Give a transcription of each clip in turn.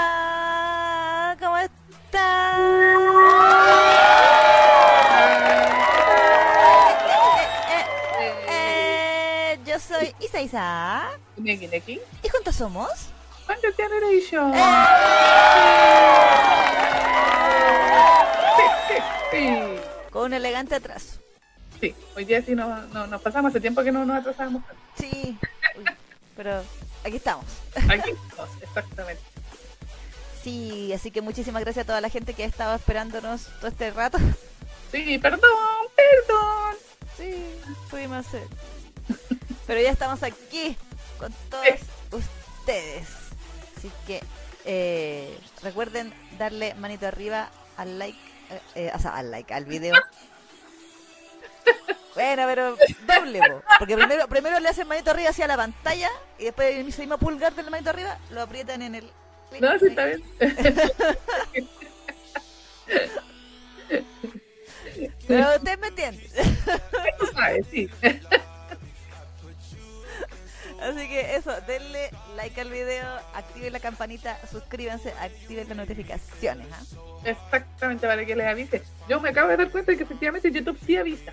Hola, ¿cómo están? Eh, yo soy Isa Isa Neki Neki. y juntos somos. Wonder Generation. Sí, Con un elegante atraso. sí. Hoy día sí no, no- nos pasamos hace tiempo que no nos atrasábamos. Sí, uy, pero aquí estamos. Aquí estamos, exactamente. Sí, así que muchísimas gracias a toda la gente que ha estado esperándonos todo este rato. Sí, perdón, perdón. Sí, pudimos hacer. Pero ya estamos aquí con todos ustedes. Así que eh, recuerden darle manito arriba al like, eh, eh, o sea, al like, al video. Bueno, pero doble, po, porque primero, primero le hacen manito arriba hacia la pantalla y después el mismo pulgar del manito arriba lo aprietan en el... No, sí, está bien. Pero usted me entiende. Tú sabes, sí. Así que eso, denle like al video, activen la campanita, suscríbanse, activen las notificaciones. ¿ah? Exactamente, para que les avise. Yo me acabo de dar cuenta de que efectivamente YouTube sí avisa.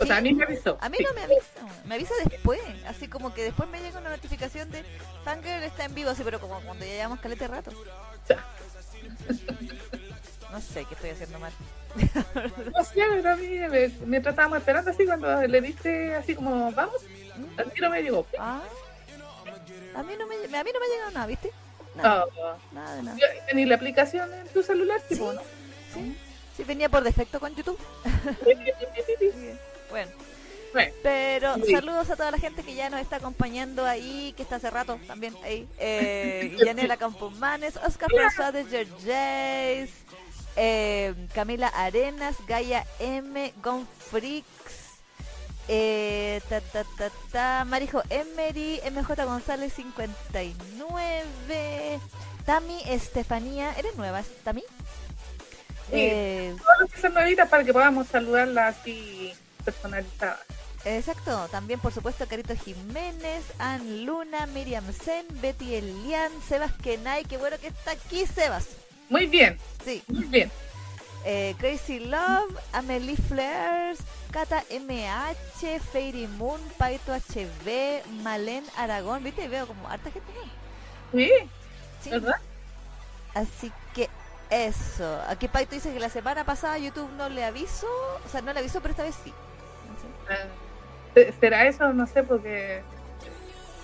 O sea, a mí me avisó. A mí sí. no me avisa, me avisa después, así como que después me llega una notificación de Fangirl está en vivo, así, pero como cuando ya llevamos calete de rato. Ya. No sé qué estoy haciendo mal. No sé, pero a mí me, mientras estábamos esperando así, cuando le diste así como, vamos, al tiro me llegó. Ah, a mí no me, a mí no me ha llegado nada, ¿viste? Nada, Oh, nada nada. ¿Tenís la aplicación en tu celular? Sí. ¿no? Sí, sí, venía por defecto con YouTube. Bueno. Bueno, Pero Sí. saludos a toda la gente que ya nos está acompañando ahí, que está hace rato también ahí. Eh, Yanela Campomanes, Oscar François de Georges, eh, Camila Arenas, Gaia M, Gonfrix, eh, ta, ta, ta, ta, Marijo Emery, MJ González 59, Tami Estefanía, ¿eres nueva, Tami? Eh, todas las que son nuevitas para que podamos saludarla así personalizada. Exacto, también por supuesto Carito Jiménez, Ann Luna, Miriam Sen, Betty Elian, Sebas Kenai, qué bueno que está aquí Sebas. Muy bien, Sí, muy bien. eh, Crazy Love, Amelie Flares, Cata MH, Fairy Moon, Paito HB, Malen Aragón, viste, veo como harta gente. Sí, Sí. ¿verdad? Así que eso, aquí Paito dice que la semana pasada YouTube no le avisó, o sea, no le avisó, pero esta vez sí. No sé. Ah, ¿se- ¿Será eso? No sé, porque.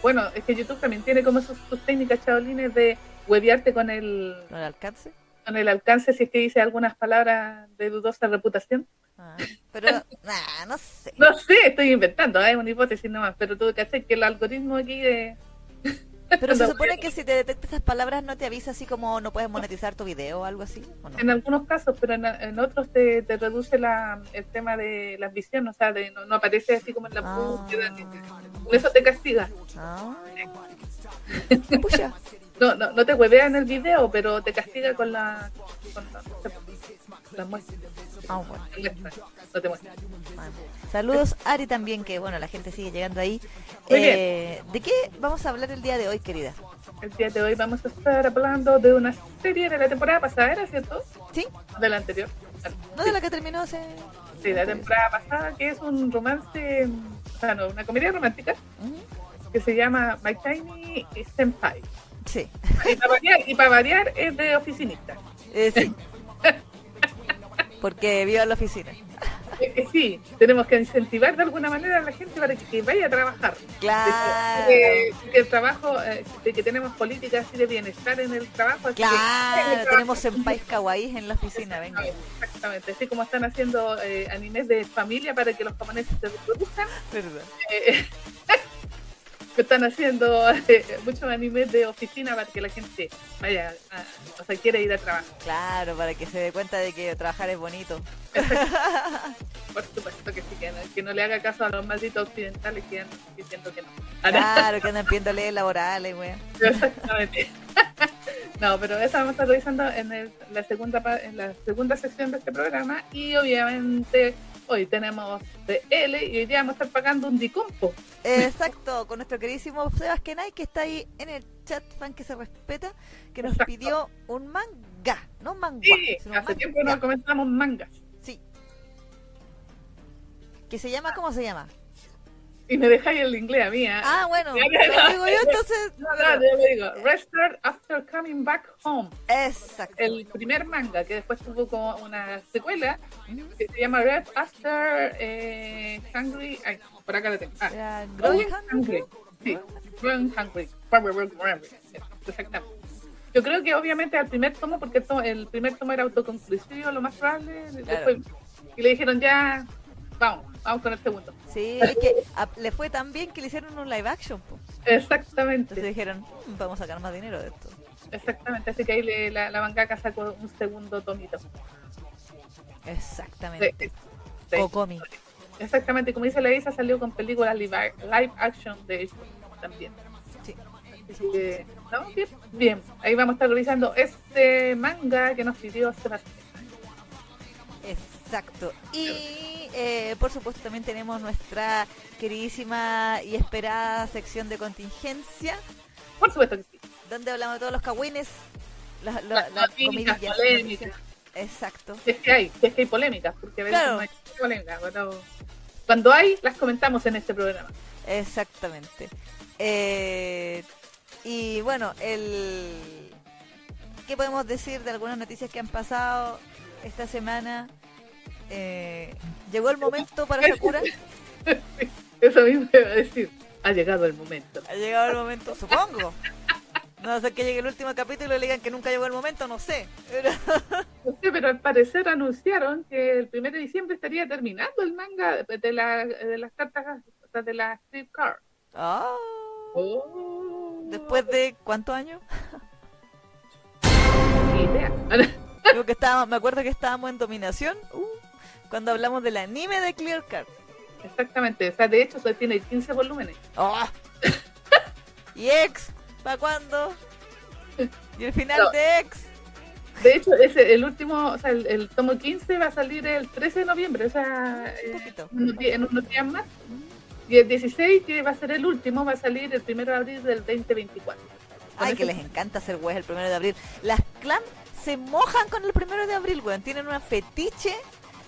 Bueno, es que YouTube también tiene como sus, sus técnicas chabolines de huevearte con el, ¿No le alcance? con el alcance si es que dice algunas palabras de dudosa reputación. Ah, pero, nah, no sé. No sé, estoy inventando, es una hipótesis nomás, pero tú caché que el algoritmo aquí de. Pero se supone que si te detecta esas palabras no te avisa así como no puedes monetizar tu video o algo así, ¿o no? En algunos casos, pero en, en otros te, te reduce la, el tema de las visiones, o sea, de, no, no aparece así como en la Ah. búsqueda. Con eso te castiga. Ah. No, no, no te huevea en el video, pero te castiga con la. con la, la muestra. Ah, bueno. No te muestra. Ah. Saludos Ari también, que bueno, la gente sigue llegando ahí. Eh, ¿De qué vamos a hablar el día de hoy, querida? El día de hoy vamos a estar hablando de una serie de la temporada pasada, ¿era cierto? ¿Sí? De la anterior. ¿No de la que terminó hace...? Sí, de la temporada pasada, que es un romance, o sea, no, una comedia romántica Ujú. que se llama My Tiny Senpai. Sí. Y para variar, y para variar es de oficinista. Eh, sí. Porque vivo en la oficina. Es que sí, tenemos que incentivar de alguna manera a la gente para que, que vaya a trabajar. Claro. De que, que el trabajo, eh, de que tenemos políticas así de bienestar en el trabajo. así que- Claro, tenemos en país kawaii en la oficina, venga. Exactamente, así como están haciendo eh, animes de familia para que los japoneses se reproduzcan, Verdad. eh, están haciendo eh, muchos animes de oficina para que la gente vaya, a- o sea, quiera ir a trabajar. Claro, para que se dé cuenta de que trabajar es bonito. Por supuesto que sí, que no, que no le haga caso a los malditos occidentales que andan diciendo que no. Claro, que andan pidiendo leyes laborales, weón. Exactamente. No, pero esa vamos a estar revisando en, el- la segunda en la segunda sección de este programa y obviamente hoy tenemos de L y hoy día vamos a estar pagando un dicompo. Exacto, con nuestro queridísimo Sebas Kenai, que está ahí en el chat, fan que se respeta, que nos Exacto. pidió un manga, no un manga. Sí, hace tiempo manga. no comentamos mangas. Sí. Que se llama, ¿cómo se llama? Y me dejáis el inglés a mí. ¿ah? Ah, bueno, Ya, lo ya, ya. digo yo entonces. No, no, yo le digo, Restart After Coming Back Home. Exacto. El primer manga que después tuvo como una secuela que se llama Red After eh, Hungry. Ay, por acá lo tengo. Ah, Growing Hungry. Hungry. Sí, Growing Hungry. Exactamente. Yo creo que obviamente al primer tomo, porque el, primer tomo era autoconclusivo, lo más probable. después- y le dijeron ya, vamos, vamos con el segundo. Sí, es que a- le fue tan bien que le hicieron un live action. po. Exactamente. Entonces dijeron, "Mm, vamos a sacar más dinero de esto. Exactamente, así que ahí le- la, la mangaka sacó un segundo tomito. Exactamente. De- de- Kokomi. exactamente, como dice la Isa, salió con películas live, live action de hecho también. Sí. Así que, no, bien, bien. Ahí vamos a estar revisando este manga que nos pidió Sebastián. Exacto. Y eh, por supuesto también tenemos nuestra queridísima y esperada sección de contingencia, Por supuesto que sí. donde hablamos de todos los cagüines, las, la- Las las noticias, comidillas. polémicas. Exacto. Es que hay, es que hay polémicas, porque a veces Claro. no hay polémicas. pero cuando hay, las comentamos en este programa. Exactamente. Eh, y bueno, el ¿qué podemos decir de algunas noticias que han pasado esta semana? Eh, llegó el momento para Sakura. Eso mismo iba a decir. Ha llegado el momento. Ha llegado el momento, supongo. No sé que llegue el último capítulo y le digan que nunca llegó el momento, no sé. Pero- No sé, pero al parecer anunciaron que el 1 de diciembre estaría terminando el manga de, la- de las cartas de la Street Card. Ah, Oh. Después de cuántos años? Ni idea. Creo que estábamos, me acuerdo que estábamos en dominación uh, cuando hablamos del anime de Clear Card. Exactamente. O sea, de hecho, solo tiene 15 volúmenes. ¡Oh! ¿Y X? ¿Para cuándo? ¿Y el final No. de X? De hecho, ese, el último, o sea, el, el tomo 15 va a salir el 13 de noviembre, o sea, Un eh, poquito. en unos días- en unos días más. Y el 16, que va a ser el último, va a salir el 1 de abril del 2024. Con Ay, que les encanta hacer weas el primero de abril. Las clan se mojan con el primero de abril, weón. Tienen una fetiche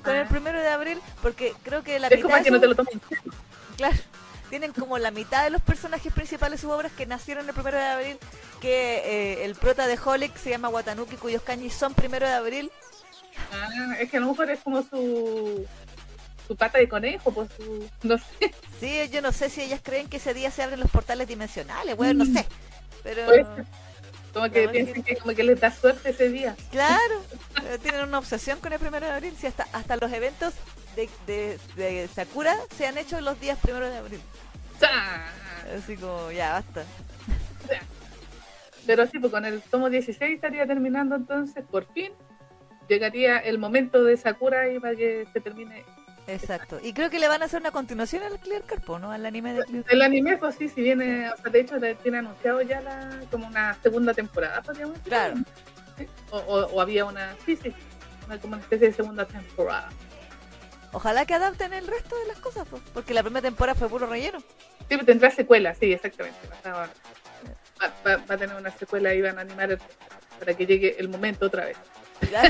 con el primero de abril porque creo que la Es mitad como de que no te lo tomen. Claro. Tienen como la mitad de los personajes principales de sus obras que nacieron el primero de abril, que eh, el prota de Holic se llama Watanuki, cuyos kanjis son primero de abril. Ah, es que a lo mejor es como su, su pata de conejo, pues su, no sé. Sí, yo no sé si ellas creen que ese día se abren los portales dimensionales, bueno, no Mm. sé. Pero. Como que piensan que como que les da suerte ese día. claro, eh, tienen una obsesión con el primero de abril. Si hasta, hasta los eventos de, de, de Sakura se han hecho los días primero de abril. Así como, ya, basta. Pero sí, pues con el tomo 16 estaría terminando entonces, por fin. Llegaría el momento de Sakura y para que se termine Exacto. Y creo que le van a hacer una continuación al Clear Carpo, ¿no? Al anime de Clear El anime, pues sí, si viene, o sea, de hecho tiene anunciado ya la, como una segunda temporada, podríamos decir. Claro. Sí, O, o- o había una, sí, sí, una, como una especie de segunda temporada. Ojalá que adapten el resto de las cosas, pues, porque la primera temporada fue puro relleno. Sí, pues tendrá secuela, sí, exactamente. Va, va- va- va a tener una secuela y van a animar el- para que llegue el momento otra vez. ¿ya?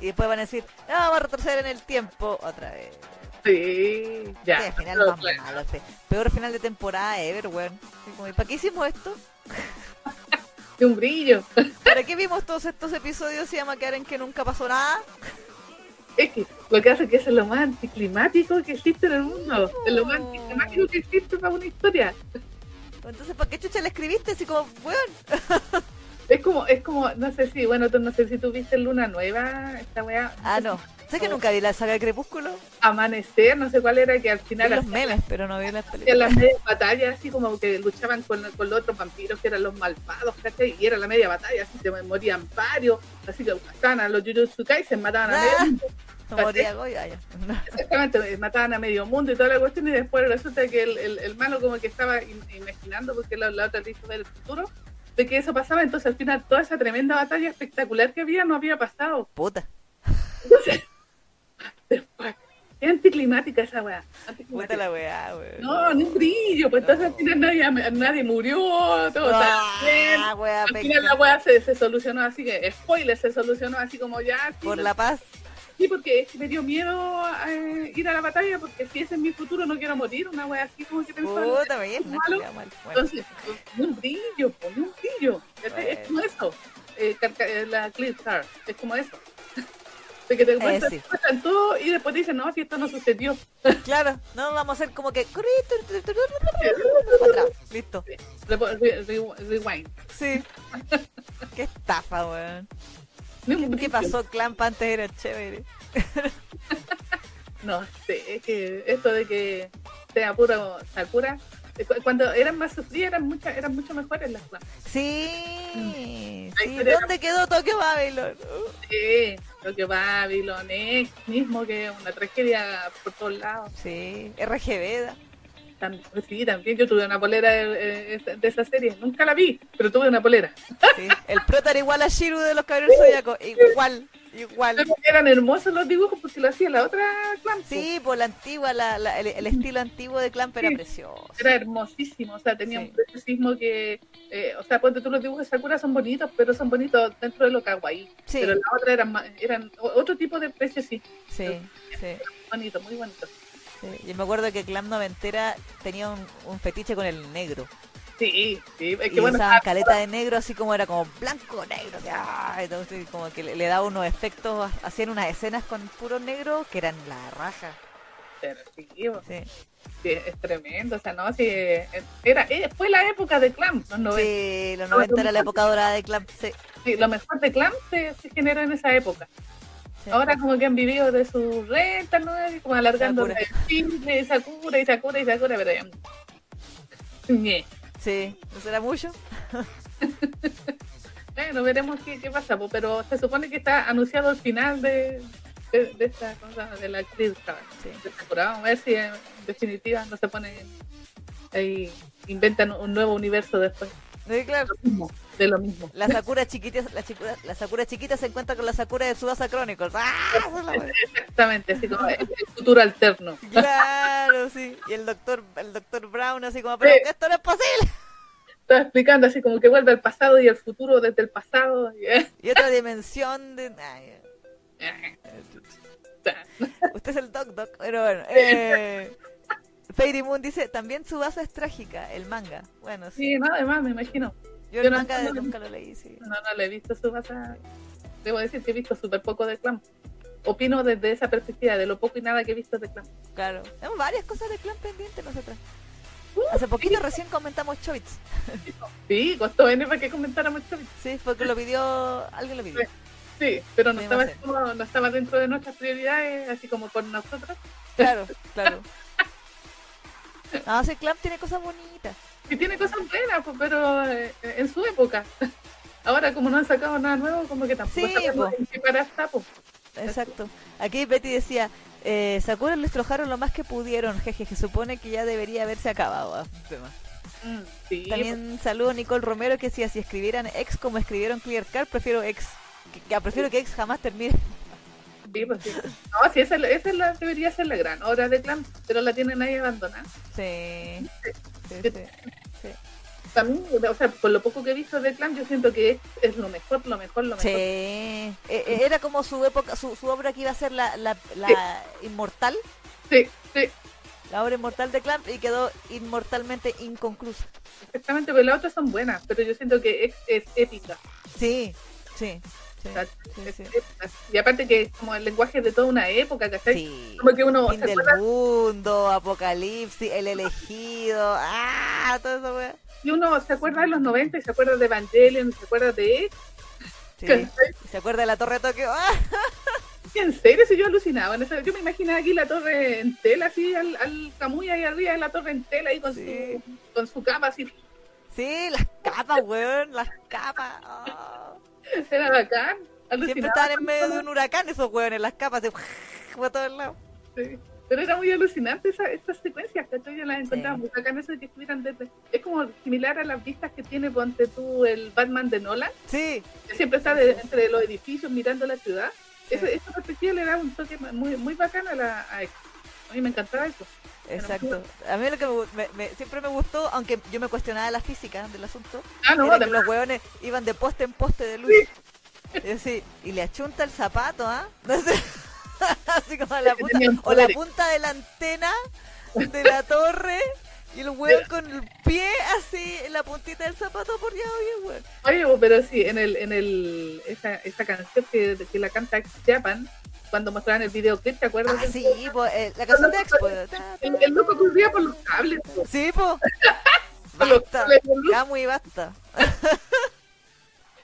y después van a decir, no, vamos a retroceder en el tiempo otra vez. Sí, ya. Final más malo. Peor final de temporada ever, weón. ¿y ¿Para qué hicimos esto? de un brillo. ¿Para qué vimos todos estos episodios si vamos a quedar en que nunca pasó nada? Es que lo que hace es que es lo más anticlimático que existe en el mundo. Es lo más anticlimático que existe para una historia. Entonces, ¿para qué chucha le escribiste? Así como, weón. Es como, es como, no sé si, bueno, tú no sé si tú viste Luna Nueva, esta weá. Ah, no. ¿Sabes que nunca vi la saga de Crepúsculo? Amanecer, no sé cuál era, que al Vi final los hacían memes, pero no vi las películas. las medias batallas, así como que luchaban con, con los otros vampiros que eran los malvados, ¿cachai? Y era la media batalla, así se morían varios, así que mataban a los Jujutsu Kaisen, mataban a Ah. medio No moría Goya, ya. No. Exactamente, eh, mataban a medio mundo y toda la cuestión, y después resulta que el, el, el malo como que estaba im- imaginando, porque la, la otra le hizo ver el futuro, de que eso pasaba, entonces al final toda esa tremenda batalla espectacular que había no había pasado. Puta. Entonces, es anticlimática esa weá. Puta la weá, weón. No, ni un brillo, pues entonces al final nadie, nadie murió, todo. Ah, weá, Al final la weá se, se solucionó así que, spoiler, se solucionó así como ya. Por no- la paz. Sí, porque es que me dio miedo eh, ir a la batalla, porque si ese es mi futuro no quiero morir, una wea así como que pensaba. Puta, me viene. malo. Bueno. Entonces, pues, un brillo, pues, un brillo. Es como eso. Eh, eh, la Clear Star, es como eso. De que te sí. muestran todo y después dicen, no, si esto no sucedió. Claro, no vamos a hacer como que. Atrás. Listo. Re- re- re- Rewind. Sí. Qué estafa, weón. ¿Qué pasó? Clamp antes era chévere. No sé, es que esto de que sea puro Sakura, cu- cuando eran más sufridas eran, muchas eran mucho mejores las clases. Sí. Ahí Sí. ¿Dónde quedó Tokyo Babylon? Sí, que Babylon es mismo que una tragedia por todos lados. Sí. RGB. Da. Tam- pues sí, también yo tuve una polera de, esa serie. Nunca la vi, pero tuve una polera. Sí. El prota era igual a Shiru de los Caballeros Zodíacos. Igual. Igual. Eran hermosos los dibujos porque lo hacía la otra clan. pues. Sí, por la antigua, la, la- el, el estilo antiguo de Clamp era Sí. precioso. Era hermosísimo, o sea, tenía Sí. un preciosismo que, eh, o sea, ponte tú los dibujos de Sakura son bonitos, pero son bonitos dentro de lo kawaii. Pero la otra eran, eran otro tipo de preciosismo, sí, sí, bonito, muy bonito. Sí. Yo me acuerdo que Clamp Noventera tenía un, un fetiche con el negro. Sí, sí, es y que bueno, usaban caleta de negro así como era como blanco, negro. que, ah, entonces como que le, le daba unos efectos, hacían unas escenas con puro negro que eran la raja. sí, Sí, sí, es tremendo, o sea, no, sí, eh, era, eh, fue la época de Clamp, los 90. sí los 90 era la época dorada de Clamp. Sí, Sí, lo mejor de Clamp se, se generó en esa época. Ahora como que han vivido de su renta, ¿no? Como alargando el cine, Sakura y Sakura y Sakura, pero ya... Sí, ¿no será mucho? Bueno, veremos qué, qué pasa, pero se supone que está anunciado el final de, de, de esta cosa, de la actriz. Sí. De. Vamos a ver si en definitiva no se pone ahí, inventan un nuevo universo después. Sí, claro. Lo mismo, de lo mismo. La Sakura chiquita, la, la Sakura chiquita se encuentra con la Sakura de Subasa Chronicles. ¡Ah! Exactamente, así como el, el futuro alterno. Claro, sí. Y el doctor, el doctor Brown así como, pero Sí. esto no es posible. Estaba explicando así como que vuelve al pasado y al futuro desde el pasado. y, eh, otra dimensión de... ay, usted es el Doc Doc, pero bueno. Eh, Fairy Moon dice, también Subasa es trágica, el manga. Bueno, sí. Sí, nada más, me imagino. Yo el no manga entiendo- nunca lo leí, sí. No, no le he visto su basa. Debo decir que he visto súper poco de Clan. Opino desde esa perspectiva, de lo poco y nada que he visto de Clan. Claro. Tenemos varias cosas de clan pendientes nosotras. Uh, Hace poquito recién comentamos Choits. Sí, costó N para que comentáramos esto. Sí, fue que lo pidió, alguien lo pidió. Sí, pero no Sí, estaba, no como- no estaba dentro de nuestras prioridades, así como por nosotros. Claro, claro. No, sí, Clamp tiene cosas bonitas. Y tiene cosas buenas, pues, pero eh, en su época. Ahora, como no han sacado nada nuevo, como que tampoco Sí, está, pues. Exacto. Aquí Betty decía, eh, Sakura les trojaron lo más que pudieron, jeje, que supone que ya debería haberse acabado. ah. Mm, sí, También saludo a Nicole Romero que decía, si escribieran ex como escribieron Clear Card, prefiero ex. Que, que- prefiero que ex jamás termine. sí, pues, sí. No, sí, esa, esa es la, debería ser la gran obra de Clan, pero la tienen ahí abandonada. Sí. Sí, sí. sí. También, o sea, por lo poco que he visto de Clan, yo siento que es, es lo mejor, lo mejor, lo Sí. mejor. Eh, eh, Era como su época, su, su obra que iba a ser la, la, la inmortal, Sí, sí, la obra inmortal de Clamp y quedó inmortalmente inconclusa. exactamente, porque las otras son buenas, pero yo siento que es, es épica. Sí, sí, sí. o sea, sí, es sí. épica. Y aparte que es como el lenguaje de toda una época, ¿cachai? Sí. Como que uno Fin del acuerda, mundo, Apocalipsis, El elegido, ah, todo eso, wea. y uno se acuerda de los 90 y se acuerda de Evangelion, se acuerda de. ¿Se acuerda de la Torre de Tokio? ¡Ah! En serio, si yo alucinaba, esa- yo me imaginaba aquí la torre en tela, así, al, al Camuy ahí arriba de la torre en tela, ahí con, Sí. su, con su cama así, Sí, las capas, weón, las capas. ah. era bacán. Siempre Alucinaba. estaban en medio de un huracán esos weones, las capas, de por todos lados. Sí. Pero era muy alucinante esa, esas secuencias, ¿cachai? Yo las encontraba Sí. muy bacanas que estuvieran desde... Es como similar a las vistas que tiene, ponte tú, el Batman de Nolan, Sí, que siempre está de- entre los edificios mirando la ciudad. Sí. Esa, perspectiva le da un toque muy, muy bacán a la a. A mí me encantaba eso. Exacto. A mí lo que me, me, siempre me gustó, aunque yo me cuestionaba la física del asunto, Ah, no, era que los hueones iban de poste en poste de luz. Y, así, y le achunta el zapato, ¿ah? No sé, así como a la punta, o la punta de la antena de la torre. Y el hueón con el pie así en la puntita del zapato por oye, hueón. Oye, pero sí, en el, en el, esa, esa canción que, que la canta Japan, cuando mostraban el videoclip, ¿te acuerdas? Ah, sí, po, eh, la canción de Expo. El, el loco corría por los cables. po. Sí, po. Basta. cables de luz. Camu y basta.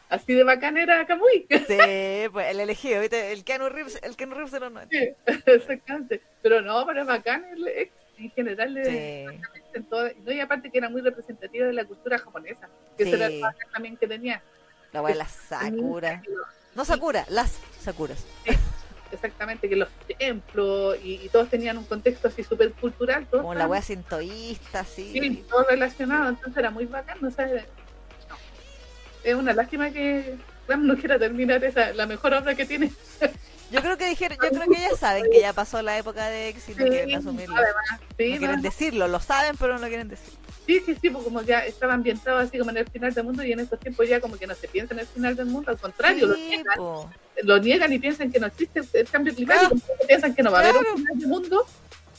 Así de bacán era Kamui. Sí, pues el elegido, ¿viste? El Keanu Reeves, el Keanu Reeves de los 90. Sí, Exactamente. Pero no, pero bacán el ex en general. Sí. en no, y aparte que era muy representativa de la cultura japonesa. Que eso era Sí. el también que tenía. La weá de las Sakura. No Sakura, las Sakuras. Exactamente, que los templos y, y todos tenían un contexto así súper cultural. todos Como la weá sintoísta, Sí, sí. todo relacionado, entonces era muy bacán. No. Es una lástima que Ram no quiera terminar esa, la mejor obra que tiene. Yo creo que dijeron, yo creo que ya saben que ya pasó la época de X y no quieren asumirlo. además, sí, No quieren decirlo, lo saben, pero no lo quieren decir. Sí, sí, sí, pues como ya estaba ambientado así como en el final del mundo y en estos tiempos ya como que no se piensa en el final del mundo, al contrario, lo Sí, niegan, po. lo niegan y piensan que no existe el cambio climático, piensan que no va a haber un final del mundo.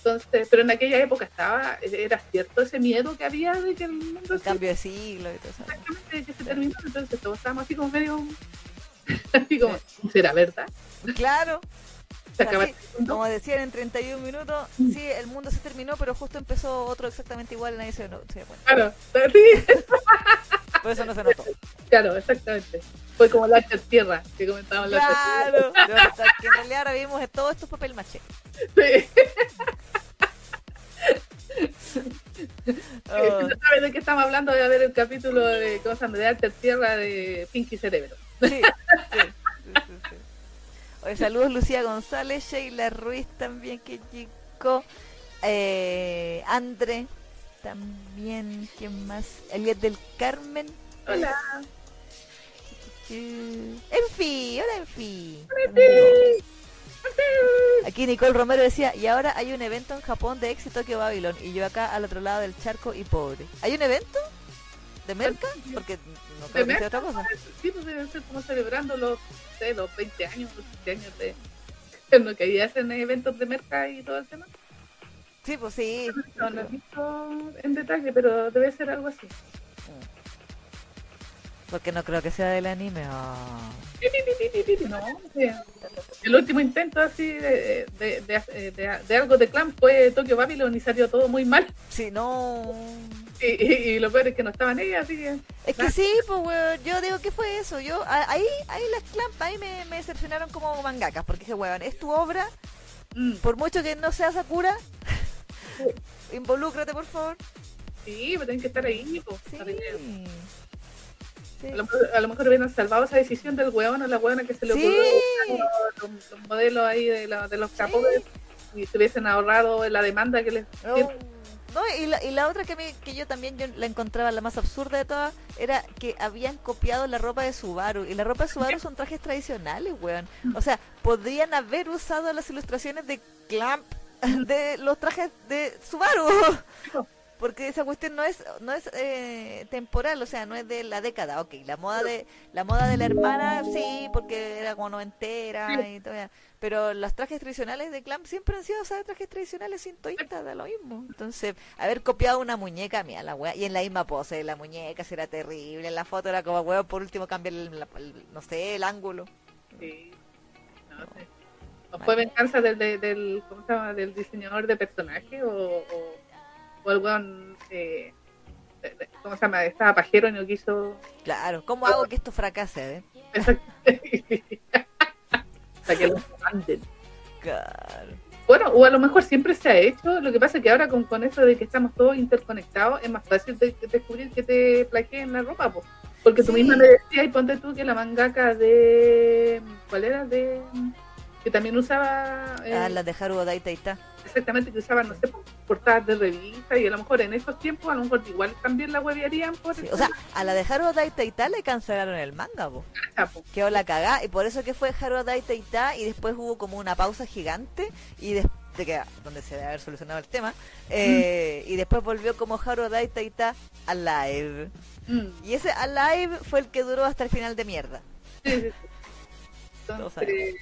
Entonces, pero en aquella época estaba, era cierto ese miedo que había de que el mundo El se cambio de siglo y todo eso. exactamente que se terminó, entonces todos estábamos así como medio así como, ¿será verdad? Claro, Así, como decían en 31 minutos, sí, el mundo se terminó, pero justo empezó otro exactamente igual y nadie se, no, se. Claro, sí, Por eso no se notó. claro, exactamente. Fue como la tierra que comentábamos la Claro, que en realidad ahora vimos todo esto es papel maché. Sí. Oh, Si no sabes de qué estamos hablando, voy a ver el capítulo de cosas de Alter Tierra de Pinky Cerebro. sí. Oye, saludos Lucía González, Sheila Ruiz también, que chico. Eh, Andre también, ¿quién más? Elías del Carmen. Hola. Enfi, hola Enfi. Aquí Nicole Romero decía, y ahora hay un evento en Japón de éxito que Babylon, y yo acá al otro lado del charco y pobre. ¿Hay un evento? ¿De merca? Porque no creo que sea otra cosa. Sí, pues deben ser como celebrando los, no sé, los 20 años, los 15 años de en lo que ahí hacen eventos de merca y todo el tema. Sí, pues sí. No lo he visto en detalle, pero debe ser algo así. Porque no creo que sea del anime. ah. No, el último intento así de, de, de, de- de algo de clan fue Tokyo Babylon y salió todo muy mal. Sí, no. Y, y, y lo peor es que no estaban ellas, así que Es que sí, pues weón, yo digo que fue eso. Yo ahí, ahí las clamp ahí me, me decepcionaron como mangakas, porque dije, weón, es tu obra, mm, por mucho que no sea Sakura, involúcrate por favor. sí, pero tienen que estar ahí. po. Sí. Sí. A lo, mejor- a lo mejor hubieran salvado esa decisión del weón o la weona que se le Sí. ocurrió los, los- los modelos ahí de, la- de los capos y se hubiesen ahorrado la demanda que les No, no, y, la, y la otra que, me, que yo también yo la encontraba la más absurda de todas era que habían copiado la ropa de Subaru. Y la ropa de Subaru son trajes tradicionales, weón. O sea, podrían haber usado las ilustraciones de Clamp de los trajes de Subaru. Porque esa cuestión no es no es eh, temporal, o sea, no es de la década. Ok, la moda de la moda de la hermana, sí, porque era como noventera y todo. Pero los trajes tradicionales de Clamp siempre han sido, o sea, trajes tradicionales sin toita, da lo mismo. Entonces, haber copiado una muñeca, mira la wea, y en la misma pose la muñeca, si era terrible, en la foto era como weón, por último cambiar el, la- el- no sé, el ángulo. Sí. No sé. ¿O fue venganza del, del, del, ¿cómo se llama? del diseñador de personaje o, o, o el weón, eh, ¿cómo se llama? Estaba pajero y no quiso... Claro, ¿cómo hago que esto fracase, eh? Para que lo manden. Claro. Bueno, o a lo mejor siempre se ha hecho, lo que pasa es que ahora con, con eso de que estamos todos interconectados es más fácil de, de descubrir que te plaqueen la ropa, po. porque tú Sí. misma me decías y ponte tú que la mangaka de... ¿Cuál era? De... que también usaba... Eh, ah, las de Haruo Daitaita. Exactamente, que usaban, no sé, portadas de revista y a lo mejor en esos tiempos a lo mejor igual también la huevearían por... o sea, a la de Haruo Daitaita le cancelaron el manga, po. Ah, Quedó la cagá y por eso que fue Haruo Daitaita y después hubo como una pausa gigante y después de que donde se debe haber solucionado el tema eh, y después volvió como Haruo Daitaita Alive mm. y ese Alive fue el que duró hasta el final de mierda sí, sí, sí. Entonces,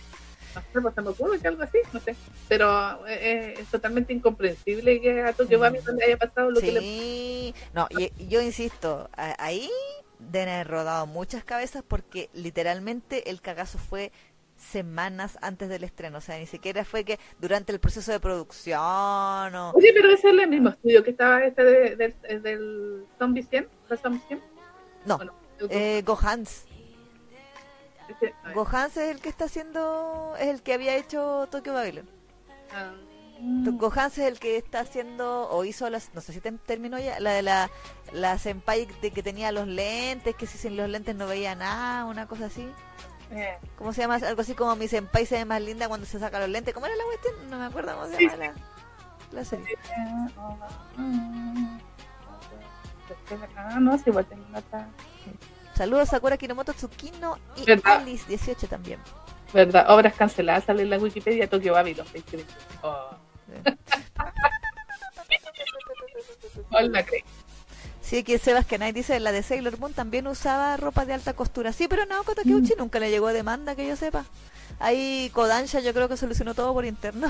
no sé, se me ocurre que algo así, no sé. Pero eh, eh, es totalmente incomprensible que a Tokyo Bami no le haya pasado lo que le Sí, no, y, yo insisto, ahí deben haber rodado muchas cabezas porque literalmente el cagazo fue semanas antes del estreno, o sea, ni siquiera fue que durante el proceso de producción o... Oye, pero ese es el mismo estudio que estaba este de, del Zombie 100, Zombie 100? No, eh, Gohans. Gohans es el que está haciendo, es el que había hecho Tokyo Babylon. Ah. Gohans es el que está haciendo, o hizo, las, no sé si terminó ya, la de la, la senpai de que tenía los lentes, que si sin los lentes no veía nada, una cosa así. Eh. ¿Cómo se llama? Algo así como mi senpai se ve más linda cuando se saca los lentes. ¿Cómo era la cuestión? No me acuerdo cómo se llama la, la serie. Ah, no, si igual tengo Saludos a Sakura Kinomoto Tsukino y Alice 18 también. ¿Verdad? Obras canceladas, sale en la Wikipedia Tokyo Babylon. Oh. Hola, Sí, que Sebas dice, la de Sailor Moon también usaba ropa de alta costura. Sí, pero no, Kotakeuchi mm. nunca le llegó a demanda, que yo sepa. Ahí Kodansha yo creo que solucionó todo por interno.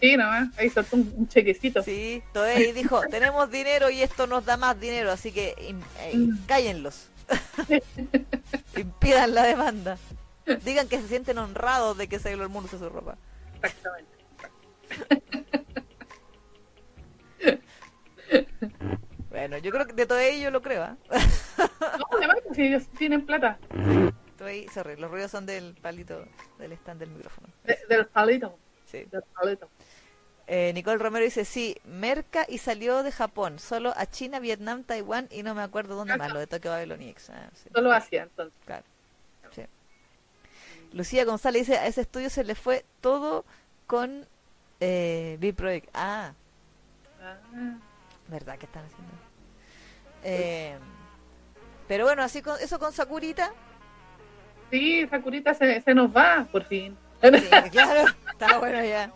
Sí, no, ahí soltó un, chequecito. Sí, ahí dijo, tenemos dinero y esto nos da más dinero, así que eh, mm. cállenlos. Impidan la demanda. Digan que se sienten honrados de que Sailor Moon use su ropa. Exactamente. bueno, yo creo que de todo ello lo creo. ¿eh? no, además, si ellos tienen plata. Ahí, sorry, los ruidos son del palito del stand del micrófono. del palito. Sí. Del palito. Eh, Nicole Romero dice, sí, Merca y salió de Japón, solo a China, Vietnam, Taiwán y no me acuerdo dónde más, lo de Tokio Babylon X. Ah, solo Asia, entonces. Claro. Sí. Lucía González dice, a ese estudio se le fue todo con eh, B-Project. Ah. ah. ¿Verdad que están haciendo? Eh, pero bueno, así con eso con Sakurita. Sí, Sakurita se, se nos va, por fin. Sí, claro, está bueno ya.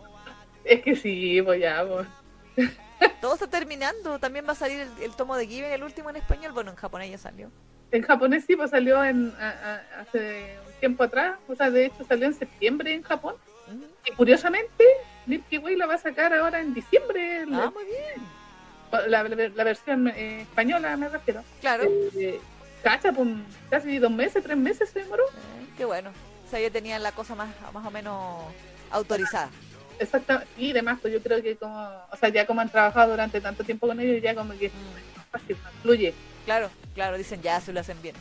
Es que sí, pues ya, pues. Todo está terminando. También va a salir el, tomo de Given, el último en español. Bueno, en japonés ya salió. En japonés sí, pues salió en, hace un tiempo atrás. O sea, de hecho salió en septiembre en Japón. Y curiosamente, Milky Way la va a sacar ahora en diciembre. Ah, muy bien. La, la, versión eh, española me refiero. Claro. Eh, cacha, pues casi dos meses, tres meses se demoró. Eh, qué bueno. O sea, ya tenían la cosa más, más o menos autorizada. Exactamente, y demás, pues yo creo que como, o sea, ya como han trabajado durante tanto tiempo con ellos, ya como que mm. fácil, fluye. Claro, claro, dicen ya se lo hacen bien.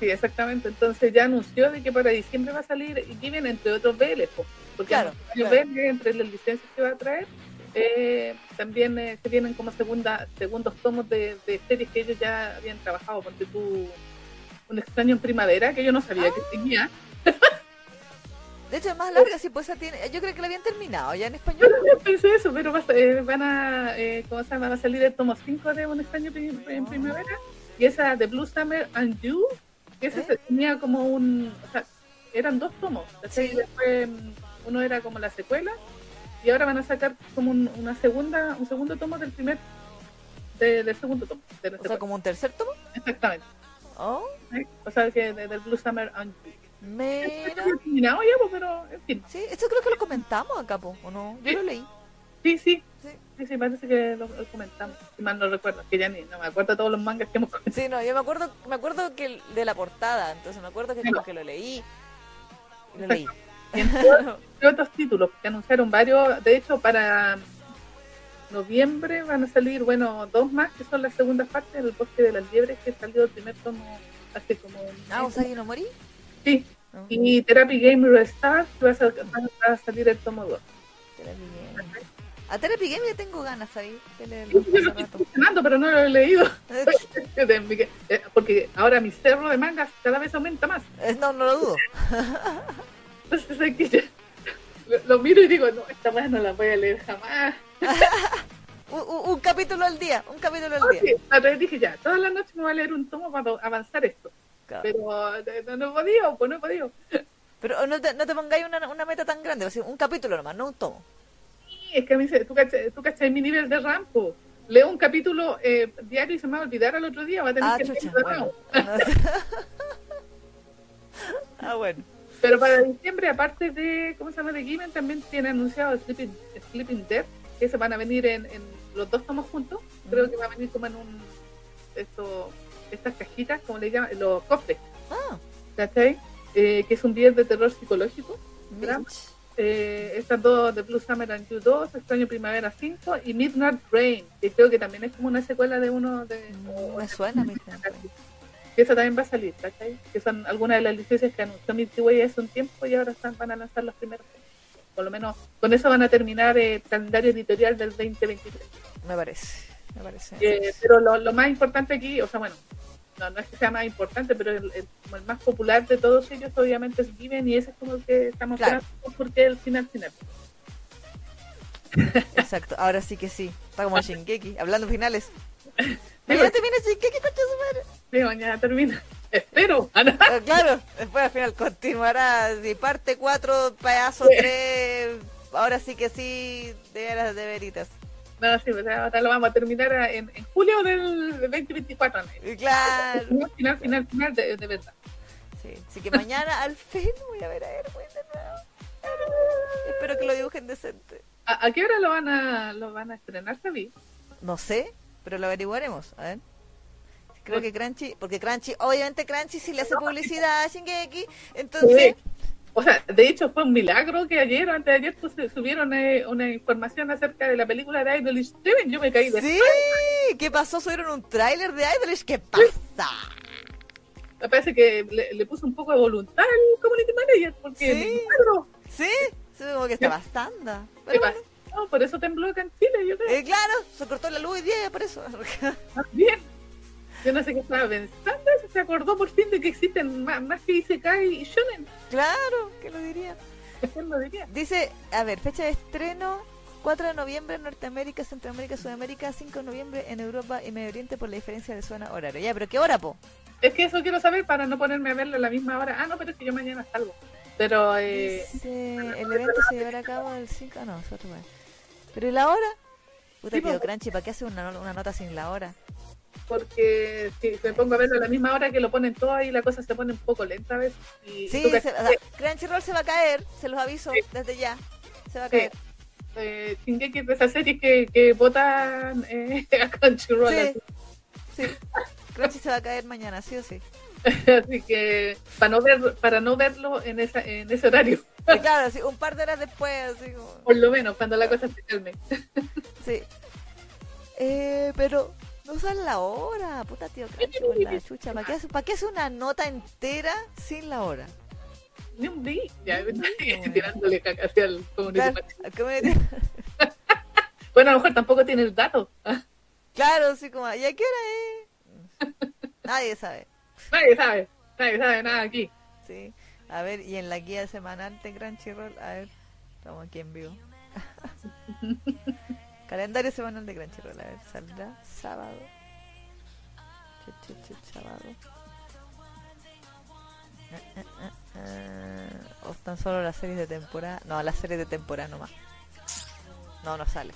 Sí, exactamente, entonces ya anunció de que para diciembre va a salir y vienen entre otros BL, porque claro, claro. entre las licencias que va a traer, eh, también eh, se vienen como segunda, segundos tomos de, series que ellos ya habían trabajado, porque tú, un extraño en primavera, que yo no sabía que tenía. De hecho, es más larga, si pues tiene. Yo creo que la habían terminado ya en español. Yo pensé eso, pero eh, van a. Eh, ¿Cómo se llama? Va a salir el tomo 5 de Un extraño en primavera. Y esa de Blue Summer and You. Que esa ¿Eh? tenía como un. O sea, eran dos tomos. Sí. Después, mm, uno era como la secuela. Y ahora van a sacar como un, una segunda, un segundo tomo del primer. del segundo tomo. o sea, como un tercer tomo. Exactamente. Oh. O sea, que de, de Blue Summer and You. Mira. terminado ya, pero en fin. Sí, esto creo que lo comentamos acá, ¿o no? Yo lo leí. Sí, sí. Sí, sí, parece que lo, comentamos. Si mal no recuerdo, que ya ni no me acuerdo de todos los mangas que hemos comentado. Sí, no, yo me acuerdo, me acuerdo que de la portada, entonces me acuerdo que, como que lo leí. Lo leí. Y otros títulos que anunciaron varios, de hecho, para noviembre van a salir, bueno, dos más que son las segundas partes del bosque de las liebres que salió el primer tomo hace como. Ah, ¿Usagi no morí? Sí. Y Therapy Game Restart va a, salir el tomo 2. A Therapy Game ya tengo ganas ahí. Yo lo estoy funcionando, pero no lo he leído. Eh, porque ahora mi cerro de mangas cada vez aumenta más. Eh, no, no lo dudo. Entonces hay que lo miro y digo, no, esta más no la voy a leer jamás. un, un, capítulo al día, un capítulo al día. Sí, entonces dije ya, todas las noches me voy a leer un tomo para avanzar esto. Pero eh, no, no, he podido, pues no he podido. Pero no te, no te pongáis una, una meta tan grande, o sea, un capítulo nomás, no un tomo. Sí, es que a mí, tú cachas, tú cachas mi nivel de rampo. Leo un capítulo eh, diario y se me va a olvidar al otro día, va a tener ah, que chucha, bueno. ah, bueno. Pero para diciembre, aparte de, ¿cómo se llama? De Given, también tiene anunciado Sleeping, Sleeping Dead, que se van a venir en, en los dos tomos juntos. Creo que va a venir como en un, esto, estas cajitas, como le llaman, los cofres. Ah. ¿Cachai? Eh, que es un 10 de terror psicológico. Eh, estas dos de Blue Summer and You 2, Extraño Primavera 5 y Midnight Rain, que creo que también es como una secuela de uno de... Mm, me suena, Que esa también va a salir, ¿cachai? Que son algunas de las licencias que anunció Milky Way hace un tiempo y ahora están, van a lanzar los primeros. Por lo menos con eso van a terminar el calendario editorial del 2023. Me parece, me parece. Eh, pero lo, lo más importante aquí, o sea, bueno, no, no es que sea más importante, pero el, el, el, más popular de todos ellos obviamente es Given y ese es como el que estamos claro. porque el final final. Exacto, ahora sí que sí. Está como Shingeki, hablando finales. Mañana termina Shingeki, concha su madre. Sí, mañana termina. Espero. Ah, claro, después al final continuará de parte 4, pedazo 3. Ahora sí que sí, de veras de veritas. No, sí, pues ahora lo vamos a terminar en, en julio del 2024. Claro. Final, final, final de, de verdad. Sí, así que mañana al fin voy a ver a Erwin de nuevo. Espero que lo dibujen decente. ¿A, ¿A, qué hora lo van a, lo van a estrenar, Sabi? No sé, pero lo averiguaremos. A ver. Creo que Crunchy, porque Crunchy, obviamente Crunchy sí le hace publicidad a Shingeki, entonces... Sí. O sea, de hecho fue un milagro que ayer o antes de ayer pues, subieron eh, una información acerca de la película de Idolish Steven. Yo me caí de Sí, ¿qué pasó? Subieron un tráiler de Idolish. ¿Qué pasa? Me parece que le, le, puso un poco de voluntad al community manager porque sí, sí, sí, como que está bastante. ¿Qué pasa? No, por eso tembló acá en Chile, yo creo. Eh, claro, se cortó la luz y día, por eso. Bien. Yo no sé qué estaba pensando, se acordó por fin de que existen más, más que Isekai y Shonen. Claro, ¿qué lo diría? ¿Quién lo diría? Dice, a ver, fecha de estreno 4 de noviembre en Norteamérica, Centroamérica, Sudamérica, 5 de noviembre en Europa y Medio Oriente por la diferencia de zona horaria. Ya, pero ¿qué hora, po? Es que eso quiero saber para no ponerme a verlo a la misma hora. Ah, no, pero es que yo mañana salgo. Pero, eh... Dice, el evento se llevará a cabo el 5, no, es otro Pero ¿y la hora? Puta, tío Crunchy, ¿para qué hace una, una nota sin la hora? Porque si me pongo a verlo a la misma hora que lo ponen todo ahí la cosa se pone un poco lenta a veces. Y sí, se, o sea, Crunchyroll se va a caer se los aviso sí. desde ya se va a caer. Eh, Shingeki es de esas series que, que votan eh, a Crunchyroll sí, sí. Crunchy se va a caer mañana sí o sí. Así que para no ver para no verlo en esa en ese horario. Sí, claro sí, un par de horas después así como... por lo menos cuando la cosa se calme. Sí. Eh, pero no usan la hora, puta tío la chucha. ¿Para qué, hace, ¿Para qué hace una nota entera sin la hora? Ni un. Ya tirándole caca hacia el bueno, a lo mejor tampoco tiene el dato. claro, sí, como, ¿y a qué hora es? Nadie sabe. Nadie sabe. Nadie sabe nada aquí. Sí. A ver, y en la guía semanal de Crunchyroll, a ver, estamos aquí en vivo. Calendario semanal de Crunchyroll, a ver, saldrá sábado. Sábado. Uh, uh, uh, o están solo las series de temporada. No, las series de temporada nomás. No, no sale.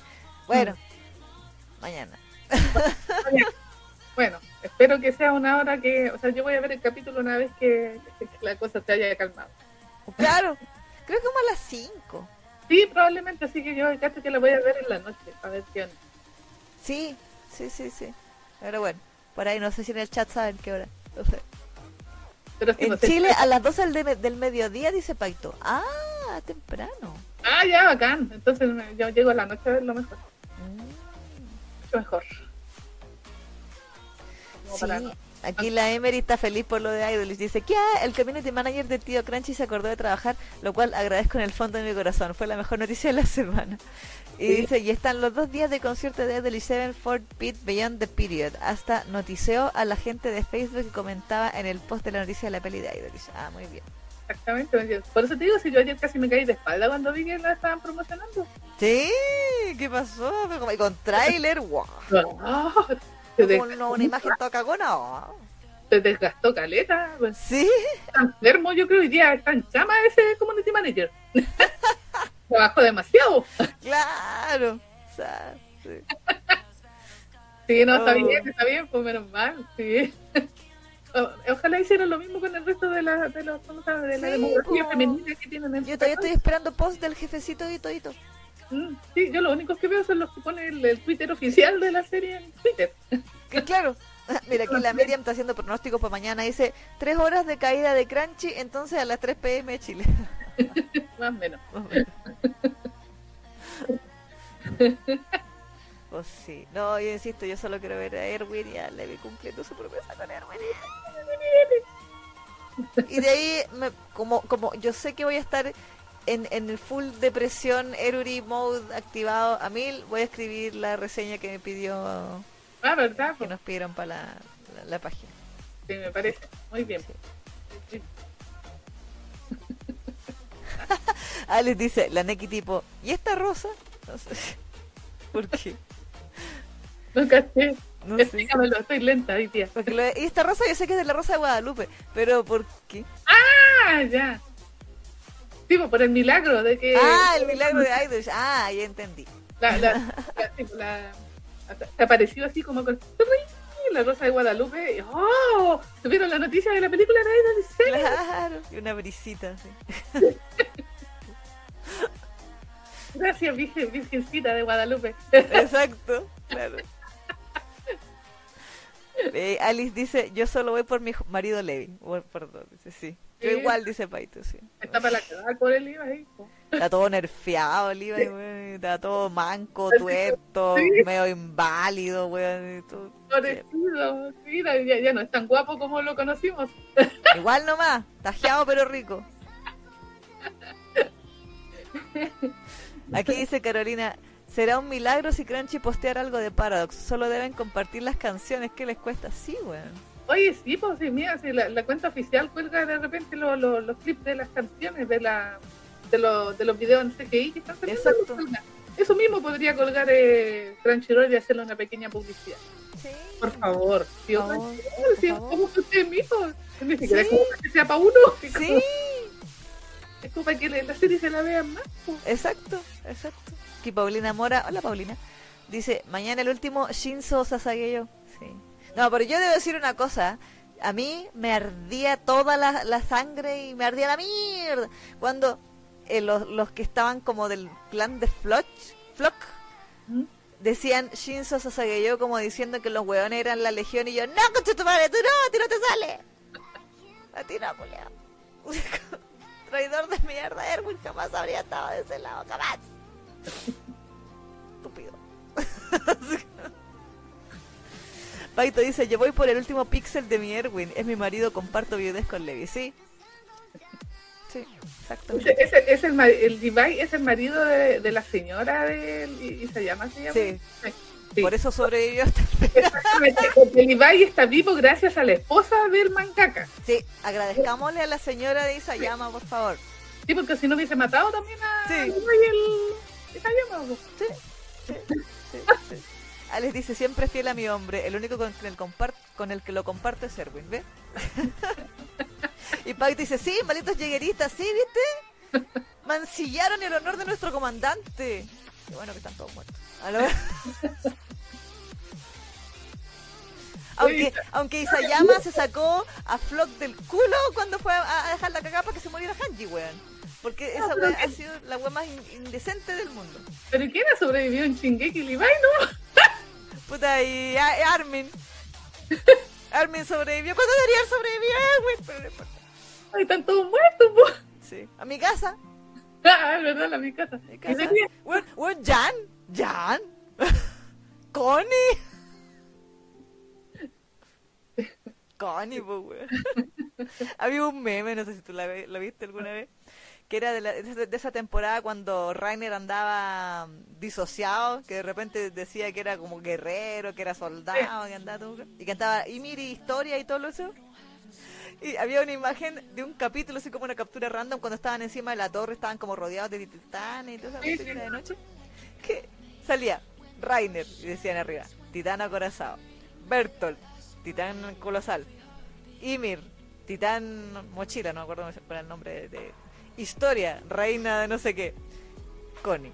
Bueno, mm. mañana. bueno, espero que sea una hora que. O sea, yo voy a ver el capítulo una vez que, que la cosa se haya calmado. Claro, creo que como a las 5. Sí, probablemente, así que yo casi que la voy a ver en la noche, a ver qué onda. Sí, sí, sí, sí. Pero bueno, por ahí no sé si en el chat saben qué hora. No sé. Pero en no sé. Chile a las 12 del, del mediodía dice Paito. Ah, temprano. Ah, ya, bacán. Entonces yo llego a la noche a ver lo mejor. Mm. Mucho mejor. Como Sí, para no- aquí la Emery está feliz por lo de Idolish. Dice que el community manager de Tío Crunchy se acordó de trabajar, lo cual agradezco en el fondo de mi corazón. Fue la mejor noticia de la semana. Y Sí. dice, y están los dos días de concierto de Idolish 7 Fort Beat Beyond the Period. Hasta notició a la gente de Facebook que comentaba en el post de la noticia de la peli de Idolish. Ah, muy bien. Exactamente. Por eso te digo, si yo ayer casi me caí de espalda cuando vi que la estaban promocionando. Sí, ¿qué pasó? Y con trailer, wow. Como una imagen toda cagona. Se desgastó caleta. Pues. Sí. Está enfermo, yo creo, hoy día está en chama ese community manager. Trabajó demasiado. Claro. O sea, sí. sí, no, está Oh. bien, está bien, pues menos mal, sí. Ojalá hicieran lo mismo con el resto de la, de los, de la Sí, demografía po. femenina que tienen en Yo su todavía estoy esperando post del jefecito y todito. Sí, yo lo único que veo son los que pone el, el Twitter oficial de la serie en Twitter. Que claro. Mira, aquí la Miriam está haciendo pronósticos para mañana. Dice, tres horas de caída de Crunchy, entonces a las 3 pm de Chile. Más o menos. Pues sí. No, yo insisto, yo solo quiero ver a Erwin y a Levi cumpliendo su promesa con Erwin. Y de ahí, me- como, como yo sé que voy a estar en, en el full depresión, Eruri mode activado a mil, voy a escribir la reseña que me pidió, Ah, ¿verdad? que nos pidieron para la, la- la página. sí, me parece. Muy bien. Sí. Alex dice, la Neki tipo, ¿y esta rosa? No sé. ¿Por qué? No caché. No sé. Explícamelo, estoy lenta hoy. Porque lo y esta rosa yo sé que es de la rosa de Guadalupe, pero ¿por qué? Ah, ya. Sí, por el milagro de que. Ah, el milagro de Idol. Ah, ya entendí. La, la, la, sí, apareció así como con. La Rosa de Guadalupe. ¡Oh! ¿Tuvieron la noticia de la película de serio? Claro, y una brisita. así. Gracias, Virgen, Virgencita de Guadalupe. Exacto, claro. Eh, Alice dice, yo solo voy por mi marido Levi. Bueno, perdón, dice sí. Yo Sí. igual, dice Paito, sí. Está para la cagada por el IVA. Está todo nerfeado el weón, Está todo manco, tuerto, Sí. medio inválido, weón. y todo. Florecido. Mira, ya, ya no es tan guapo como lo conocimos. Igual nomás, tajeado pero rico. Aquí dice Carolina, será un milagro si Crunchy postear algo de Paradox. Solo deben compartir las canciones. ¿Qué les cuesta? Sí, weón. Oye, sí, pues sí, mira, si la, la cuenta oficial cuelga de repente lo- lo- los clips de las canciones, de la de, los de los videos en CGI que están saliendo. Cuelga. Eso mismo podría colgar eh, Crunchyroll y hacerle una pequeña publicidad. Sí. Por favor, tío, Por favor, Crunchyroll, si como que ustedes mismos. Ni siquiera Sí. es como que sea para uno, como- Sí, es como para que la serie se la vean más. pues. exacto, exacto. Aquí Paulina Mora, hola Paulina, dice, mañana el último Shinzo Sasageyo. Sí. No, pero yo debo decir una cosa. A mí me ardía toda la, la sangre y me ardía la mierda. Cuando eh, los, los que estaban como del plan de Floch, Flock ¿Mm? decían Shinzo Sasageyo como diciendo que los hueones eran la legión y yo, no, concha tu madre, tú no, a ti no te sale. A ti no, culiao. Traidor de mierda, Erwin jamás habría estado de ese lado, jamás. Estúpido. Paito dice, yo voy por el último píxel de mi Erwin, es mi marido, comparto videos con Levi, ¿sí? Sí, exactamente. Es el, ma- el Levi es el marido de, de la señora de y, y se llama, se llama. Sí, Sí. por eso sobrevivió hasta. Exactamente, porque el Levi está vivo gracias a la esposa del mangaka. Sí, agradezcámosle a la señora de Isayama, por favor. Sí, porque si no hubiese matado también a Sí. Levi el Isayama, po. Sí, sí, sí, sí. Alex dice, siempre fiel a mi hombre, el único con el, con el que lo comparto es Erwin, ¿ve? y Pac dice, sí, malditos llegueristas, sí, ¿viste? Mancillaron el honor de nuestro comandante. Qué bueno que están todos muertos. A lo- aunque, aunque Isayama se sacó a Flock del culo cuando fue a, a dejar la cagada para que se muriera Hanji, weón. Porque esa pero weá ha sido la weá más in- indecente del mundo. Pero ¿quién ha sobrevivido en Shingeki Levi, no? Puta, y a- Armin. Armin sobrevivió. ¿Cuándo debería haber sobrevivido? Pero no importa. Ay, están todos muertos, po. Sí. A mi casa. Ah, es verdad, la mi casa. Mi Y casa. Weón, weón, Jan. Jan. Connie. Connie, pues, weón. Había un meme, no sé si tú la lo viste alguna vez, que era de, la- de esa- de esa temporada cuando Rainer andaba mm, disociado, que de repente decía que era como guerrero, que era soldado, que andaba todo, y cantaba y historia y todo eso. Y había una imagen de un capítulo, así como una captura random, cuando estaban encima de la torre, estaban como rodeados de titanes y toda esa cuestión era de noche. Que salía Rainer, y decían arriba, titán acorazado. Bertolt, titán colosal. Ymir, titán mochila, no me acuerdo cuál el nombre de... Historia, reina de no sé qué. Connie.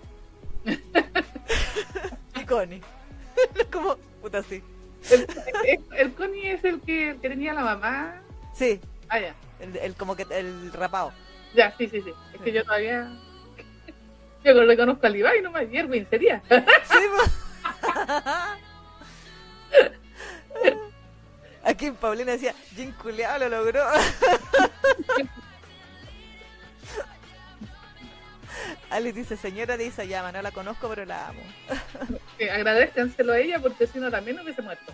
y Connie. como, puta, sí. El, el, el Connie es el que, el que tenía la mamá. Sí, Ah, ya. el, como que el rapado. Ya, sí, sí, sí. Es que yo todavía. Yo lo reconozco al Ibai nomás. Y Erwin sería. Sí. Aquí Paulina decía, Jim Culeado lo logró. Alice dice, señora de Isayama, no la conozco pero la amo. Que agradezcanselo a ella porque si no también hubiese muerto.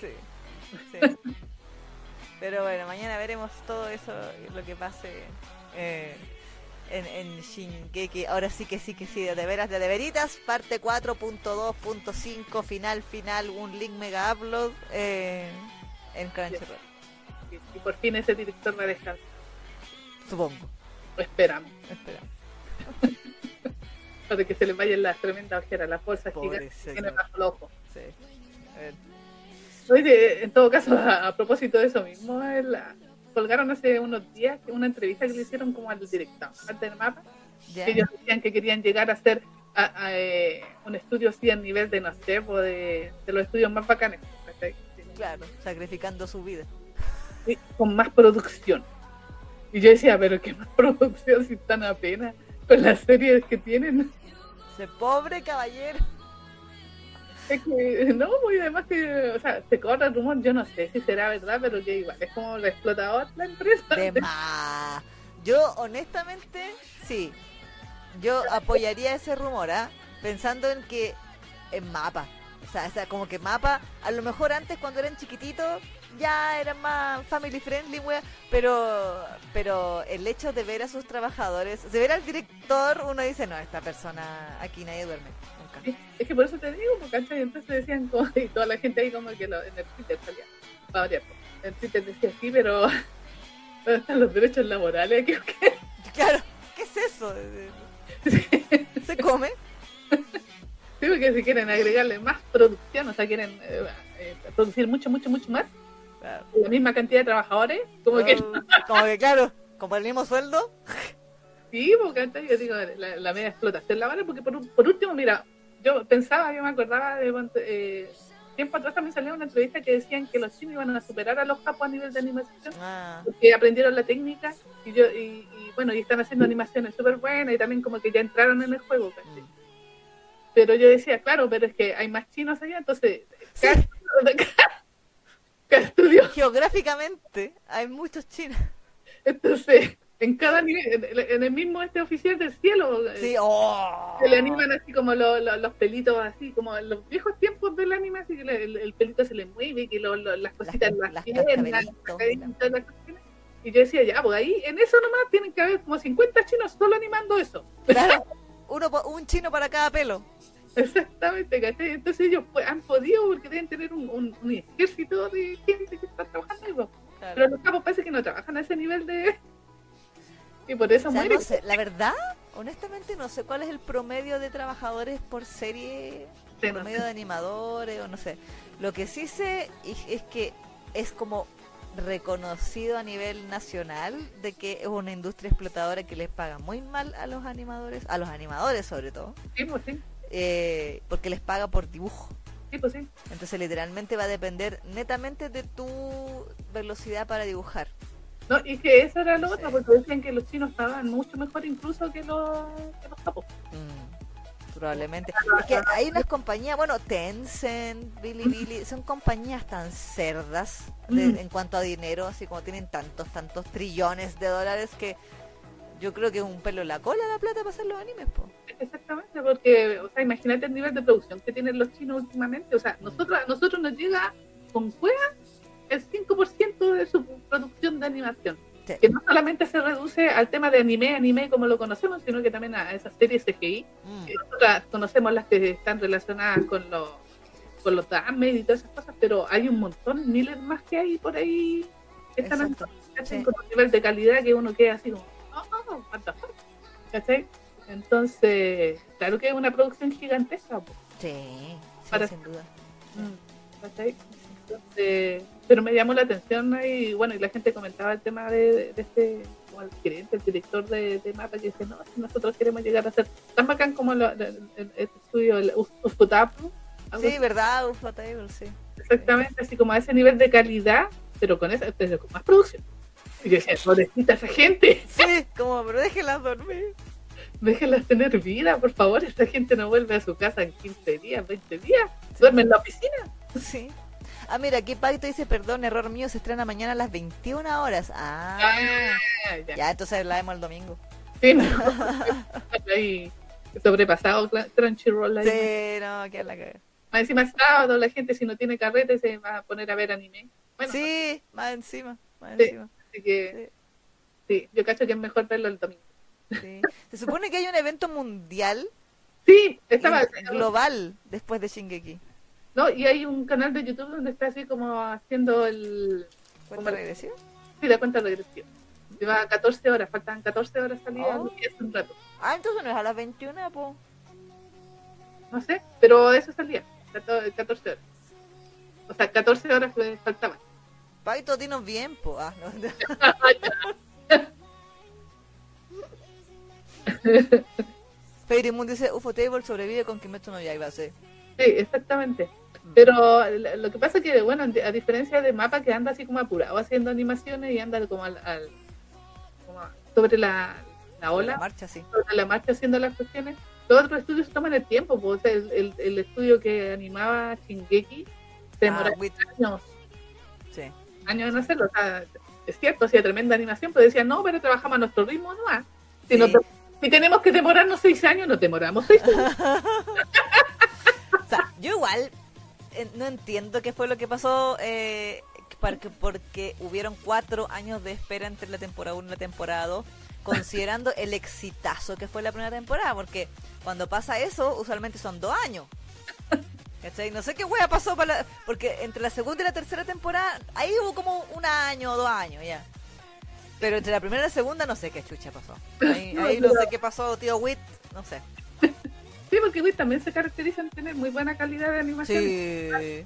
Sí, sí. Pero bueno, mañana veremos todo eso, lo que pase eh, en, en Shingeki. Ahora sí que sí que sí, de veras, de deveritas, parte 4.2.5, final, final, un link mega upload eh, en Crunchyroll, Y, y por fin ese director va a descansar. supongo. Lo esperamos. Para que se le vayan las tremendas ojeras, las bolsas Pobre gigantes que señor. tiene bajo los ojos. Sí. Oye, en todo caso, a, a propósito de eso mismo, el- colgaron hace unos días una entrevista que le hicieron como al director del mapa. Que ellos decían que querían llegar a a, eh, un estudio así a nivel de, no sé, o de, de los estudios más bacanes. Claro, sacrificando su vida. Sí, con más producción. Y yo decía, pero qué más producción si están apenas con las series que tienen. Ese pobre caballero. Es que, no, muy además que, o sea, se corre el rumor, yo no sé si será verdad, pero que igual es como la explotadora la empresa. De más. Yo, honestamente, sí. Yo apoyaría ese rumor, ¿ah? Pensando en que en mapa. O sea, o sea, como que mapa, a lo mejor antes cuando eran chiquititos ya eran más family friendly, wea, pero pero el hecho de ver a sus trabajadores, de ver al director, uno dice, no, esta persona, aquí nadie duerme, nunca. Es que por eso te digo, porque. Entonces decían, como, y toda la gente ahí como que lo- en el Twitter salía, variar, en Twitter decía, sí, pero ¿dónde están los derechos laborales? ¿Qué, qué? Claro, ¿qué es eso? ¿Se come? Sí, porque si quieren agregarle más producción, o sea, quieren eh, eh, producir mucho, mucho, mucho más, Claro. la misma cantidad de trabajadores, como que como que claro, como el mismo sueldo, sí, porque ¿cachai? yo digo, la, la media explotación laboral, porque por, por último, mira, yo pensaba, yo me acordaba de eh, tiempo atrás también salió una entrevista que decían que los chinos iban a superar a los japos a nivel de animación. ah, porque aprendieron la técnica y yo y, y, bueno y están haciendo animaciones súper buenas y también como que ya entraron en el juego mm. pero yo decía claro pero es que hay más chinos allá entonces Sí. cada, geográficamente hay muchos chinos. entonces en cada nivel en, el mismo este oficial del cielo eh, Sí, oh. se le animan así como lo- lo- los pelitos así como en los viejos tiempos del anime así que le- el, el pelito se le mueve que lo- las cositas las las piernas las y yo decía ya pues ahí en eso nomás tienen que haber como 50 chinos solo animando eso Claro, uno, un chino para cada pelo. Exactamente, ¿cachai? Entonces ellos pues, han podido porque deben tener un, un- un ejército de gente que está trabajando pues. Claro. pero los capos parece que no trabajan a ese nivel de... Y por eso O sea, mueren. no sé, la verdad, honestamente no sé cuál es el promedio de trabajadores por serie, Sí, no promedio sé. de animadores o no sé. Lo que sí sé es es que es como reconocido a nivel nacional de que es una industria explotadora que les paga muy mal a los animadores, a los animadores sobre todo, Sí, pues sí, eh, porque les paga por dibujo. sí, pues sí. Entonces literalmente va a depender netamente de tu velocidad para dibujar. No, y que eso era lo otro, porque decían que los chinos estaban mucho mejor incluso que los, que los capos. Mm, probablemente. Es que hay unas compañías, bueno, Tencent, Bilibili, son compañías tan cerdas de- Mm. en cuanto a dinero, así como tienen tantos, tantos trillones de dólares que yo creo que es un pelo en la cola la plata para hacer los animes, po. Exactamente, porque, o sea, imagínate el nivel de producción que tienen los chinos últimamente. O sea, nosotros, a nosotros nos llega con cueva el 5% de su producción de animación. Sí. Que no solamente se reduce al tema de anime, anime como lo conocemos, sino que también a esas series CGI. Mm, que Nosotras conocemos las que están relacionadas con los con los dames y todas esas cosas, pero hay un montón, miles más que hay por ahí Están sí. con un nivel de calidad que uno queda así como, oh, ¿cachai? Entonces, claro que es una producción gigantesca. Sí, sin duda. Mm, ¿cachai? Entonces, pero me llamó la atención y bueno, y la gente comentaba el tema de, este, como el gerente, el director de, de, Mapa, que dice, no, nosotros queremos llegar a ser tan bacán como el, estudio, el Ufotable. Sí, verdad, Ufotable, sí. Exactamente, así como a ese nivel de calidad, pero con esa, con más producción. Y yo decía, pobrecita esa gente. Sí, como, pero déjenlas dormir. Déjenlas tener vida, por favor. Esta gente no vuelve a su casa en 15 días, 20 días. Duerme en la oficina. Sí. Ah, mira, aquí Paito dice, perdón, error mío, se estrena mañana a las 21 horas. Ah, ah ya. entonces la vemos el domingo. Sí, no. ahí sobrepasado Crunchyroll ahí. Sí, no, que la que... Más encima sábado, la gente si no tiene carrete se va a poner a ver anime. sí, más encima, más encima. Así que, sí. yo cacho que es mejor verlo el domingo. Sí. Se supone que hay un evento mundial. Sí, estaba global después de Shingeki. No, y hay un canal de YouTube donde está así como haciendo el... ¿Cuenta regresiva? Sí, la cuenta regresiva. Lleva 14 horas, faltan 14 horas salir oh. y es un rato. Ah, entonces no es a las 21, po. No sé, pero eso salía, 14 horas. O sea, 14 horas faltaban. Paito, dinos bien, po. Ah, no. Fairy Moon dice, UFO Table sobrevive con Kimetsu no Yaiba, sí. Sí, exactamente. Pero lo que pasa es que, bueno, a diferencia de Mapa que anda así como apurado haciendo animaciones y anda como al, sobre la, la ola, la marcha, sí. sobre la marcha haciendo las cuestiones, los otros estudios toman el tiempo. Pues, el, el, estudio que animaba Shingeki se demora ah, años. Años en hacerlo. O sea, es cierto, hacía tremenda animación, pero decía, no, pero trabajamos a nuestro ritmo, no Si, si tenemos que demorarnos seis años, nos demoramos seis años. o sea, yo igual eh, no entiendo qué fue lo que pasó, eh, porque, porque hubieron cuatro años de espera entre la temporada 1 y la temporada 2, considerando el exitazo que fue la primera temporada, porque cuando pasa eso, usualmente son dos años. ¿Cachai? No sé qué wea pasó para porque entre la segunda y la tercera temporada, ahí hubo como un año o dos años ya. Pero entre la primera y la segunda no sé qué chucha pasó. Ahí, ahí no sé qué pasó, tío Witt, no sé. Sí, porque Wii también se caracteriza en tener muy buena calidad de animación. Sí.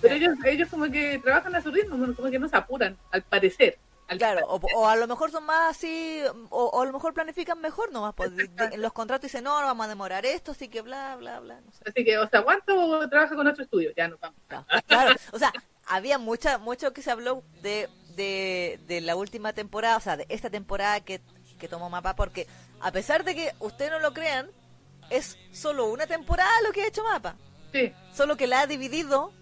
Pero ellos, ellos como que trabajan a su ritmo, como que no se apuran, al parecer. Claro, o, a lo mejor son más así, o, a lo mejor planifican mejor nomás. Pues, en los contratos dicen, no, vamos a demorar esto, así que bla, bla, bla. Así que, o sea, ¿cuánto trabaja con otro estudio? Ya no vamos. Claro, o sea, había mucha, mucho que se habló de, de, de la última temporada, o sea, de esta temporada que, que tomó Mapa, porque a pesar de que ustedes no lo crean, es solo una temporada lo que ha hecho Mapa. Sí. Solo que la ha dividido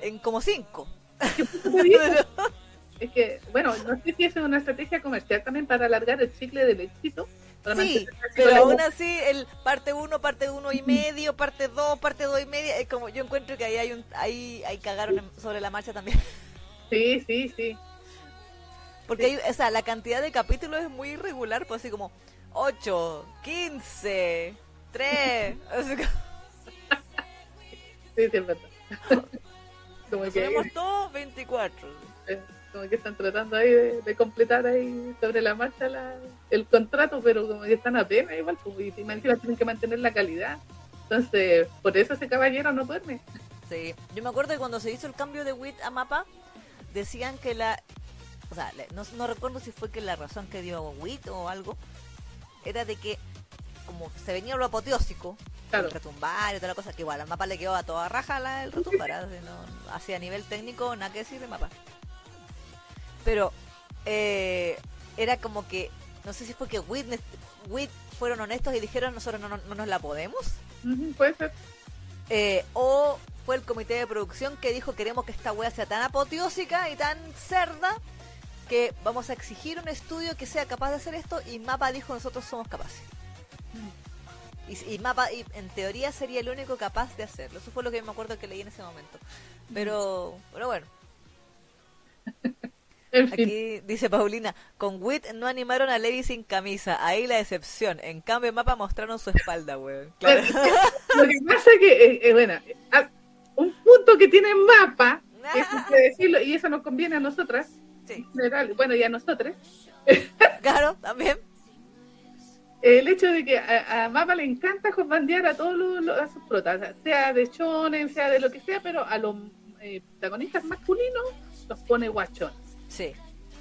en como cinco. es que, bueno, no sé si es una estrategia comercial también para alargar el ciclo del éxito. Sí, pero aún así, el parte uno, parte uno y medio, parte dos, parte dos y media, es como yo encuentro que ahí hay un, ahí, ahí cagaron sobre la marcha también. Sí, sí, sí. Porque Hay, o sea, la cantidad de capítulos es muy irregular, pues así como 8, 15, tres. sí, sí, es verdad. Como que, todos 24. Como que están tratando ahí de, completar ahí sobre la marcha la, el contrato, pero como que están apenas igual, pues, y encima tienen que mantener la calidad. Entonces, por eso ese caballero no duerme. Sí, yo me acuerdo que cuando se hizo el cambio de WIT a mapa, decían que la. O sea, no, no recuerdo si fue que la razón que dio WIT o algo, era de que como se venía lo apoteósico, el retumbar y toda la cosa, que igual al mapa le quedó a toda raja la, el retumbar, ¿eh? así a nivel técnico nada que decir de mapa. Pero eh, era como que, no sé si fue que Witness, Wit fueron honestos y dijeron nosotros no, no, nos la podemos. puede ser. Eh, o fue el comité de producción que dijo queremos que esta wea sea tan apoteósica y tan cerda que vamos a exigir un estudio que sea capaz de hacer esto y Mapa dijo nosotros somos capaces. Y, Mapa, y en teoría sería el único capaz de hacerlo. Eso fue lo que me acuerdo que leí en ese momento. Pero, pero bueno. Aquí dice Paulina, con Wit no animaron a Levi sin camisa, ahí la decepción. En cambio, Mapa mostraron su espalda, weón. Lo que pasa es que, eh, eh, bueno, un punto que tiene Mapa que decirlo, y eso nos conviene a nosotras. Sí. en general, bueno, y a nosotros. Claro, también. El hecho de que a, a Mapa le encanta bandear a todos los, los- a sus protas, sea de shonen, sea de lo que sea, pero a los eh, protagonistas masculinos los pone guachón. Sí.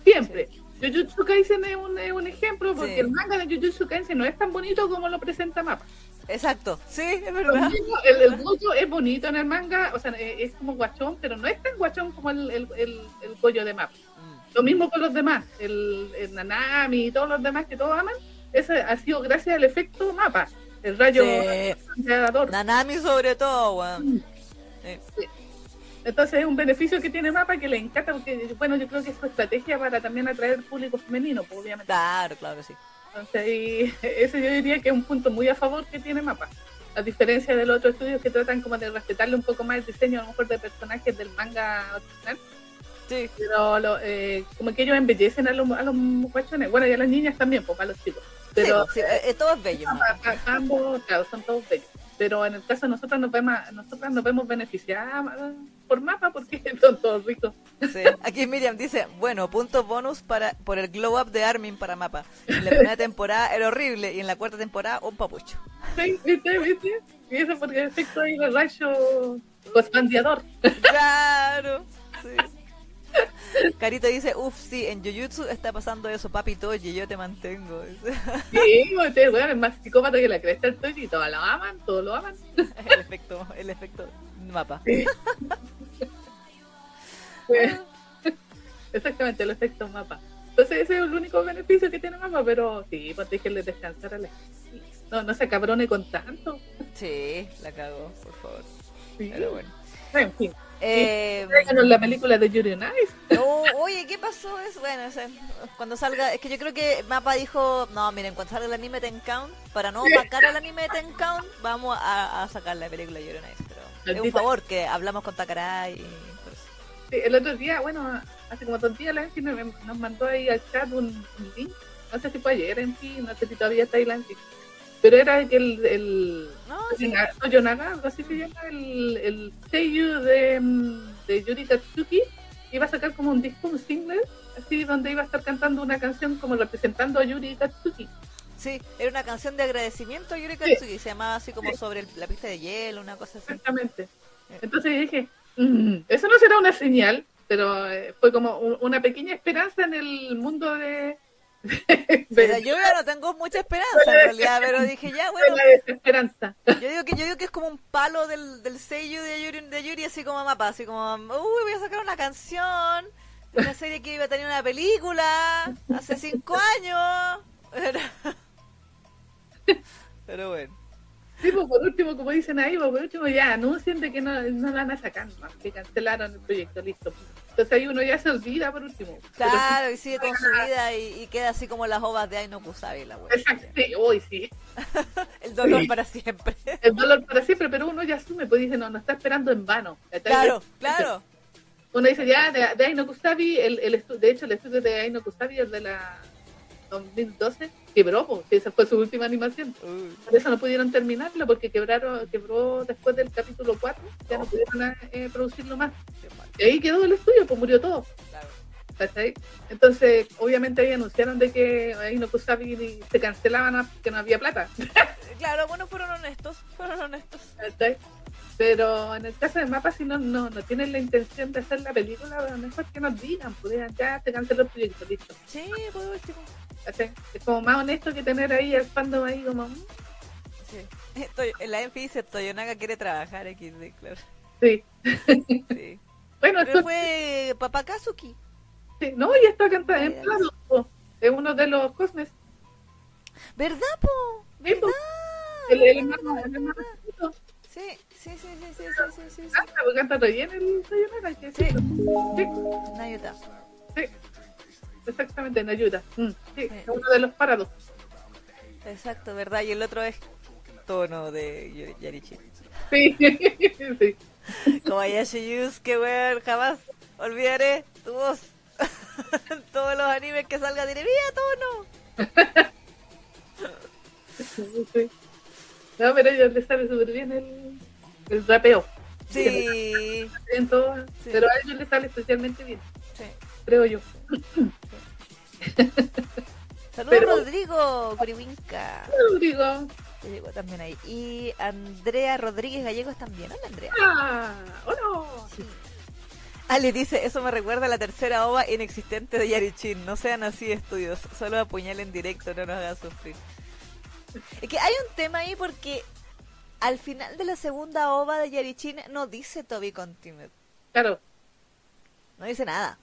Siempre. Jujutsu Kaisen es un, es un ejemplo porque Sí. el manga de Jujutsu Kaisen no es tan bonito como lo presenta Mapa. Exacto. Sí, es verdad. El, el es bonito en el manga, o sea, es como guachón, pero no es tan guachón como el, el, el, Gojo de Mapa. Mm. Lo mismo con los demás, el, Nanami y todos los demás que todos aman, eso ha sido gracias al efecto Mapa, el rayo Sí. Nanami sobre todo, weón. Sí. Entonces es un beneficio que tiene Mapa que le encanta, porque bueno, yo creo que es su estrategia para también atraer público femenino, pues, obviamente. Claro, claro que sí. Entonces, y ese yo diría que es un punto muy a favor que tiene Mapa. A diferencia de los otros estudios que tratan como de respetarle un poco más el diseño a lo mejor de personajes del manga original, Sí. pero lo, eh, como que ellos embellecen a los, a los guachones, bueno y a las niñas también, pues para los chicos. Pero sí, sí, eh, eh, todo es bello. ¿no? a- a- a ambos, claro, son todos bellos. Pero en el caso de nosotros nos vemos, nosotras nos vemos beneficiadas por Mapa porque son todos ricos. Sí. Aquí Miriam dice, bueno, puntos bonus para por el glow up de Armin para mapa. En la primera temporada era horrible y en la cuarta temporada un papucho. Sí, ¿Viste? ¿Viste? Y eso porque el efecto ahí del rayo expandiador. Claro. Sí. Carito dice, uff, sí, en Jujutsu está pasando eso, papi Toji, yo te mantengo. Sí, ustedes, bueno, es más psicópata que la cresta el Toji todos lo aman, todos lo aman. el efecto, el efecto mapa. Exactamente, el efecto mapa. Entonces ese es el único beneficio que tiene mapa, pero sí, pues déjenle descansar a la No, no se cabrone con tanto. Sí, la cago, por favor. Sí. Pero bueno. En fin, Eh, la película de Yuri on Ice. oh, oye, ¿qué pasó? Es bueno, cuando salga, es que yo creo que Mapa dijo, no, miren, cuando salga el anime Ten Count, para no opacar al anime Ten Count, vamos a, a sacar la película de Yuri Pero es un favor que hablamos con Takarai y por eso. Sí, el otro día, bueno, hace como dos días la Angie nos, mandó ahí al chat un, un link. No sé si fue ayer, en fin, no sé si todavía está ahí la. Pero era que el, el No, sí. Algo así se llama, el, el seiyuu de, de Yuri Tatsuki, iba a sacar como un disco, un single, así donde iba a estar cantando una canción como representando a Yuri Tatsuki. Sí, era una canción de agradecimiento a Yuri Sí. Katsuki, se llamaba así como sobre el- la pista de hielo, una cosa así. Exactamente. Entonces dije, "Mm, eso no será una señal, pero eh, fue como un- una pequeña esperanza en el mundo de... yo ya no tengo mucha esperanza en realidad, pero dije ya, bueno, la desesperanza. yo digo que yo digo que es como un palo del, del sello de Yuri, de Yuri así como mapa, así como, uy, voy a sacar una canción, de una serie que iba a tener una película hace cinco años. Pero bueno. Sí, pues, por último, como dicen ahí, pues, por último ya anuncien de que no, no la van a sacar, ¿no? que cancelaron el proyecto, listo. Entonces ahí uno ya se olvida por último. Claro, y sigue con su vida y, y queda así como las ovas de Aino Kusabi, la Pero- wea. Exacto, sí, uy, sí. El dolor Sí. para siempre. El dolor para siempre, pero uno ya asume, pues dice, no, no está esperando en vano. Claro, claro. Uno dice, ya, de, de Aino Kusabi, el, el estu- de hecho, el estudio de Aino Kusabi, el de la 2012, quebró, pues, esa fue su última animación. Por eso no pudieron terminarlo, porque quebraron, quebró después del capítulo 4, ya no pudieron eh, producirlo más. Y ahí quedó el estudio, pues murió todo. claro. ¿cachai? Entonces, obviamente ahí anunciaron de que ahí no Kusabi se cancelaban a- que no había plata. Claro, bueno, fueron honestos, fueron honestos. ¿cachai? Pero en el caso de Mapa, si no, no, no tienen la intención de hacer la película, a lo mejor que nos digan, pues digan, ya se canceló el proyecto, listo. Sí, último. Es como más honesto que tener ahí el fandom ahí como... Mm". Sí. Estoy, la Enfi dice, Toyonaga quiere trabajar aquí, sí, claro. Sí. sí. bueno, Pero esto... fue Papá Kazuki. Sí, no, y está cantando en plano, es uno de los cosmes. ¿Verdad, po? ¿Verdad? El, el hermano. Sí, sí, sí, sí, sí, sí, sí, sí. Canta, bien el Toyonaga. Sí. Sí. Nayuta. Sí exactamente, en ayuda. Mm, sí, es uno de los parados. Exacto, ¿verdad? Y el otro es Tono de Yarichi. Sí, sí. Kobayashi Yusuke, weón, jamás olvidaré tu voz. Todos los animes que salga diré, ¡Mira, Tono! sí. No, pero a ellos les sale súper bien el, el rapeo. Sí. En todo, Sí. Pero a ellos les sale especialmente bien, sí. Creo yo. Saludos Pero- Rodrigo Curiwinca. Que llegó también ahí. Y Andrea Rodríguez Gallegos también. Hola Andrea. ah, oh no. Ale dice, eso me recuerda a la tercera ova inexistente de Yarichin. No sean así estudios, solo apuñalen directo, no nos hagan sufrir. Es que hay un tema ahí porque al final de la segunda ova de Yarichin no dice Toby Continued. Claro. No dice nada.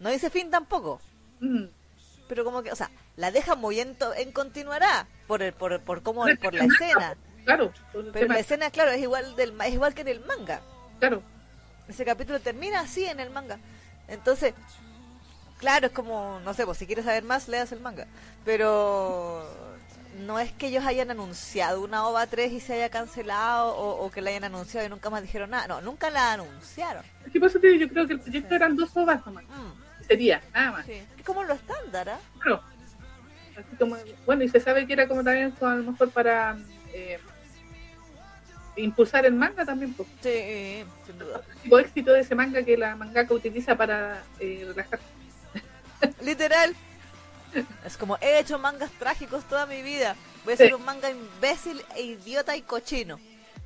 No dice fin tampoco. Mm. Pero como que, o sea, la deja muy en, en continuará por el, por, por cómo, por la escena. Claro. Pero tema- la escena, claro, es igual del es igual que en el manga. Claro. Ese capítulo termina así en el manga. Entonces, claro, es como, no sé, pues si quieres saber más, leas el manga. Pero no es que ellos hayan anunciado una OVA 3 y se haya cancelado o, o que la hayan anunciado y nunca más dijeron nada. No, nunca la anunciaron. Es que por eso te digo, yo creo que el proyecto eran dos ovas nomás. Mm, Sería, nada más. sí. Es como lo estándar, ¿ah? Claro. Así como, bueno, y se sabe que era como también a lo mejor para eh, impulsar el manga también, pues. Sí, sin duda. tipo éxito de ese manga que la mangaka utiliza para eh, relajar. Literal. Es como, he hecho mangas trágicos toda mi vida. Voy a Sí. hacer un manga imbécil e idiota y cochino.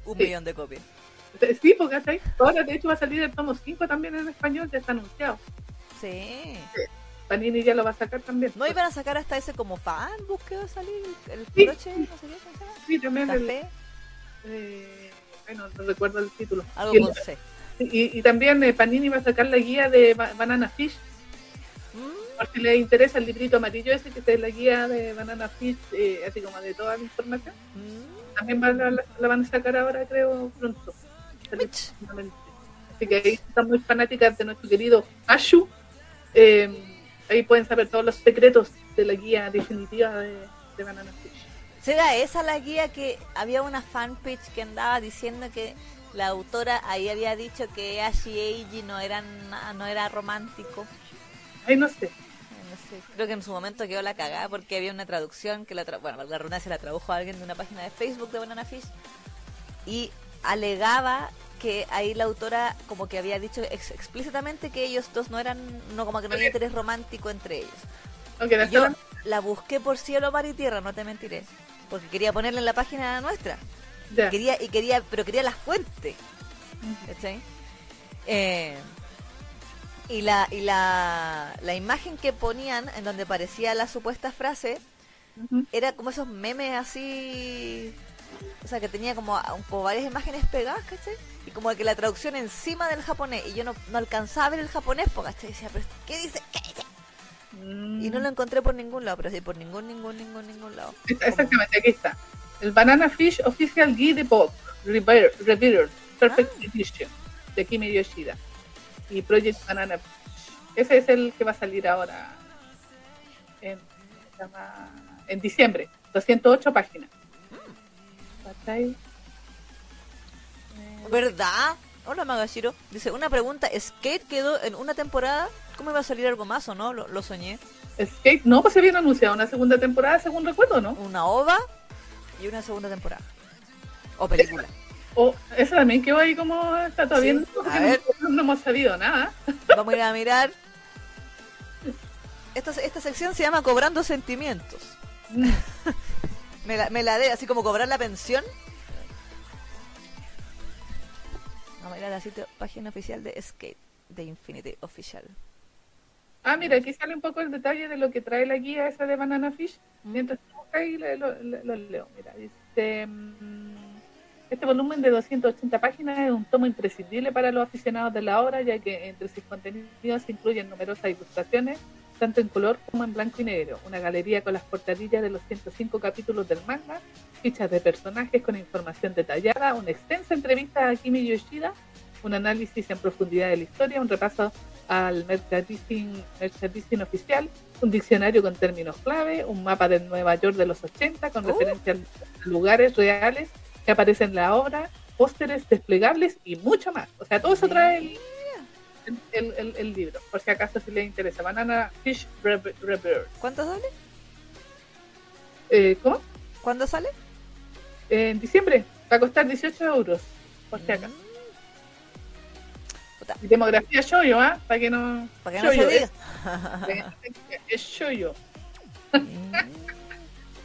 Un Sí. millón de copias. Sí, porque ahora de hecho va a salir el tomo 5 también en español, ya está anunciado. Sí. Panini ya lo va a sacar también. ¿No iban a sacar hasta ese como fanbook que va a salir? El Sí. broche. Sí, también el, Café, eh, bueno, no recuerdo el título. algo Y, el- con C. y- y también eh, Panini va a sacar la guía de Ba- Banana Fish, Mm, por si les interesa el librito amarillo ese que es la guía de Banana Fish, eh, así como de toda la información. mm. También va- la, la- van a sacar ahora, creo, pronto. Así que ahí están muy fanáticas de nuestro querido Ashu. Eh, ahí pueden saber todos los secretos de la guía definitiva de, de Banana Fish. ¿Será esa la guía que había una fanpage que andaba diciendo que la autora ahí había dicho que Ashi Eiji no eran no era romántico? Ahí no sé. No sé, creo que en su momento quedó la cagada porque había una traducción que la tra- bueno, la redundancia la tradujo a alguien de una página de Facebook de Banana Fish y alegaba que ahí la autora como que había dicho ex- explícitamente que ellos dos no eran no como que no había interés romántico entre ellos. Aunque la Y yo la busqué por cielo, mar y tierra, no te mentiré, porque quería ponerla en la página nuestra. Quería y quería, pero quería la fuente. ¿cachai? Eh, y la, y la, la imagen que ponían en donde parecía la supuesta frase era como esos memes así. O sea, que tenía como, como varias imágenes pegadas, ¿cachai? Como que la traducción encima del japonés. Y yo no, no alcanzaba a ver el japonés, porque ¿cachai? decía, pero ¿qué dice? ¿Qué dice? Y no lo encontré por ningún lado, pero sí, por ningún, ningún, ningún, ningún lado. Está- Exactamente, aquí está. El Banana Fish Official Guide de Rever- Revered, Perfect Ah. Edition, de Kimi Yoshida. Y Project Banana Fish. Ese es el que va a salir ahora en, en diciembre. 208 páginas. ¿Cachai? ¿Verdad? Hola Magashiro. Dice, una pregunta, ¿Skate quedó en una temporada? ¿Cómo iba a salir algo más o no? Lo, lo soñé. Skate, no, pues se habían anunciado una segunda temporada, según recuerdo, ¿no? Una ova y una segunda temporada. O película. O esa también quedó ahí como está todavía. Sí, a ver. no, no hemos sabido nada. Vamos a ir a mirar. Esta, esta sección se llama Cobrando Sentimientos. Me la, me la de así como cobrar la pensión. Vamos a ir a la sitio, página oficial de Skate, de Infinity Official. Ah, mira, aquí sale un poco el detalle de lo que trae la guía esa de Banana Fish. Mientras tú buscas ahí lo, lo- lo- lo leo. Mira, dice... mm, Este volumen de 280 páginas es un tomo imprescindible para los aficionados de la obra, ya que entre sus contenidos se incluyen numerosas ilustraciones, tanto en color como en blanco y negro, una galería con las portadillas de los 105 capítulos del manga, fichas de personajes con información detallada, una extensa entrevista a Kimi Yoshida, un análisis en profundidad de la historia, un repaso al merchandising, merchandising oficial, un diccionario con términos clave, un mapa de Nueva York de los 80 con Uh. referencia a lugares reales que aparecen en la obra, pósteres desplegables y mucho más. O sea, todo eso trae el, el, el- el libro, por si acaso si les interesa. Banana Fish Rebirth. ¿Cuánto sale? Eh, ¿Cómo? ¿Cuándo sale? En diciembre va a costar 18 euros, por si acaso. Y demografía yo, ¿ah? Para que no. Para que no se diga. Es yo.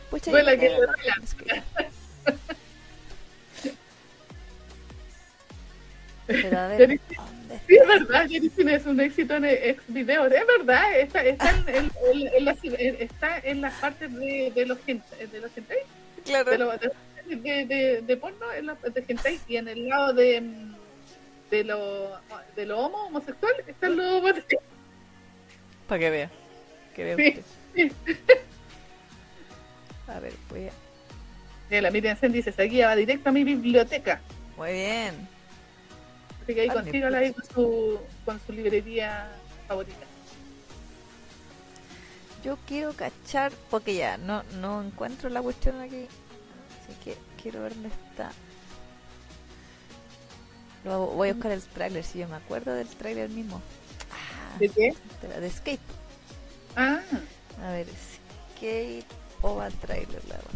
Pucha, Duela yo- que eh, duela. Pero a ver, Jenny- ¿dónde Sí, es verdad, Jennifer es un éxito en ex videos. Es verdad, está, está, en, en- en- en las, está en las partes de, de los hentai, de los hentai, Claro. de, los- de, de, de- de porno, en los de hentai, y en el lado de, de lo, de lo homo, homosexual, están los homosexuales. Para que vea. Que vea Sí, usted. sí. A ver, voy a... Mira, la Miriam Sen dice, esa guía va directo a mi biblioteca. Muy bien. Así que ahí Ah, consígala ahí con su, con su librería favorita. Yo quiero cachar, porque ya no, no encuentro la cuestión aquí. Así que quiero ver dónde está. Luego voy a buscar el tráiler, si yo me acuerdo del tráiler mismo. Ah, ¿De qué? de, Skate. Ah, A ver, Skate OVA trailer, la verdad.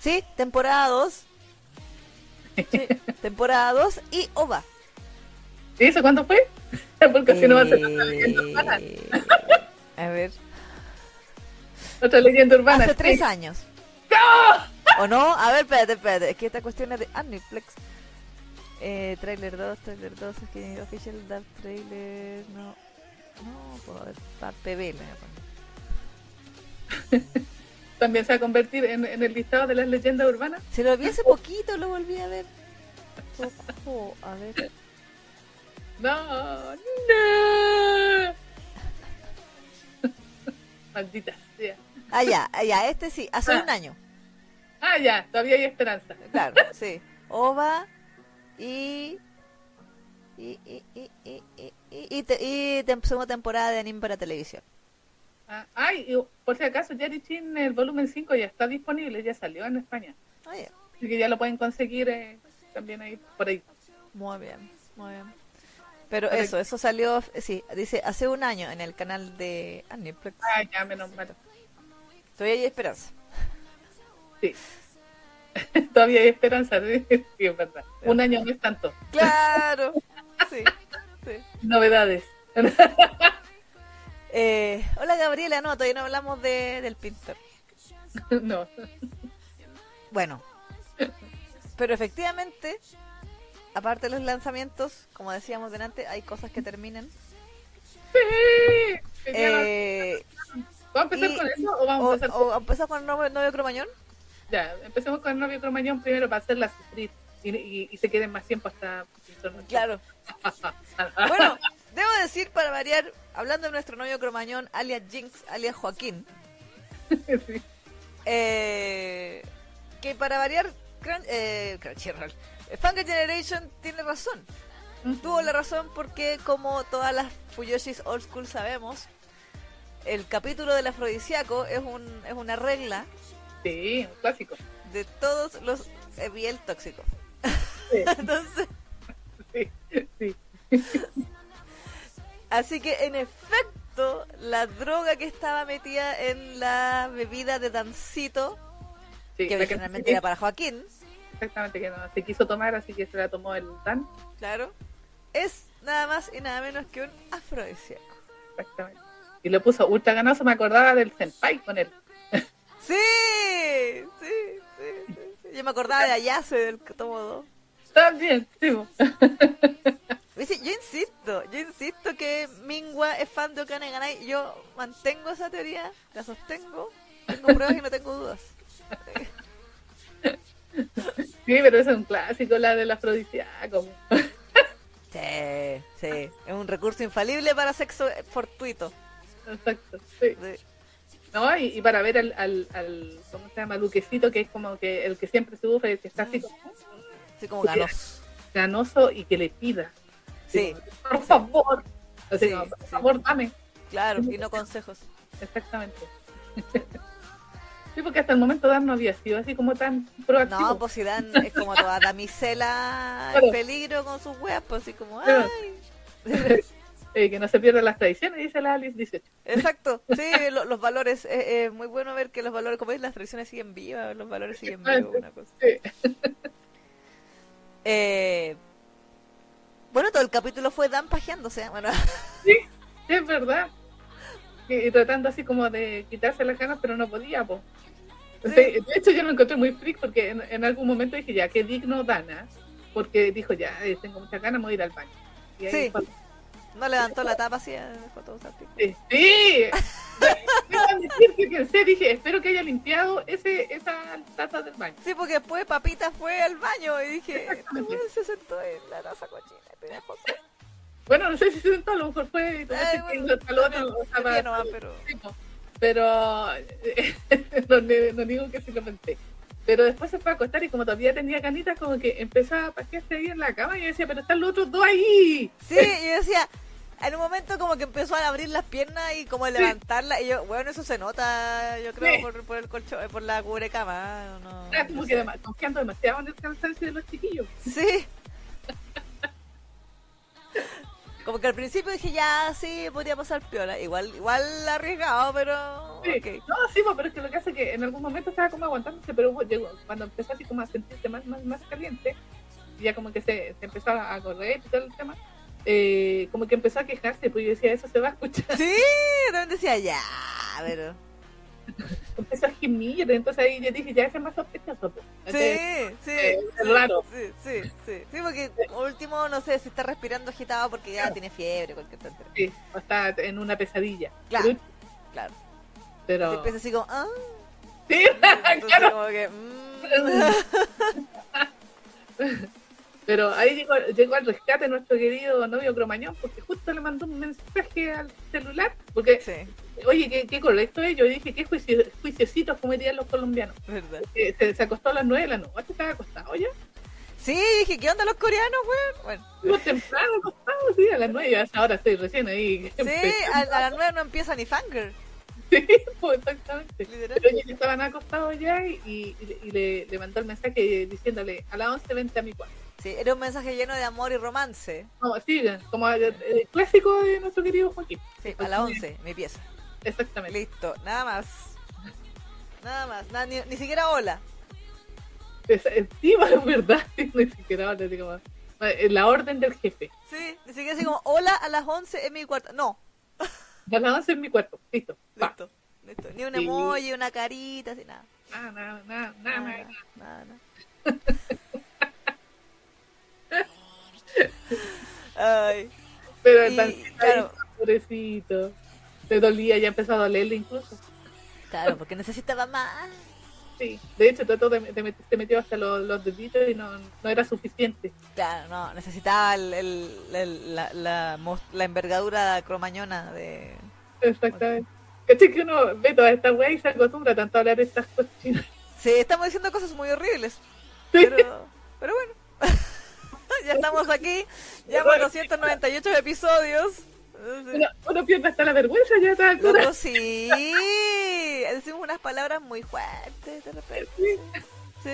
Sí, temporada 2. Sí, temporada 2 y OVA. ¿y eso cuándo fue? Porque así no va a ser otra leyenda urbana. Eh, A ver, Otra leyenda urbana. hace tres sí. años. ¿O no? A ver, espérate, espérate. Es que esta cuestión es de Aniplex. Eh, trailer 2, trailer 2, es que Official Dark Trailer. No, no, puedo ver. Pa- PB me voy a poner. También se va a convertir en, en el listado de las leyendas urbanas. Se lo vi hace poquito, lo volví a ver. Ojo, a ver. No, no. Maldita sea. Ah, ya, ah, ya, este sí, hace Ah. un año. Ah, ya, todavía hay esperanza. Claro, sí. OVA y. Y, y, y, y, y, y, y te- y tem- segunda temporada de anime para televisión. Ah, ay, y por si acaso, Jerry Chin, el volumen 5 ya está disponible, ya salió en España. Ah. Así que ya lo pueden conseguir eh, también ahí, por ahí. Muy bien, muy bien. Pero eso, eso salió, sí, dice hace un año en el canal de Aniplex. Ah, ya, menos mal. Todavía hay esperanza. Sí. todavía hay esperanza, sí, sí, es verdad. Un año no es tanto. Claro, sí, sí. Novedades. Eh, hola Gabriela, no, todavía no hablamos de, del pintor. no. Bueno, pero efectivamente, aparte de los lanzamientos, como decíamos delante, hay cosas que terminan. Sí. Eh, ¿Vamos a empezar y- con eso o vamos o, a empezar con... o empezamos con el novio, novio cromañón. Ya, empecemos con el novio cromañón primero para hacerla sufrir y, y, y se queden más tiempo hasta... Claro. Bueno, debo decir para variar, hablando de nuestro novio cromañón, alias Jinx, alias Joaquín, Sí. eh, que para variar, Crun- eh, Crunchyroll, Generation tiene razón. Tuvo la razón porque, como todas las Fuyoshis Old School sabemos, el capítulo del afrodisíaco es, un, es una regla Sí, un clásico. de todos los eh, biel tóxicos. Sí, Entonces, sí, sí. Así que en efecto, la droga que estaba metida en la bebida de Dancito, Sí, que originalmente era para Joaquín, Exactamente, que no se quiso tomar, así que se la tomó el Dan. claro, es nada más y nada menos que un afrodisíaco. Exactamente. Y le puso ultra ganoso, me acordaba del senpai con él. Sí, sí, sí, sí, sí. Yo me acordaba de Ayase del tomo 2. También, sí. yo insisto, yo insisto que Mingua es fan de Okane Ganai. Yo mantengo esa teoría, la sostengo, tengo pruebas y no tengo dudas. Sí, pero es un clásico, la del afrodisíaco. Sí, sí, es un recurso infalible para sexo fortuito. Exacto, sí. Sí. No, y, y para ver al, al, al, ¿cómo se llama? Duquecito, que es como que el que siempre se sufre, el que está así como Así como ganos. ganoso y que le pida. Sí, Por favor. Así Sí, como, por sí. favor, dame. claro, y no consejos. Exactamente. Sí, porque hasta el momento Dan no había sido así como tan proactivo. No, pues si Dan es como toda damisela en peligro con sus weas, pues así como, ay. Eh, que no se pierdan las tradiciones, dice la Alice 18. Exacto, sí, lo- los valores, es muy bueno ver que los valores, como es, las tradiciones siguen vivas, los valores siguen vivos, una cosa. Sí. Bueno, todo el capítulo fue Dan pajeándose. Bueno. Sí, es verdad. Y, tratando así como de quitarse las ganas, pero no podía, po. De hecho, yo lo encontré muy freak porque en, algún momento dije, ya, qué digno Dana, porque dijo, ya, eh, tengo muchas ganas, voy a ir al baño. Y ahí sí. No levantó la tapa así, eh, Sí, sí. decir que pensé, dije, espero que haya limpiado ese, esa taza del baño. Sí, porque después Papita fue al baño y dije, ¿cómo se sentó en la taza cochina? Bueno, no sé si se sentó, a lo mejor fue. Pero... pero no, no, digo que sí lo pensé. Pero después se fue a acostar y como todavía tenía canitas, como que empezaba a pasearse ahí en la cama y yo decía, pero están los otros dos ahí. Sí, y yo decía, en un momento como que empezó a abrir las piernas y como a levantarla y yo, bueno, eso se nota, yo creo, por, el colchón, por la cubrecama. No, ah, como que confiando demasiado en el cansancio de los chiquillos. Sí. como que al principio dije, ya, sí, podría pasar piola. Igual igual arriesgado, pero... Sí. No, sí, pero es que lo que hace que en algún momento estaba como aguantándose, pero llegó, cuando empezó así como a sentirse más, más, más caliente, ya como que se, se empezó a correr y todo el tema eh, como que empezó a quejarse, pues yo decía, eso se va a escuchar. Sí, también decía, ya, pero... empezó a gemir, entonces ahí yo dije, ya ese es más sospechoso. Pues. Sí, sí, eh, es raro. Sí, sí, sí, sí, porque último, no sé, si está respirando agitado porque ya tiene fiebre, cualquier tontería. Sí, o está en una pesadilla. Claro, claro. Pero... Empieza así como, ah... Sí, claro. Como que, mm. Pero ahí llegó, llegó al rescate nuestro querido novio Cromañón, porque justo le mandó un mensaje al celular, porque, oye, qué, qué, correcto es, yo dije, qué juicio, juiciositos cometían los colombianos. ¿Verdad? Se, se, acostó a las nueve de la noche, estaba acostado ya. Sí, dije, ¿qué onda los coreanos, güey? Bueno. temprano acostado, sí, a las nueve, ahora estoy recién ahí. Sí, a, las nueve no empieza ni Fanger. Sí, pues exactamente. Pero estaban acostados ya y, y, le, le, mandó el mensaje diciéndole, a las once vente a mi cuarto. Sí, era un mensaje lleno de amor y romance. No, sí, como el, clásico de nuestro querido Joaquín. Sí, a la 11, mi pieza. Exactamente. Listo, nada más. Nada más, nada, ni, ni, siquiera hola. Es, encima, es verdad, ni siquiera hola, así como, la orden del jefe. Sí, ni siquiera así como, hola a las 11 en mi cuarto. No. A las 11 en mi cuarto, listo. Listo, listo. Ni un emoji, una carita, así nada. Nada, nada, nada, nada. nada, nada. nada. Ay. Pero y, claro. pobrecito. Te dolía, ya empezó a dolerle incluso. Claro, porque necesitaba más. Sí, de hecho, todo te, te, metió hasta los, los, deditos y no, no, era suficiente. Claro, no, necesitaba el, el, la, la, la, envergadura cromañona de. Exactamente. Es que uno ve toda esta wea y se acostumbra tanto a hablar de estas cosas Sí, estamos diciendo cosas muy horribles. Pero, pero bueno. ya estamos aquí, ya por 298 episodios. Uno, pierde hasta la vergüenza ya está. Loco, sí. Decimos unas palabras muy fuertes de repente. Sí.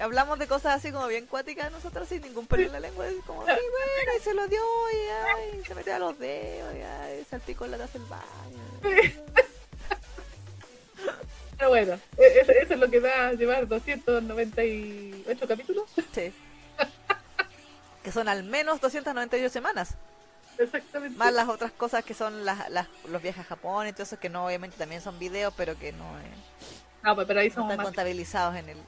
Hablamos de cosas así como bien cuáticas nosotros sin ningún pelo en la lengua. Como, sí, bueno, y se lo dio, y ay, se metió a los dedos, y ay, salpicó la taza del baño. Pero bueno, e-, eso, eso, es lo que da llevar 298 capítulos. Sí que son al menos 298 semanas. Exactamente. Más las otras cosas que son las, las, los viajes a Japón y todo eso, que no obviamente también son videos, pero que no, no pues, pero ahí somos están contabilizados en el...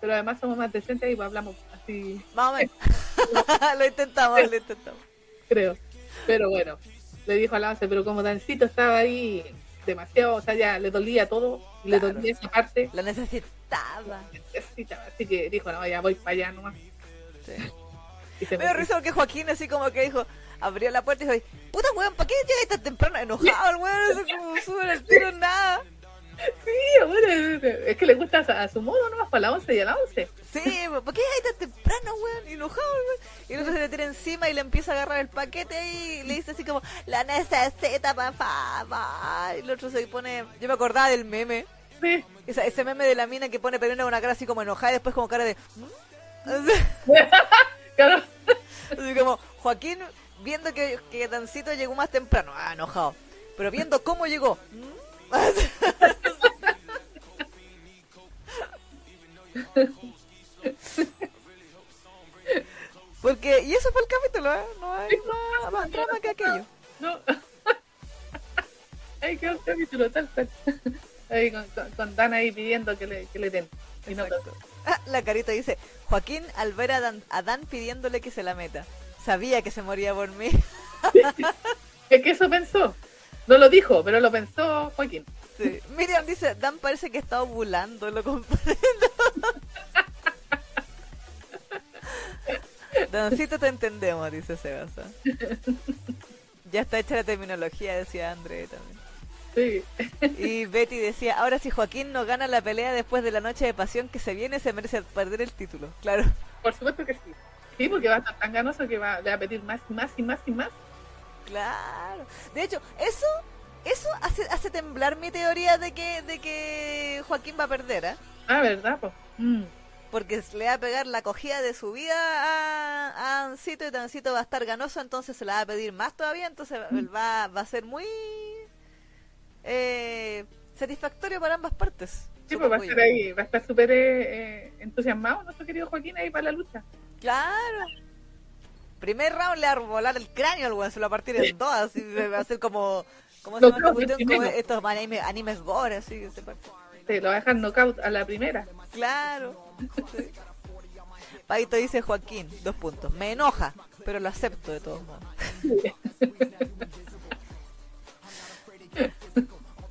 Pero además somos más decentes y hablamos así... Más o menos. lo intentamos, lo intentamos. Creo. Pero bueno, le dijo a Lance, pero como Dancito estaba ahí demasiado, o sea, ya le dolía todo, le dolía esa parte. Lo necesitaba. necesitaba, así que dijo, no, ya voy para allá nomás. Sí. Me dio risa porque Joaquín así como que dijo, abrió la puerta y dijo, puta weón, ¿para qué llegas tan temprano? Enojado el weón, así como sube el tiro nada. Sí, bueno, es que le gusta a, su modo nomás para la 11 y a la 11. Sí, ¿por qué llegas tan temprano, weón? Enojado, weón. Y el otro se le tira encima y le empieza a agarrar el paquete y le dice así como, la necesita, papá. Y el otro se pone, yo me acordaba del meme. Sí. ese meme de la mina que pone pero una cara así como enojada y después como cara de... ¿Mm? Claro. Así como, Joaquín, viendo que, que Dancito llegó más temprano, ah, enojado. Pero viendo cómo llegó. Porque, y eso fue el capítulo, ¿eh? No hay más drama que aquello. No. Ahí quedó el capítulo, tal cual. Ahí con, con, con Dan ahí pidiendo que le, que le den. Y no Exacto. Ah, la carita dice, Joaquín al ver a Dan, a Dan pidiéndole que se la meta. Sabía que se moría por mí. Es que eso pensó. No lo dijo, pero lo pensó Joaquín. Sí. Miriam dice, Dan parece que está ovulando, lo comprendo. Dancito te entendemos, dice Sebasa. Ya está hecha la terminología, decía André también. Sí. Y Betty decía, ahora si Joaquín no gana la pelea después de la noche de pasión que se viene, se merece perder el título. Claro. Por supuesto que sí. Sí, porque va a estar tan ganoso que va, le va a pedir más y más y más y más. Claro. De hecho, eso eso hace, hace temblar mi teoría de que de que Joaquín va a perder, ¿eh? Ah, ¿verdad? Pues. Mm. Porque le va a pegar la cogida de su vida a, a Ancito y Tancito va a estar ganoso, entonces se la va a pedir más todavía, entonces va, va a ser muy eh, satisfactorio para ambas partes. Sí, pues va a estar ahí, va a estar súper eh, eh, entusiasmado nuestro querido Joaquín ahí para la lucha. Claro. Primer round le va a volar el cráneo al weón, se lo va a partir en dos, así va a ser como, como, se llama. Como estos animes, animes gore, así que se parte. Sí, lo va a dejar knockout a la primera. Claro. Sí. Paito dice Joaquín, dos puntos. Me enoja, pero lo acepto de todos modos.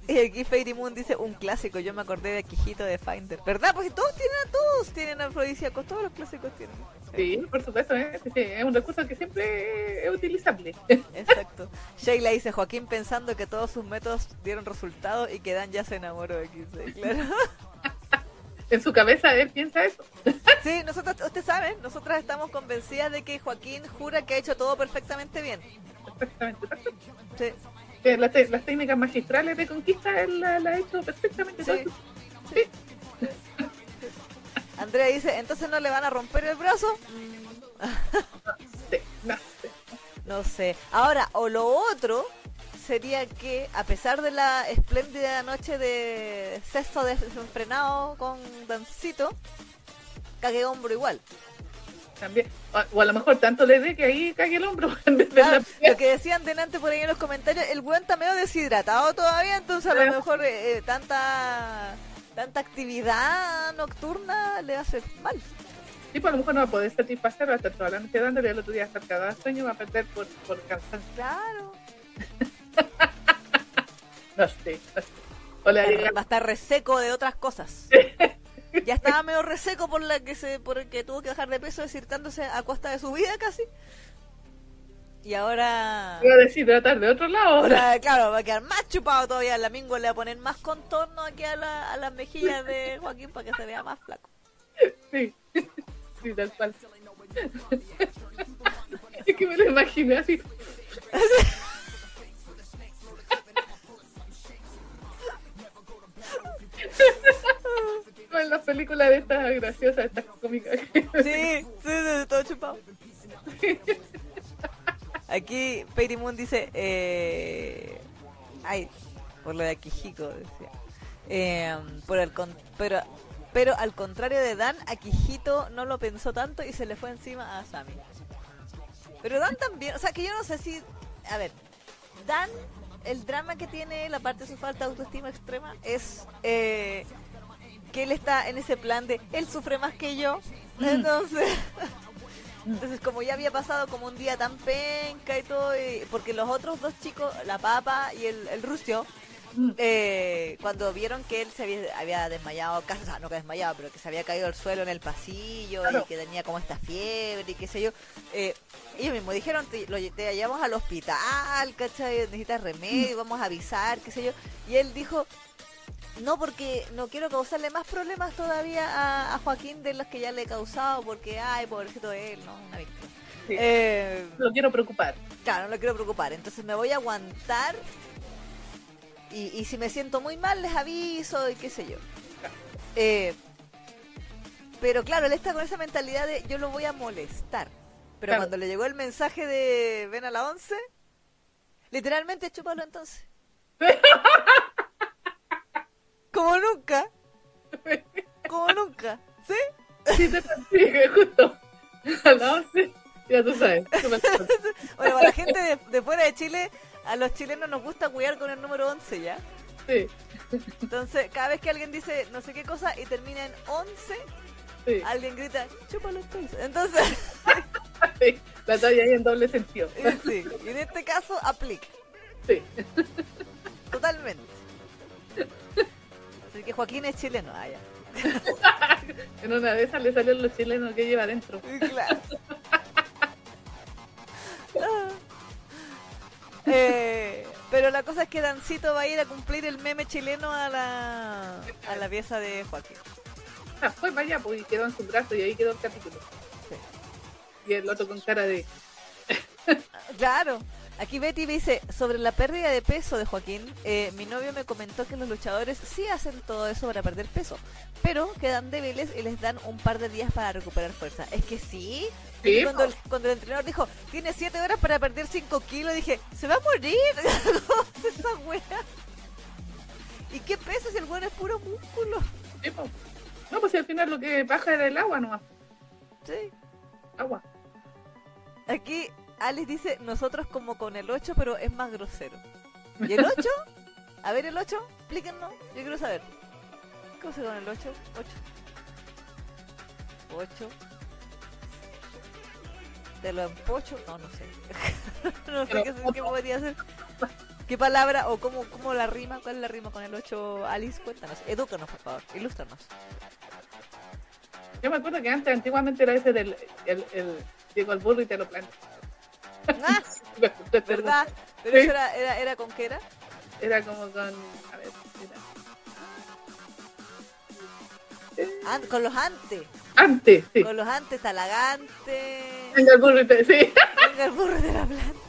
Y aquí Fairy Moon dice un clásico, yo me acordé de Quijito de Finder. ¿Verdad? Porque todos tienen, todos tienen afrodisíacos, todos los clásicos tienen. Sí, por supuesto, ¿eh? Sí, es un recurso que siempre es utilizable. Exacto. Sheila dice Joaquín pensando que todos sus métodos dieron resultado y que Dan ya se enamoró de XD. Claro. en su cabeza él piensa eso. Sí, nosotros, usted sabe, nosotras estamos convencidas de que Joaquín jura que ha hecho todo perfectamente bien. Perfectamente. Sí. Que las, te- las técnicas magistrales de conquista él la, la ha hecho perfectamente. Sí. Andrea dice, entonces no le van a romper el brazo. Sí, no sé. No sé. Ahora, o lo otro sería que, a pesar de la espléndida noche de sexto desenfrenado con Dancito, cague hombro igual. También. O, o a lo mejor tanto le dé que ahí cague el hombro Claro, lo que decían delante por ahí en los comentarios, el weón está medio deshidratado todavía, entonces a lo mejor eh, eh, tanta tanta actividad nocturna le hace mal. Sí, pues a lo mejor no va a poder satisfacer, va a estar toda la noche dándole, el otro día va a estar cagada de sueño, va a perder por, por cansancio. Claro. No sé, no sé. Va a estar reseco de otras cosas. Ya estaba medio reseco por la que se por el que tuvo que bajar de peso desirtándose a costa de su vida casi. Y ahora iba a deshidratar de otro lado. ahora. ahora, claro, va a quedar más chupado todavía. La mingua le va a poner más contorno aquí a, la- a las mejillas de Joaquín para que se vea más flaco. Sí, sí, tal cual. Es que me lo imaginé así. En las películas de estas graciosas, estas cómicas. Sí, sí, todo chupado. Aquí Peiry Moon dice, eh, ay, por lo de Akihiko decía, Eh, por el pero, pero al contrario de Dan, Akihito no lo pensó tanto y se le fue encima a Sami. Pero Dan también, o sea que yo no sé si, a ver, Dan, el drama que tiene, la parte de su falta de autoestima extrema es eh, que él está en ese plan de él sufre más que yo, entonces entonces como ya había pasado como un día tan penca y todo, y- porque los otros dos chicos, la papa y el, el Rusio, eh, cuando vieron que él se había, había desmayado, casi, o sea, no que desmayado, pero que se había caído al suelo en el pasillo Claro. y que tenía como esta fiebre y qué sé yo, eh, ellos mismos dijeron, te, lo, te llevamos al hospital, ¿cachai? Necesitas remedio, vamos a avisar, qué sé yo. Y él dijo, no, porque no quiero causarle más problemas todavía a, a Joaquín de los que ya le he causado, porque, ay, pobrecito de él, no, una víctima. Sí. Eh, Lo quiero preocupar. claro, no lo quiero preocupar, entonces me voy a aguantar y, y si me siento muy mal les aviso y qué sé yo. Eh, pero claro, él está con esa mentalidad de yo lo voy a molestar. Pero Claro. cuando le llegó el mensaje de ven a la 11, literalmente chúpalo entonces. Como nunca. Como nunca. ¿Sí? Sí, te sí, justo. A la once. Ya tú sabes. bueno, para la gente de, de, fuera de Chile, a los chilenos nos gusta cuidar con el número 11, ¿ya? Sí. Entonces, cada vez que alguien dice no sé qué cosa y termina en 11, Sí. alguien grita, chúpalo entonces. Entonces, Sí, La talla ahí en doble sentido. sí, y en este caso aplica, Sí. totalmente. Que Joaquín es chileno, ah, ya. En una de esas le salió los chilenos que lleva adentro. Claro. Ah. Eh, pero la cosa es que Dancito va a ir a cumplir el meme chileno a la, a la pieza de Joaquín. Ah, fue para allá, pues, y quedó en su brazo y ahí quedó el capítulo. Sí. Y el otro con cara de... Claro. Aquí Betty dice, sobre la pérdida de peso de Joaquín, eh, mi novio me comentó que los luchadores sí hacen todo eso para perder peso, pero quedan débiles y les dan un par de días para recuperar fuerza. Es que sí. Sí, cuando, el, cuando el entrenador dijo, tiene 7 horas para perder 5 kilos, dije, se va a morir. ¿Cómo es esa wea? ¿Y qué peso si el weón es puro músculo? Sí. No, pues si al final lo que baja era el agua nomás. Sí. Agua. Aquí Alice dice, nosotros como con el 8, pero es más grosero. ¿Y el 8? A ver, el 8, explíquenos, yo quiero saber. ¿Cómo se con el 8? 8. 8. ¿De lo empocho? No, no sé. no sé qué, qué podría ser. ¿Qué palabra o cómo, cómo la rima? ¿Cuál es la rima con el 8? Alice, cuéntanos. Edúcanos, por favor. Ilústranos. Yo me acuerdo que antes, antiguamente era ese del... El, el, llegó al burro y te lo planta. Ah, ¿verdad? Pero eso era, era, era con qué era? Era como con... A ver, era... An- con los antes. Antes, sí. Con los antes, talagante. Venga el burro. Sí, Venga el burro de la planta.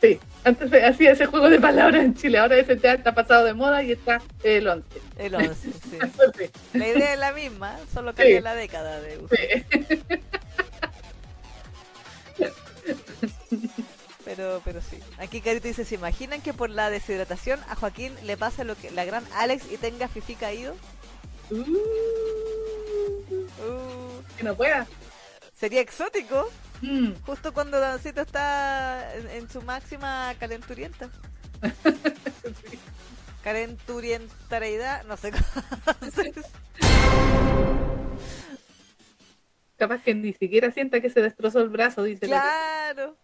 sí. Antes hacía ese juego de palabras en Chile. Ahora ese ya está pasado de moda y está el 11. El 11, sí. Sí, La idea es la misma, solo cambia Sí. la década de uso. sí. Pero, pero sí. Aquí Carito dice, ¿se imaginan que por la deshidratación a Joaquín le pasa lo que la gran Alex y tenga fifi caído? Uh, Uh, que no pueda. sería exótico, Mm. justo cuando Dancito está en, en su máxima calenturienta. Sí. No sé cómo. Capaz que ni siquiera sienta que se destrozó el brazo, dice. la- Claro.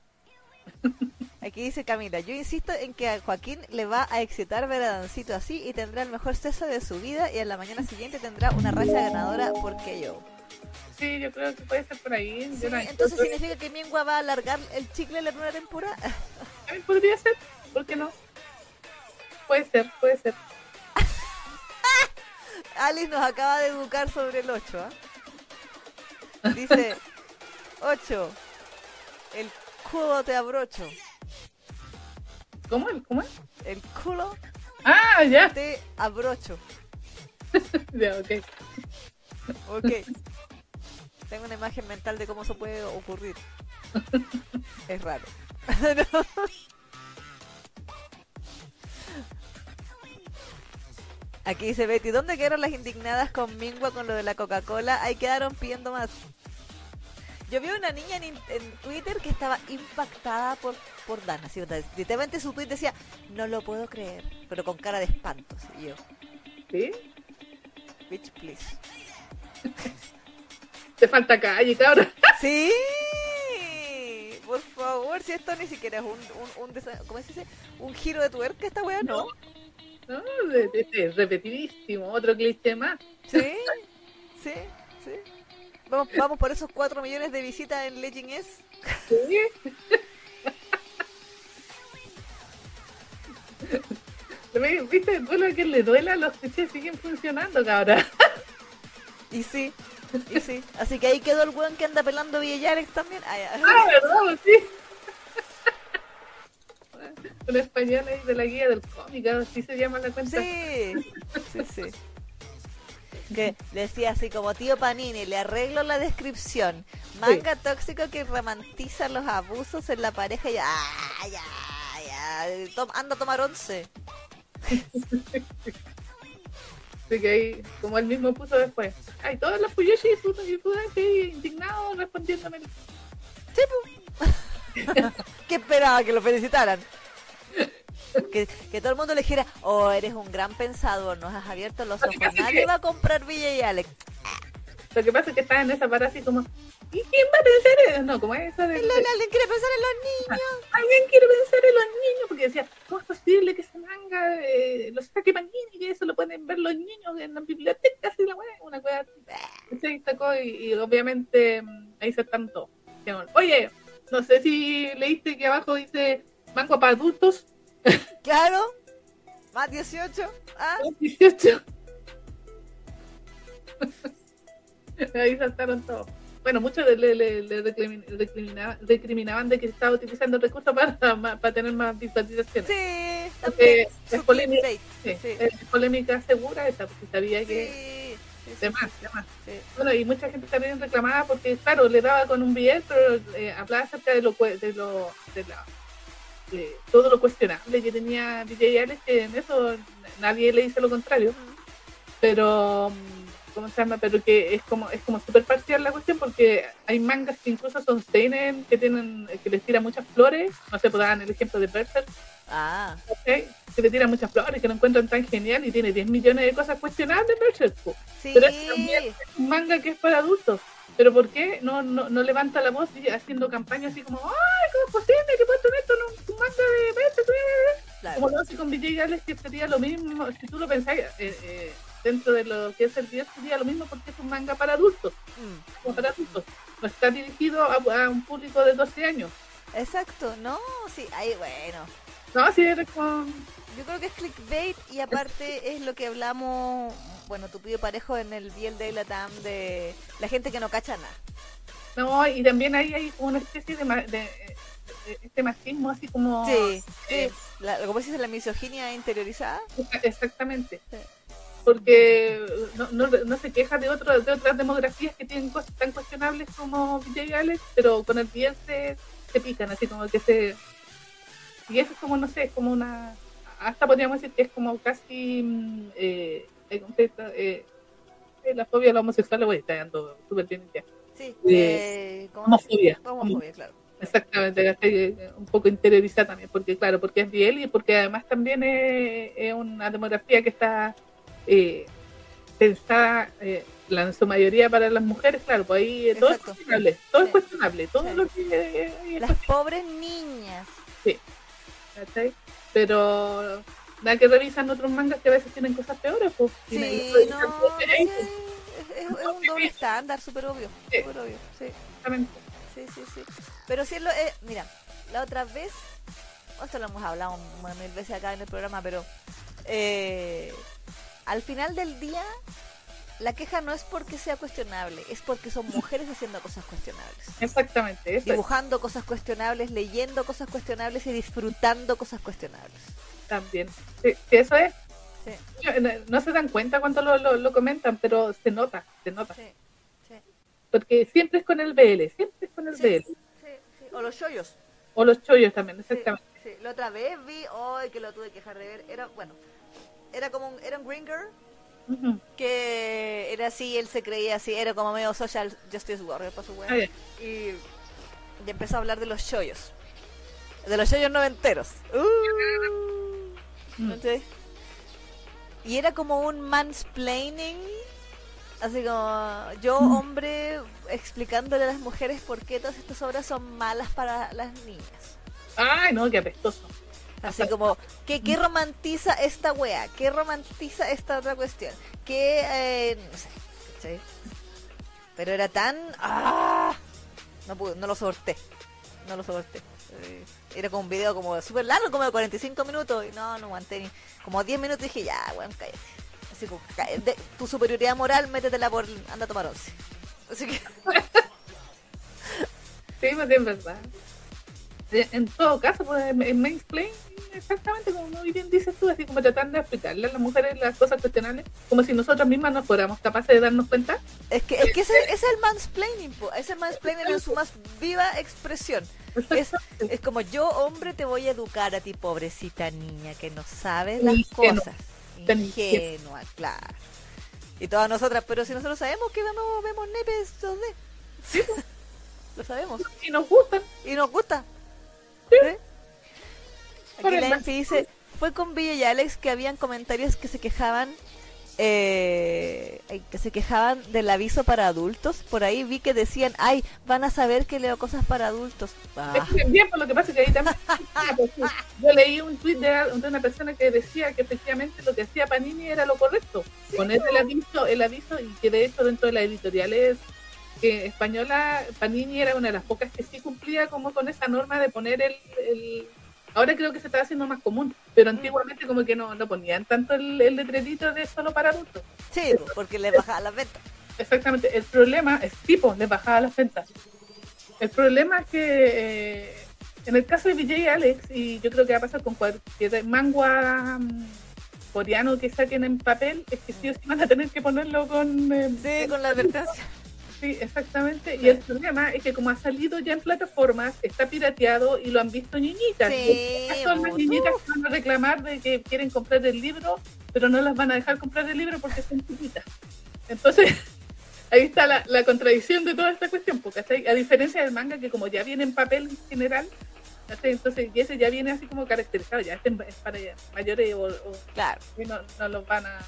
Aquí dice Camila, yo insisto en que a Joaquín le va a excitar ver a Dancito así y tendrá el mejor sexo de su vida y a la mañana siguiente tendrá una racha ganadora porque yo. Sí, yo creo que puede ser por ahí. Sí, Yo no- entonces yo- significa que Mingua va a alargar el chicle en la nueva temporada. Podría ser, ¿por qué no? Puede ser, puede ser. Alice nos acaba de educar sobre el 8, ¿ah? Dice, 8, el culo te abrocho. ¿Cómo? ¿Cómo es? El culo Ah, ya. te abrocho. Ya, ok. Ok. Tengo una imagen mental de cómo eso puede ocurrir. Es raro. No. Aquí dice Betty, ¿dónde quedaron las indignadas con Mingua con lo de la Coca-Cola? Ahí quedaron pidiendo más. Yo vi una niña en, Twitter que estaba impactada por, por Dana. ¿sí? Literalmente su tweet decía, no lo puedo creer, pero con cara de espanto. así, Y yo, ¿Sí? bitch, please. Te falta calle, cabrón. Sí, por favor, si esto ni siquiera es un, un, un ¿cómo se dice? Un giro de tuerca esta weá, ¿no? No, repetidísimo. Otro cliché más. Sí, sí, sí. Vamos, vamos por esos 4 millones de visitas en Legend S. ¿Viste? Duele a quien le duela, los clichés siguen funcionando, cabrón. Y sí, y sí. Así que ahí quedó el weón que anda pelando Villares también. Ah, ya. Ah, ¿verdad? Sí. Un español ahí de la guía del cómic, así se llama la cuenta. Sí, sí, sí. Que decía así como tío Panini, le arreglo la descripción. Manga tóxico que romantiza los abusos en la pareja y ya, ya, ya. Tom- anda a tomar once. Así que ahí, como él mismo puso después. Ay, todos los Fuyoshi y Fudanshi indignados respondiéndome. Sí. ¿Qué esperaba que lo felicitaran? Que, que, todo el mundo le dijera, oh, eres un gran pensador, nos has abierto los ojos, nadie va a comprar Villa y Alex. Lo que pasa es que estaba en esa para así como, ¿y quién va a pensar en No, como eso de... Alguien quiere pensar en los niños. Alguien quiere pensar en los niños, porque decía, ¿cómo es posible que ese manga eh, lo saque y que eso lo pueden ver los niños en las bibliotecas y la wea, una cosa Se sacó y, y, obviamente mm, ahí se tanto. Oye, no sé si leíste que abajo dice manga para adultos. Claro, más 18. ¿Ah? Más 18. Ahí saltaron todos. Bueno, muchos le, le, le recriminaban, recriminaban, de que estaba utilizando recursos para, para tener más visualizaciones. Sí, también. Es polémica, sí, sí. es polémica segura esa, porque sabía que... Sí. De más, de más. Bueno, y mucha gente también reclamaba porque, claro, le daba con un billete, pero eh, hablaba acerca de lo, de lo, de la, de todo lo cuestionable que tenía DJ Alex, que en eso nadie le dice lo contrario. Pero ¿cómo se llama? Pero que es como es como súper parcial la cuestión porque hay mangas que incluso son seinen, que tienen que les tiran muchas flores, no sé, pues el ejemplo de Berserk. Ah. ¿okay? Que le tiran muchas flores, que lo encuentran tan genial y tiene 10 millones de cosas cuestionables Berserk. Sí. Pero es también un manga que es para adultos. Pero ¿por qué no, no, no levanta la voz y haciendo campaña así como, ay, ¿cómo es posible que puesto esto en un manga de Berserk? Claro. Como lo hace con Vijay Gales, que sería lo mismo, si tú lo pensás, eh, eh, dentro de lo que es el 10 sería lo mismo porque es un manga para adultos. Mm. Como para adultos. No está dirigido a, a, un público de 12 años. Exacto, no, sí, ahí bueno. No, sí, eres con... Yo creo que es clickbait y aparte es lo que hablamos, bueno, tu pido parejo en el Biel de la TAM de la gente que no cacha nada. No, y también ahí hay una especie de, de, de este machismo así como... Sí, eh, sí. La, como dices, la misoginia interiorizada. Exactamente. Sí porque no, no, no, se queja de, otro, de otras demografías que tienen cosas tan cuestionables como Alex, pero con el bien se, se pican, así como que se... Y eso es como, no sé, es como una... Hasta podríamos decir que es como casi... Mm, eh, eh, la fobia a la homosexual, voy está dando súper bien ya. Sí, eh, homofobia. Homofobia, claro. Exactamente, un poco interiorizada también, porque claro, porque es bien y porque además también es, es una demografía que está eh, pensada eh, la, en su mayoría para las mujeres, claro, pues ahí eh, todo es cuestionable, todo sí. es cuestionable, todo sí. lo que... Eh, las pobres niñas. Sí, ¿cachai? Pero nada que revisan otros mangas que a veces tienen cosas peores, pues. Sí, no, es, es, es, un doble estándar, súper obvio, sí. Super obvio, sí. Exactamente. Sí, sí, sí. Pero si es lo, eh, mira, la otra vez, esto lo hemos hablado mil veces acá en el programa, pero eh, al final del día, la queja no es porque sea cuestionable, es porque son mujeres haciendo cosas cuestionables. Exactamente. Eso Dibujando es. cosas cuestionables, leyendo cosas cuestionables y disfrutando cosas cuestionables. También. Sí, eso es. Sí. No se dan cuenta cuando lo, lo, lo, comentan, pero se nota, se nota. Sí, sí. Porque siempre es con el BL, siempre es con el BL. O los chollos. O los chollos también, exactamente. Sí, La otra vez vi, hoy que lo tuve que dejar de ver, era, bueno, era como un, era un green girl uh -huh. que era así, él se creía así, era como medio social justice warrior para su wea. Ah, y, y, empezó a hablar de los chollos. De los chollos noventeros. Uh, mm. ¿sí? Y era como un mansplaining. Así como yo, mm. hombre, explicándole a las mujeres por qué todas estas obras son malas para las niñas. Ay, no, qué apestoso. Así como, ¿qué, qué romantiza esta wea? ¿Qué romantiza esta otra cuestión? ¿Qué, eh, no sé. Pero era tan... ¡Ah! No pude, no lo soporté. No lo soporté. Era como un video como súper largo, como de 45 minutos. Y no, no aguanté ni... Como 10 minutos dije, ya, weón, cállate. Así como, cállate. tu superioridad moral, métetela por... Anda a tomar once. Así que... sí, pues es verdad en todo caso, pues, en mansplain, exactamente como muy bien dices tú, así como tratando de explicarle a las mujeres las cosas cuestionables, como si nosotras mismas no fuéramos capaces de darnos cuenta. Es que, es, que ese, es el mansplaining, po. es el mansplaining en su más viva expresión. Es, es, como yo, hombre, te voy a educar a ti, pobrecita niña, que no sabes las Ingenua. cosas. Ingenua, claro. Y todas nosotras, pero si nosotros sabemos que vemos, vemos nepes, ¿dónde? Sí, lo sabemos. Y nos gustan. Y nos gusta. Sí. ¿Sí? Aquí la Enfi dice, fue con Villa y Alex que habían comentarios que se quejaban eh, que se quejaban del aviso para adultos. Por ahí vi que decían, ay, van a saber que leo cosas para adultos. Ah, Es bien, por lo que pasa que ahí también. Yo leí un tweet de, de una persona que decía que efectivamente lo que hacía Panini era lo correcto. Poner el aviso, el aviso, y que de hecho dentro de las editoriales que española, Panini era una de las pocas que sí cumplía como con esa norma de poner el. el- ahora creo que se está haciendo más común, pero antiguamente como que no, no ponían tanto el, el letrerito de solo para adultos. sí, porque les bajaba las ventas. Exactamente, el problema es tipo, les bajaba las ventas. El problema es que eh, en el caso de y Alex, y yo creo que va a pasar con cualquier manga mm, coreano que saquen en papel, es que sí o sí van a tener que ponerlo con... eh, Sí, con la advertencia. Sí, exactamente. Y el problema es que como ha salido ya en plataformas, está pirateado y lo han visto niñitas. Sí, son las niñitas que van a reclamar de que quieren comprar el libro, pero no las van a dejar comprar el libro porque son chiquitas. Entonces, ahí está la, la contradicción de toda esta cuestión, porque a diferencia del manga que como ya viene en papel en general, entonces y ese ya viene así como caracterizado, ya este es para mayores o, o Claro. no, no los van a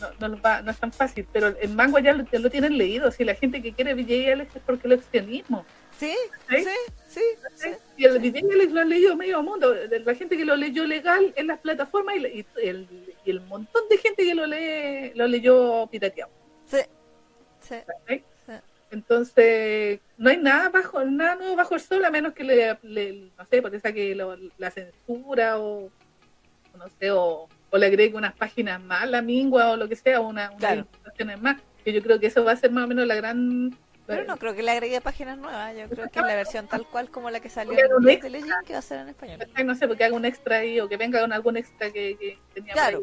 no, no, no, va, no es tan fácil, pero el manga ya lo, ya lo tienen leído, si la gente que quiere VJ Alex es porque lo extremismo. Sí, ¿Sí? sí, sí. sí. Y el VJ Alex lo han leído medio mundo, la gente que lo leyó legal en las plataformas y, y el, y el montón de gente que lo lee lo leyó pirateado. Sí, sí. Entonces, no hay nada bajo, nada nuevo bajo el sol, a menos que le, le- no sé, porque saque lo- la censura o no sé, o, o le agregue unas páginas más, la mingua o lo que sea, una, Claro. más, que yo creo que eso va a ser más o menos la gran... Pero no creo que le agregue páginas nuevas. Yo creo que es la versión tal cual como la que salió en extra. Legend que va a ser en español. No sé, porque haga un extra ahí o que venga con algún extra que, que tenía Claro.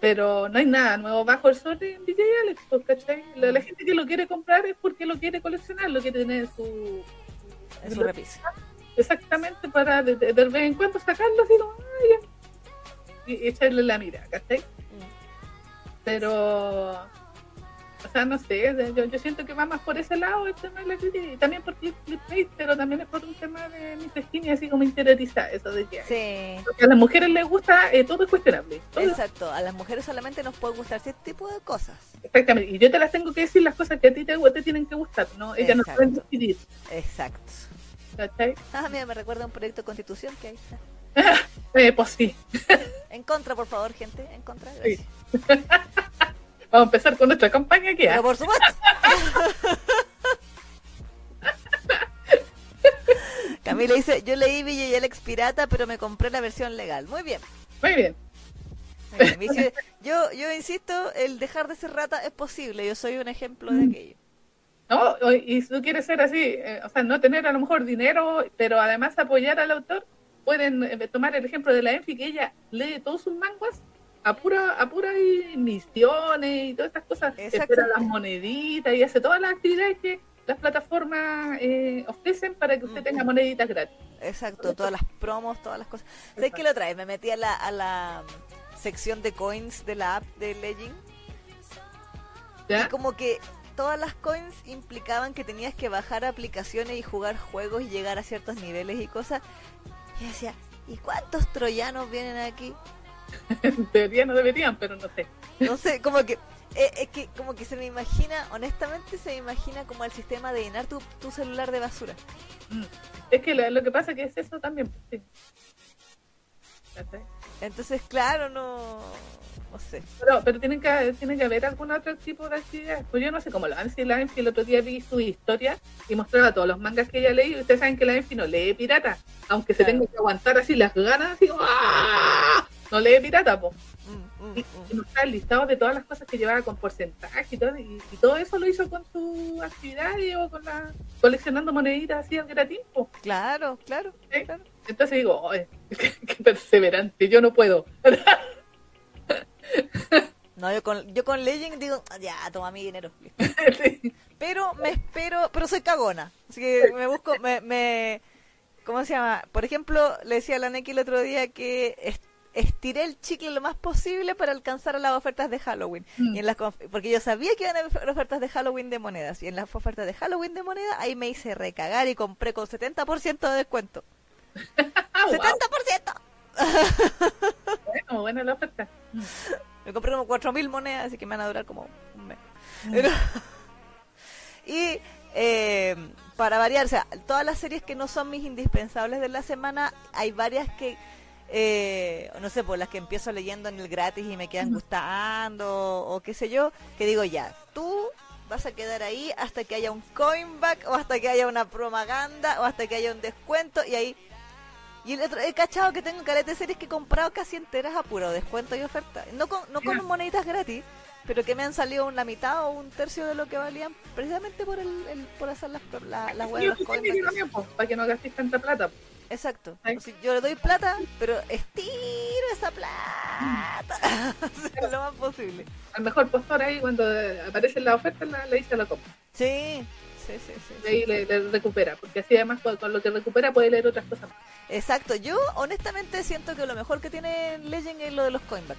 Pero no hay nada nuevo bajo el sol en DJ Alex, pues, ¿cachai? La, la gente que lo quiere comprar es porque lo quiere coleccionar, lo quiere tener en su, En su repisa. exactamente para de, de- de vez en cuando sacarlo así como, "Ay, ya", echarle la mira, ¿cachai? Pero, o sea, no sé, yo, yo siento que va más por ese lado el tema de la crítica y también por clickbait, pero también es por un tema de misoginia así como interiorizada, eso de que, Sí, porque a las mujeres les gusta, eh, todo es cuestionable. todo exacto. A las mujeres solamente nos puede gustar cierto tipo de cosas. exactamente, y yo te las tengo que decir las cosas que a ti te, te tienen que gustar, ¿no? Ellas no pueden decidir, Exacto. ¿cachai? Ah, mira, me recuerda a un proyecto de constitución que ahí está. Eh, pues sí, En contra, por favor, gente. En contra. Sí. Vamos a empezar con nuestra campaña que Pero por supuesto. Camila dice, yo leí Villa y Alex Pirata, pero me compré la versión legal. Muy bien. Muy bien. muy bien. Me dice, yo, yo insisto, el dejar de ser rata es posible. Yo soy un ejemplo de aquello. ¿no? Y si tú quieres ser así, eh, o sea, no tener a lo mejor dinero, pero además apoyar al autor, pueden eh, tomar el ejemplo de la Enfi, que ella lee todos sus manguas a pura, a pura y misiones y todas estas cosas, espera las moneditas y hace todas las actividades que las plataformas eh, ofrecen para que usted Mm. tenga moneditas gratis. Exacto, todas las promos, todas las cosas. ¿Sabes qué lo trae? Me metí a la, a la mm, sección de coins de la app de Legend y como que todas las coins implicaban que tenías que bajar aplicaciones y jugar juegos y llegar a ciertos niveles y cosas. Y decía, ¿y cuántos troyanos vienen aquí? Teoría no deberían, pero no sé. No sé, como que eh, es que como que se me imagina, honestamente se me imagina como el sistema de llenar tu, tu celular de basura. Mm. Es que lo, lo que pasa que es eso también. pues, sí. Entonces, claro, no no sé. Pero, pero tienen que tiene que haber algún otro tipo de actividad. Pues yo no sé cómo la Ansi, la Ansi el otro día vi su historia y mostraba todos los mangas que ella leí. Y ustedes saben que la Ansi no lee pirata, aunque se tenga que aguantar así las ganas, así como, ¡ah! no lee pirata, pues. Mm, mm, Y, mm. y mostraba el listado de todas las cosas que llevaba con porcentaje y todo, y, y todo eso lo hizo con su actividad y o con la coleccionando moneditas así al gratis. pues. Claro, claro, ¿Sí? claro. Entonces digo, "Oye, qué, qué perseverante, yo no puedo. No, yo con, yo con Legend digo, "Ah, ya, toma mi dinero. Pero me espero, pero soy cagona. Así que me busco, me, me ¿cómo se llama? Por ejemplo, le decía a la Neki el otro día que es- estiré el chicle lo más posible para alcanzar a las ofertas de Halloween. Mm. Y en las porque yo sabía que iban a haber ofertas de Halloween de monedas. Y en las ofertas de Halloween de monedas, ahí me hice recagar y compré con 70% de descuento. Ah, wow. ¡70%! Bueno, buena la oferta. Mm. Me compré como 4.000 monedas, así que me van a durar como un mes. Mm. Pero- y eh, para variar, o sea, todas las series que no son mis indispensables de la semana, hay varias que, eh, no sé, por las que empiezo leyendo en el gratis y me quedan gustando, o qué sé yo, que digo ya, tú vas a quedar ahí hasta que haya un coinback, o hasta que haya una propaganda, o hasta que haya un descuento, y ahí... Y el otro, he cachado que tengo caleta de series que he comprado casi enteras a puro descuento y oferta. No con, no con moneditas gratis, pero que me han salido la mitad o un tercio de lo que valían precisamente por el, el- por hacer las la, las web, los también, para que no gastes tanta plata. Exacto. Ay. O sea, yo le doy plata, pero estiro esa plata lo más posible. Al mejor postor ahí, cuando aparece la oferta, la, le dice la compra. Sí, sí, sí, sí. Y ahí le, le recupera, porque así además con, con lo que recupera puede leer otras cosas. más. Exacto. Yo honestamente siento que lo mejor que tiene Legend es lo de los coinback.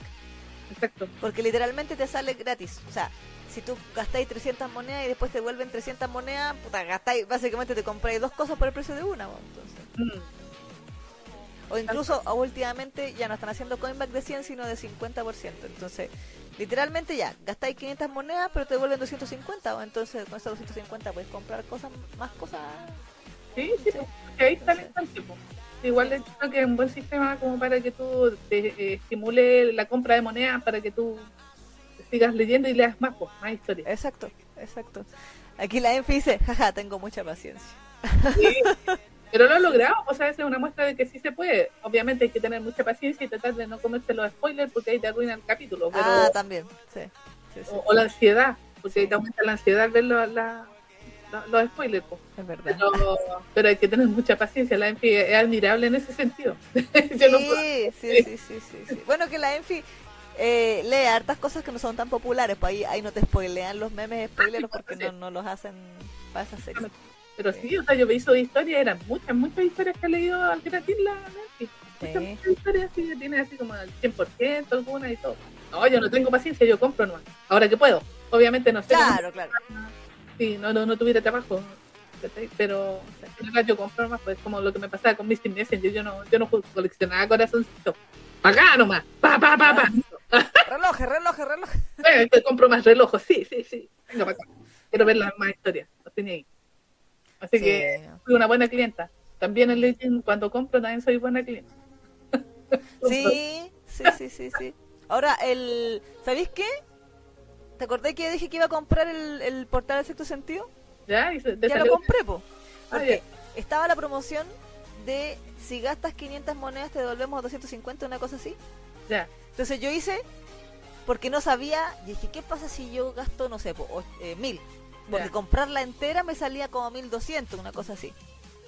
Exacto. Porque literalmente te sale gratis. O sea, si tú gastáis 300 monedas y después te vuelven 300 monedas, puta, gastáis, básicamente te compráis dos cosas por el precio de una. po, Entonces. Mm. O incluso o últimamente ya no están haciendo coinback de 100, sino de 50%. Entonces, literalmente ya, gastáis 500 monedas, pero te devuelven 250. O entonces con esas 250 puedes comprar cosas más cosas. Sí, sí, porque ahí está el instante. Igual creo que es un buen sistema como para que tú te eh, estimule la compra de monedas para que tú sigas leyendo y leas más, po, más historias. Exacto, exacto. Aquí la Enfi dice, jaja, tengo mucha paciencia. Sí. Pero lo he logrado, o sea, esa es una muestra de que sí se puede. Obviamente hay que tener mucha paciencia y tratar de no comerse los spoilers porque ahí te arruina el capítulo. Pero, Ah, también, sí. sí, sí, o, o la ansiedad, porque ahí te aumenta la ansiedad al ver la- la- los spoilers. po. es verdad. Pero, pero hay que tener mucha paciencia. La Enfi es admirable en ese sentido. Yo no Sí, sí, sí, sí, sí, sí. Bueno, que la Enfi eh, lee hartas cosas que no son tan populares, pues ahí, ahí no te spoilean los memes spoileros porque no, no los hacen para esa serie. Pero sí, o sea, yo me hizo historias, eran muchas, muchas historias que he leído al gratis la. Muchas, Sí. muchas historias que tiene así como el 100%, algunas y todo. No, yo no tengo paciencia, yo compro nomás. Ahora que puedo. Obviamente no sé. Claro, claro. Sí, no, no, no tuviera trabajo. Pero yo compro nomás, pues como lo que me pasaba con Misty Messenger. Yo no, yo no coleccionaba corazoncitos. Acá nomás. Pa, pa, pa, pa. Relojes, relojes, relojes. Eh, compro más relojos. Sí, sí, sí. Venga para acá. Quiero ver las más historias. Los tenía ahí. Así Sí. que fui una buena clienta. También en Legend, cuando compro, también soy buena clienta. Sí, sí, sí, sí, sí. Ahora, el... ¿sabéis qué? ¿Te acordé que dije que iba a comprar el, el portal de sexto sentido? ¿Ya? ¿Y se- te Ya lo compré, po. Ah, Porque estaba la promoción de si gastas 500 monedas te devolvemos 250, una cosa así. Ya. Entonces yo hice, porque no sabía, y dije, ¿qué pasa si yo gasto, no sé, po, eh, mil? Porque comprarla entera me salía como 1200, una cosa así.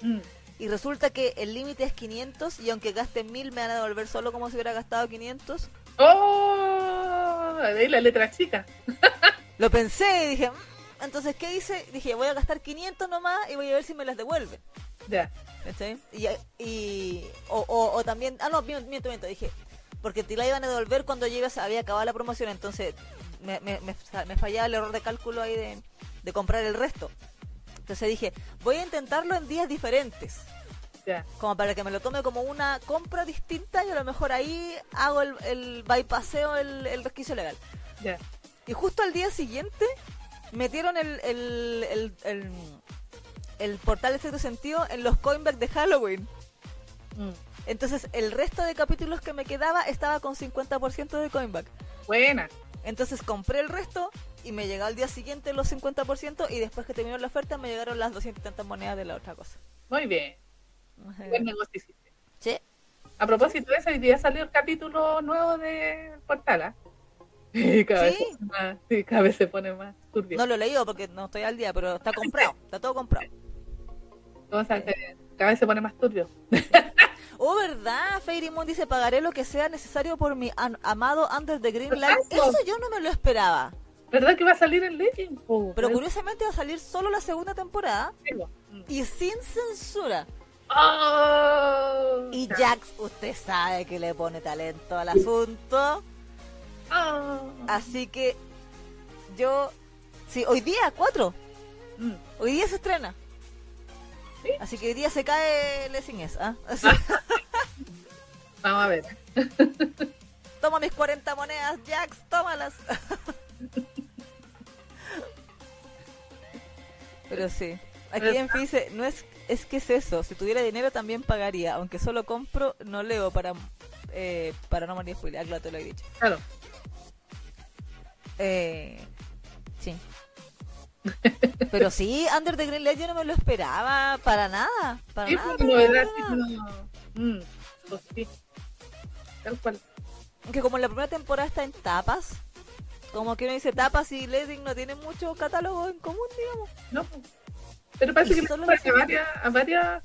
Mm. Y resulta que el límite es 500 y aunque gaste 1000 me van a devolver solo como si hubiera gastado 500. ¡Oh! Ahí la letra chica. Lo pensé y dije, "Mm". entonces ¿qué hice? Dije, voy a gastar 500 nomás y voy a ver si me las devuelven. Ya. ¿Cachai? Y, y o, o, o también, ah no, miento, miento, miento, dije, porque te la iban a devolver cuando yo había acabado la promoción, entonces me, me, me, me fallaba el error de cálculo ahí de, de comprar el resto. Entonces dije, voy a intentarlo en días diferentes, Ya. como para que me lo tome como una compra distinta y a lo mejor ahí hago el, el bypaseo, el, el resquicio legal. Ya. Y justo al día siguiente metieron el, el, el, el, el portal de sexto sentido en los coinbacks de Halloween. Mm. Entonces el resto de capítulos que me quedaba estaba con 50% de coinback. Buena. Entonces compré el resto y me llegó al día siguiente los 50% y después que terminó la oferta me llegaron las 200 y tantas monedas de la otra cosa. Muy bien. Buen negocio hiciste. Sí. A propósito de eso, hoy día salió el capítulo nuevo de Portal. ¿ah? Y cada, ¿Sí? vez más, cada vez se pone más turbio. No lo he leído porque no estoy al día, pero está comprado, está todo comprado. Cada vez se pone más turbio. Oh, ¿verdad? Fairy Moon dice, pagaré lo que sea necesario por mi amado Under the Green Light. Eso yo no me lo esperaba. ¿Verdad que va a salir en Legend? po? Pero curiosamente va a salir solo la segunda temporada y sin censura. ¡Oh! Y Jax, usted sabe que le pone talento al asunto. Oh. Así que yo, sí, hoy día, 4. Mm. Hoy día se estrena. ¿Sí? Así que hoy día se cae Lessing es, ¿ah? Así- Vamos a ver. Toma mis 40 monedas, Jax, tómalas. Pero sí. Aquí en fin dice, no es, es que es eso. Si tuviera dinero también pagaría. Aunque solo compro, no leo para, eh, para no morir spoiler. Ah, claro, te lo he dicho. Claro. Eh, sí. Pero sí, Under the Green Light yo no me lo esperaba para nada. Para Sí, nada. pues, para nada. no. Mm, pues sí. Tal cual. Que como la primera temporada está en tapas, como que uno dice tapas y Lessing no tienen mucho catálogo en común, digamos. No. Pero parece que solo lo- a varias, a varias,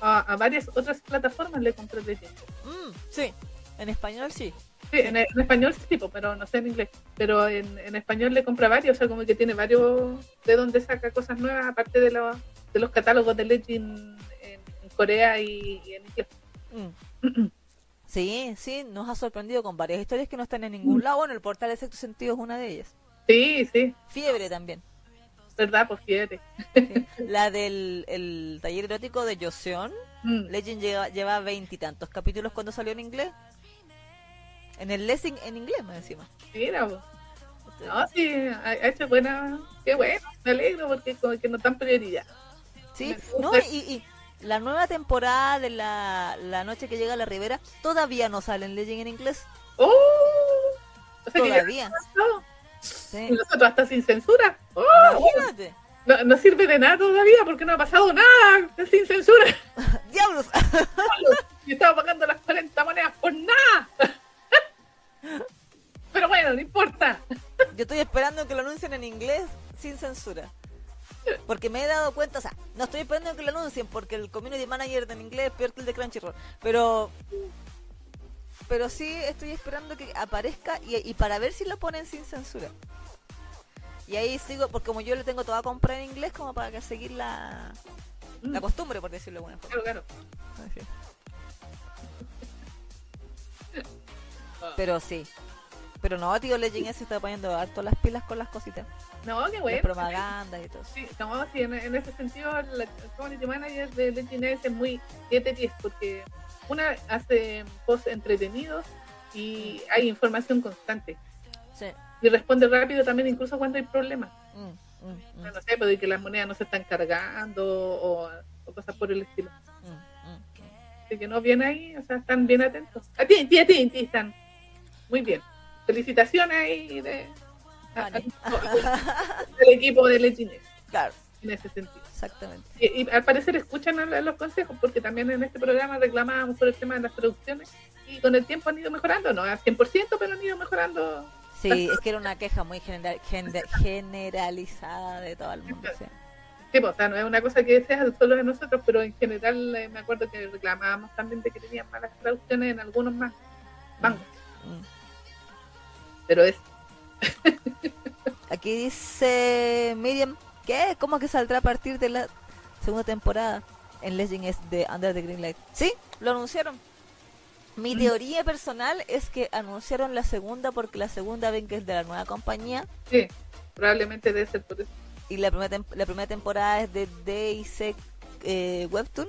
a, varias otras plataformas le compré de. Mm, sí, en español sí. Sí, en, en español sí, pero no sé en inglés. Pero en, en español le compra varios, o sea, como que tiene varios de donde saca cosas nuevas, aparte de, los de los catálogos de Legend en, en Corea y, y en inglés. Mm. Sí, sí, nos ha sorprendido con varias historias que no están en ningún lado. Bueno, el portal de sexto sentido es una de ellas. Sí, sí, Fiebre también. verdad, pues fíjate. sí. La del el taller erótico de Joseon. Mm. Legend lleva, lleva veintitantos capítulos cuando salió en inglés. En el Lessing en inglés, más encima. Mira, pues. No, sí, ha, hecho buena. Qué bueno, me alegro porque como que no tan prioridad. Sí, no, y, y la nueva temporada de la, la noche que llega a la Ribera todavía no sale en Legend en inglés. ¡Oh! O sea Todavía. Sí. Nosotros hasta sin censura. ¡Oh! Imagínate. No, no sirve de nada todavía porque no ha pasado nada es sin censura. ¡Diablos! Y estaba pagando las 40 monedas por nada. Pero bueno, no importa. Yo estoy esperando que lo anuncien en inglés sin censura. Porque me he dado cuenta, o sea, no estoy esperando que lo anuncien porque el community manager en inglés es peor que el de Crunchyroll. Pero pero sí estoy esperando que aparezca y, y para ver si lo ponen sin censura. Y ahí sigo, porque como yo le tengo toda compra en inglés, como para que seguir la, la costumbre, por decirlo de alguna forma. Claro, claro. Así. Pero sí. Pero no, tío, Legend se está poniendo harto las pilas con las cositas. No, qué bueno. propagandas y todo. Sí, no, sí, en, en ese sentido, el, el community manager de Legend es muy 7-10 porque una hace posts entretenidos y hay información constante. Sí. Y responde rápido también, incluso cuando hay problemas. Mm, mm, mm, No sé, de que las monedas no se están cargando o, o cosas por el estilo. mm, mm. Así que no, bien ahí, o sea, están bien atentos. A ti, a ti, a ti, a ti, están muy bien. Felicitaciones ahí de, a- a- Vale. del equipo de Legends Claro, en ese sentido. exactamente. Y, y al parecer escuchan los consejos, porque también en este programa reclamábamos por el tema de las traducciones y con el tiempo han ido mejorando, no al 100%, pero han ido mejorando. Sí, es que era una queja muy general, gener- generalizada de todo el mundo. sí. Sí, pues, o sea, no es una cosa que sea solo de nosotros, pero en general eh, me acuerdo que reclamábamos también de que tenían malas traducciones en algunos más mangos. Mm. Pero es Aquí dice Miriam, ¿qué? ¿Cómo que saldrá a partir de la segunda temporada en Legend es de Under the Green Light? Sí, lo anunciaron. Mi Mm. teoría personal es que anunciaron la segunda porque la segunda ven que es de la nueva compañía Sí, probablemente debe ser por eso. y la primera, tem- la primera temporada es de DIC eh, Webtoon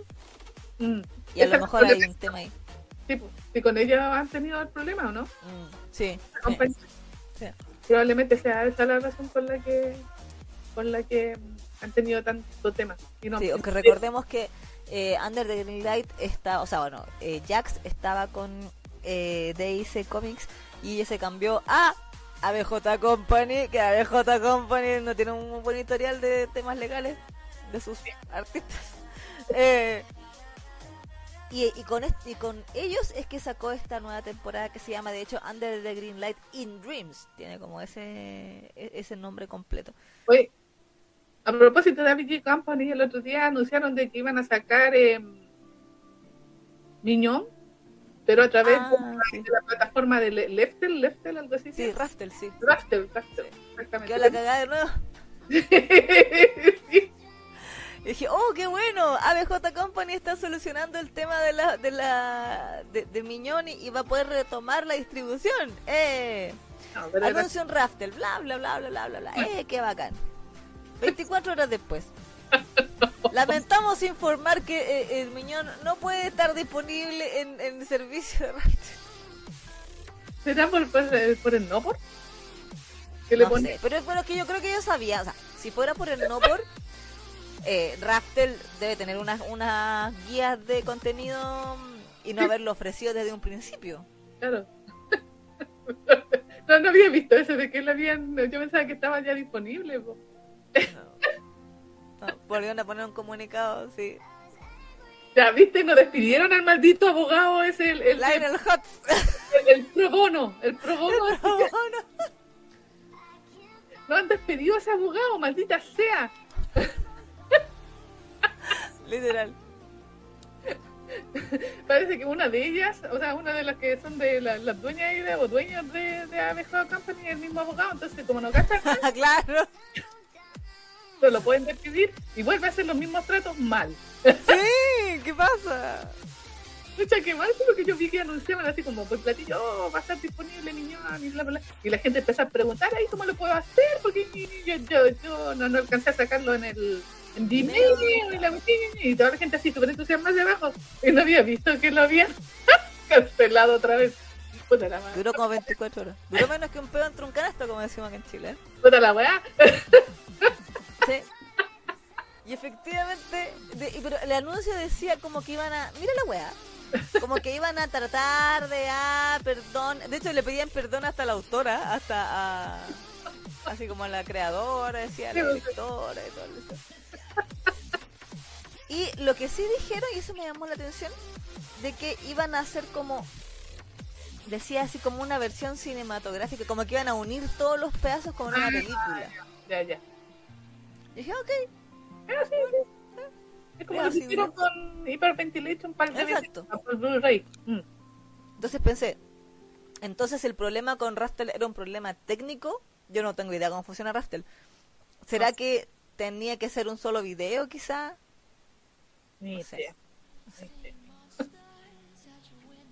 Mm. y a Esa lo mejor hay un tema ahí. Sí, pues, si con ellos han tenido el problema o no. Mm, sí. Probablemente sea esa la razón por la que con la que han tenido tanto tema. Y no, Sí, aunque recordemos que eh, Under the Green Light está, o sea, bueno, eh, Jax estaba con eh, DIC Comics y ella se cambió a ABJ Company, que ABJ Company no tiene un buen historial de temas legales de sus artistas. Eh, y, y con est- y con ellos es que sacó esta nueva temporada que se llama de hecho Under the Green Light in Dreams tiene como ese e- ese nombre completo Oye, a propósito de ABG Company, el otro día anunciaron de que iban a sacar eh, Niñón, pero a través Ah, de, la, sí. de la plataforma de Le- Leftel, Leftel, algo así. sí Raftel sí Raftel, Raftel, exactamente. quedó la cagada de nuevo Sí. Y dije, oh, qué bueno, ABJ Company está solucionando el tema de la de la de, de Miñón y, va a poder retomar la distribución. Eh. Anuncio en Raftel, bla, bla, bla, bla, bla, bla, bla. Eh, qué bacán. 24 horas después. Lamentamos informar que eh, el Miñón no puede estar disponible en, el servicio de Raftel. ¿Será por, por, el no por? le sé, pero, pero que yo creo que yo sabía, o sea, si fuera por el no por, eh, Raftel debe tener unas, unas guías de contenido y no haberlo ofrecido desde un principio. Claro. No, no había visto eso de que él habían. Yo pensaba que estaba ya disponible. No. volvieron a poner un comunicado, sí. Ya, viste, nos despidieron al maldito abogado ese, el, el, el, hot. el, pro bono, el pro bono. El pro bono. No han despedido a ese abogado, maldita sea. Literal. Parece que una de ellas, o sea, una de las que son de las dueñas de, o dueños de, de Company es el mismo abogado, entonces como no gastan claro. No lo pueden despedir y vuelve a hacer los mismos tratos mal. Sí, ¿qué pasa? Mucha que mal, porque yo vi que anunciaban así como por platillo, oh, va a estar disponible niño y bla, bla, Y la gente empezó a preguntar ahí cómo lo puedo hacer, porque yo, yo, yo no, no alcancé a sacarlo en el en y, y toda la gente así súper entusiasmada de abajo y no había visto que lo habían cancelado otra vez. Puta la Duró como 24 horas. Duró menos que un pedo entre un canasto, como decimos en Chile. ¿eh? Puta la weá. sí. Y efectivamente, pero el anuncio decía como que iban a. Mira la weá. Como que iban a tratar de. Ah, perdón. De hecho, le pedían perdón hasta la autora, hasta a. Así como a la creadora, decía la directora y todo eso. Y lo que sí dijeron, y eso me llamó la atención, de que iban a hacer como, decía así como una versión cinematográfica, como que iban a unir todos los pedazos como en una ah, película. Ya, ya. Y dije, ok. Ah, sí, sí. Es como lo hicieron con Hyperventilation para el Exacto. Blu-ray. Mm. Entonces pensé, entonces el problema con Rastel era un problema técnico. Yo no tengo idea cómo funciona Rastel. ¿Será que tenía que ser un solo video quizá? Ni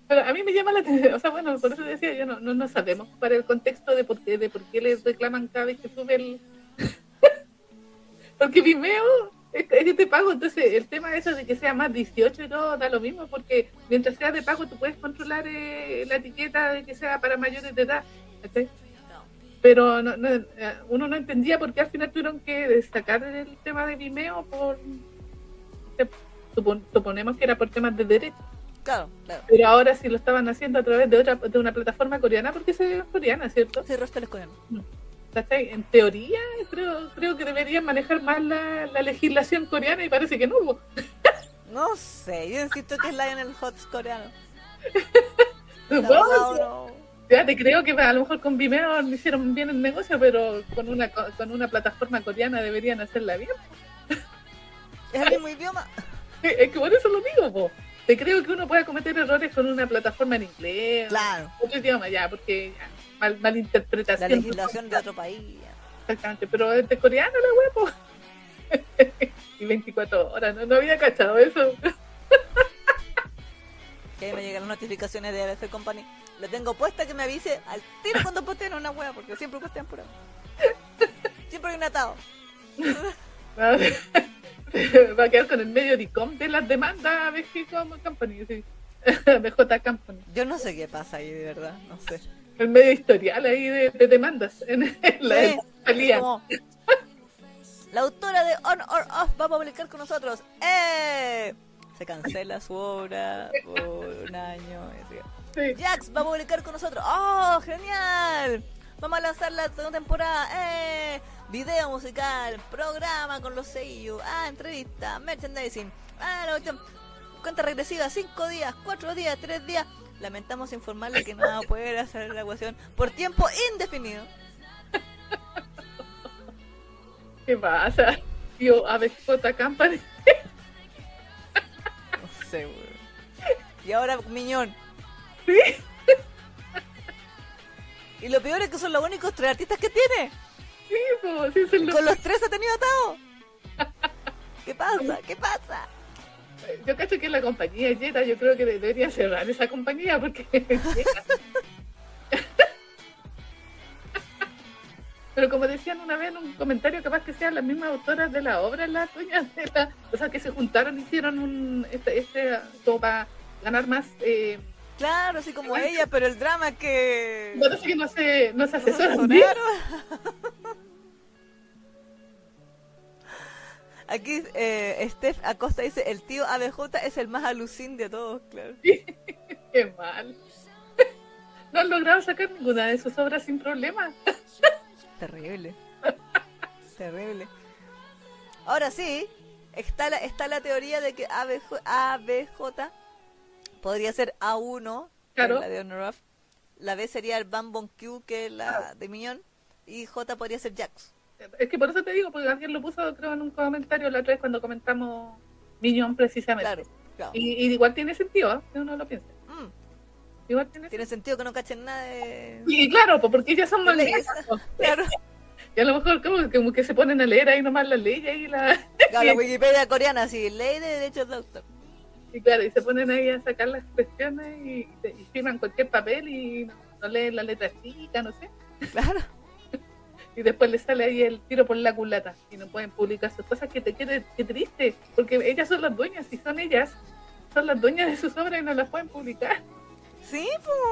Pero a mí me llama la atención, o sea, bueno, por eso decía, yo no, no, sabemos para el contexto de por qué, de por qué les reclaman cada vez que sube el... porque Vimeo es, que te pago, entonces el tema de eso de que sea más 18 y todo da lo mismo, porque mientras sea de pago tú puedes controlar eh, la etiqueta de que sea para mayores de edad. Pero no, eh, uno no entendía por qué al final tuvieron que destacar el tema de Vimeo por suponemos que era por temas de derecho. Claro, Pero ahora sí lo estaban haciendo a través de otra de una plataforma coreana, porque es coreana, ¿cierto? Sí, Rostel es coreano. En teoría, creo, creo que deberían manejar más la, legislación coreana y parece que no hubo. No sé, yo insisto que es Lionel Hotz coreano. Ya te creo que a lo mejor con Vimeo hicieron bien el negocio, pero con una con una plataforma coreana deberían hacerla bien. Es el mismo idioma. Es que por eso lo digo, po. Te creo que uno puede cometer errores con una plataforma en inglés. Claro. Otro idioma, ya, porque mal, malinterpretación. La legislación de otro país. Exactamente, pero este coreano la huevo. y 24 horas, no, no había cachado eso. que me llegan las notificaciones de ABC Company. Lo tengo puesta que me avise al tiro cuando postean una hueá, porque siempre postean pura. Siempre hay un atado. va a quedar con el medio DICOM de las demandas BG Company, sí. BJ Company. Yo no sé qué pasa ahí, de verdad, no sé. El medio historial ahí de, demandas en, la La autora de On or Off va a publicar con nosotros. ¡Eh! Se cancela su obra por un año. Jax va a publicar con nosotros. ¡Oh, genial! Vamos a lanzar la segunda temporada. ¡Eh! video musical, programa con los sellos, ah, entrevista, merchandising, ah, la cuenta regresiva, 5 días, 4 días, 3 días. Lamentamos informarle que no va a poder hacer la ecuación por tiempo indefinido. ¿Qué pasa? Tío, ABJ Company. Sé, weón. Y ahora Miñón. ¿Sí? Y lo peor es que son los únicos tres artistas que tiene. Sí, Con los tres ha tenido atado. ¿Qué pasa? ¿Qué pasa? Yo cacho que la compañía Jetta, yo creo que debería cerrar esa compañía porque. Pero como decían una vez en un comentario, capaz que sean las mismas autoras de la obra, las dueñas de la. O sea, que se juntaron y hicieron un. Este, este como para ganar más. Eh, Claro, así como ella, pero el drama que. No se, no se asesoran bien. Aquí eh, Steph Acosta dice, el tío ABJ es el más alucín de todos, claro. Qué mal. No han logrado sacar ninguna de sus obras sin problema. Terrible. Terrible. Ahora sí, está la, está la teoría de que ABJ, ABJ podría ser A1, que es Claro. la de Honor. La B sería el Bam Bon Q, que es la de Miñón. Y J podría ser Jax. Es que por eso te digo, porque alguien lo puso, creo, en un comentario la otra vez cuando comentamos Minion precisamente. Claro. claro. Y, y igual tiene sentido, ¿eh? que uno lo piense. Igual tiene tiene sentido que no cachen nada de... Y claro, pues porque ellas son malditas. Claro. Y a lo mejor como, como que se ponen a leer ahí nomás las leyes y la... Claro, la Wikipedia coreana, sí, ley de derechos de autor. Y claro, y se ponen ahí a sacar las cuestiones y, y firman cualquier papel y no, no leen la letra chica, no sé. Claro. Y después les sale ahí el tiro por la culata y no pueden publicar sus cosas. Que te quede qué triste, porque ellas son las dueñas y son ellas, son las dueñas de sus obras y no las pueden publicar. Sí,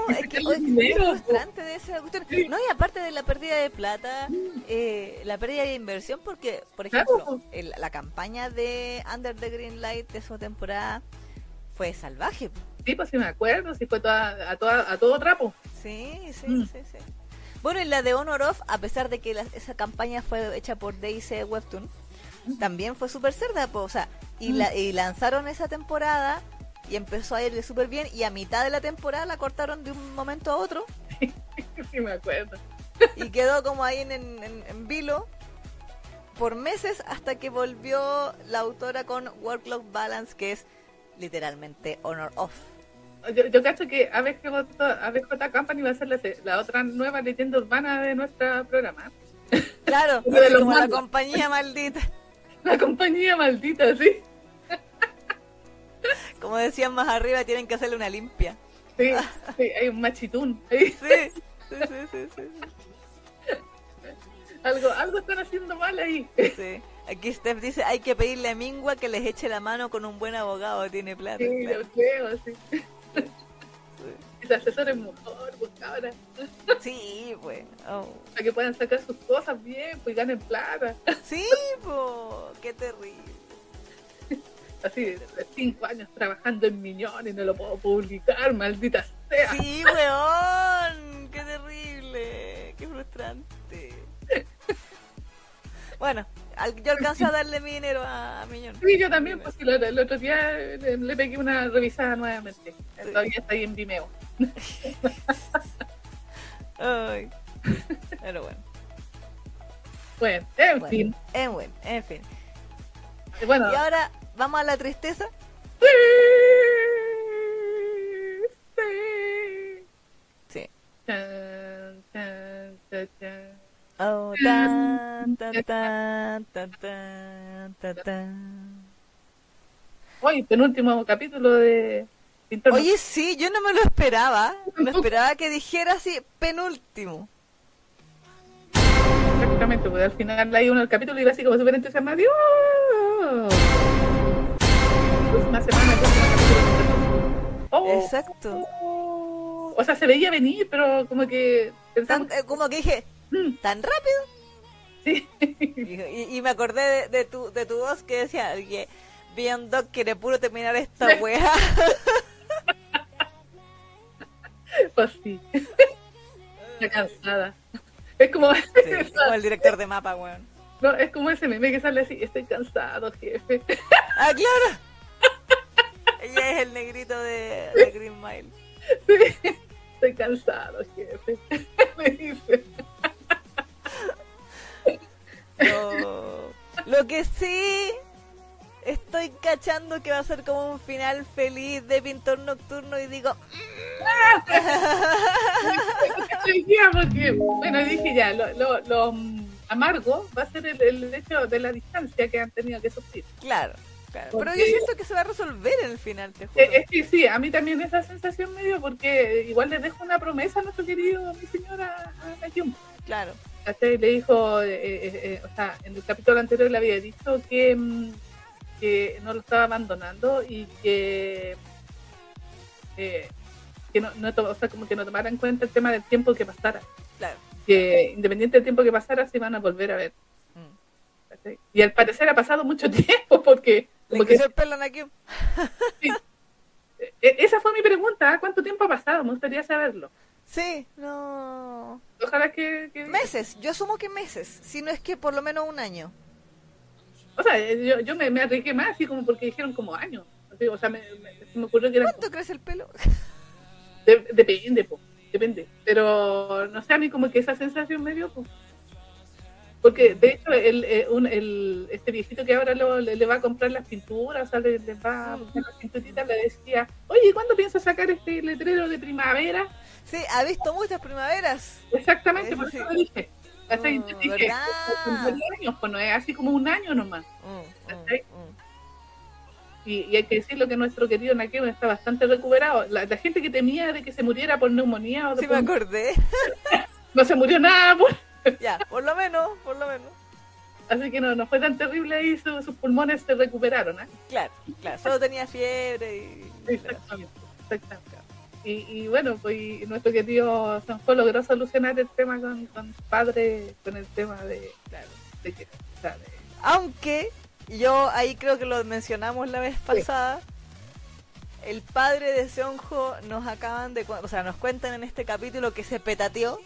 pues, es que es frustrante de esa cuestión. No, y aparte de la pérdida de plata, eh, la pérdida de inversión, porque, por Claro, ejemplo, el- la campaña de Under the Green Light de su temporada fue salvaje. Sí, pues sí me acuerdo, sí fue toda, a, toda, a todo trapo. Sí, sí, Mm. sí, sí. Bueno, y la de Honor of, a pesar de que la- esa campaña fue hecha por DC Webtoon, también fue súper cerda, o sea, y, la, y lanzaron esa temporada y empezó a irle súper bien y a mitad de la temporada la cortaron de un momento a otro Sí me acuerdo. y quedó como ahí en, en, en- vilo por meses hasta que volvió la autora con Work-Life Balance, que es literalmente Honor Off. Yo, yo cacho que ABJ, ABJ Company va a ser la, la otra nueva leyenda urbana de nuestro programa. Claro, de como la compañía maldita. La compañía maldita, sí. Como decían más arriba, tienen que hacerle una limpia. Sí, sí, hay un machitún. Sí, sí, sí, sí, sí. Algo, algo están haciendo mal ahí. sí. Aquí Steph dice, hay que pedirle a Mingua que les eche la mano con un buen abogado, tiene plata. Sí, claro. yo creo, sí. Y se asesoren mejor, pues. Sí, pues. Oh. Para que puedan sacar sus cosas bien, pues ganen plata. Sí, po, qué terrible. Así, de cinco años trabajando en Miñón y no lo puedo publicar, maldita sea. Sí, weón, qué terrible, qué frustrante. Bueno, yo alcancé a darle mi dinero a, Miñón. Sí, yo también, pues el, el otro día le, le pegué una revisada nuevamente. Todavía está ahí en Vimeo. Ay. Pero bueno, Bueno, en bueno, fin. en, en fin. Bueno, Y ahora vamos a la tristeza. sí. Sí. Oh, tan, tan, tan, tan, tan, tan, tan. Hoy, penúltimo capítulo de Oye, sí, yo no me lo esperaba. Me esperaba que dijera así, penúltimo. Exactamente, porque al final hay uno del capítulo y iba así como súper entusiasmado. ¡Adiós! Próxima semana, próximo capítulo. Oh, Exacto. O sea, se veía venir, pero como que pensamos. eh, como que dije, "Mm, tan rápido. sí. Y, me acordé de, de tu, de tu voz que decía que Dog quiere puro terminar esta wea. pues sí. Está cansada. Es como, Sí, como el director de mapa, weón. no, es como ese meme que sale así, estoy cansado, jefe. Ah, claro. Ella es el negrito de, de Green Mile. Sí, estoy cansado, jefe. Me dice. Lo, lo que sí estoy cachando que va a ser como un final feliz de Pintor Nocturno y digo, porque, bueno, dije ya, lo, lo, lo, amargo va a ser el, el hecho de la distancia que han tenido que sufrir. Claro. Claro. Pero yo siento que se va a resolver en el final, te juro. Eh, Es que sí, a mí también esa sensación me dio porque igual le dejo una promesa a nuestro querido mi señora Ana Kyung. Claro. Le dijo, eh, eh, eh, o sea, en el capítulo anterior le había dicho que, mm, que no lo estaba abandonando y que, eh, que no, no o sea, como que no tomara en cuenta el tema del tiempo que pasara. Claro. Que independiente del tiempo que pasara, se iban a volver a ver. Mm. Y al parecer ha pasado mucho tiempo porque... Como que- creció el pelo a Nakium. eh, esa fue mi pregunta, ¿ah? ¿cuánto tiempo ha pasado? Me gustaría saberlo. Sí, no. Ojalá que... que- Meses, yo asumo que meses, si no es que por lo menos un año. O sea, yo, yo me, me arriesgué más, así como porque dijeron como años. O sea, me, me, se me ocurrió que ¿Cuánto crece el pelo? De- depende, po, depende. Pero no sé, a mí como que esa sensación me dio, po. Porque de hecho, el, eh, un- el, este viejito que ahora lo- le, le va a comprar las pinturas, o sea, le, le va a buscar las pinturitas, le decía, oye, ¿cuándo piensas sacar este letrero de primavera? Sí, ha visto muchas primaveras. Exactamente, por eso lo dije. ¿Cachai? Oh, Entonces dije, años, pues no es así como un año nomás. Mm, mm, mm. Y, y hay que decirlo que nuestro querido Naqueo está bastante recuperado. La, la gente que temía de que se muriera por neumonía o Sí, me por- acordé. no se murió nada, pues. ya, por lo menos, por lo menos. Así que no, no fue tan terrible ahí, su- sus pulmones se recuperaron. ¿eh? Claro, claro. Solo tenía fiebre y. Exactamente. exactamente. Y, y bueno, pues nuestro querido Sanjo logró solucionar el tema con, con padre, con el tema de, Claro. de que. de- Aunque yo ahí creo que lo mencionamos la vez pasada. El padre de Seonjo nos acaban de, o sea, nos cuentan en este capítulo que se petateó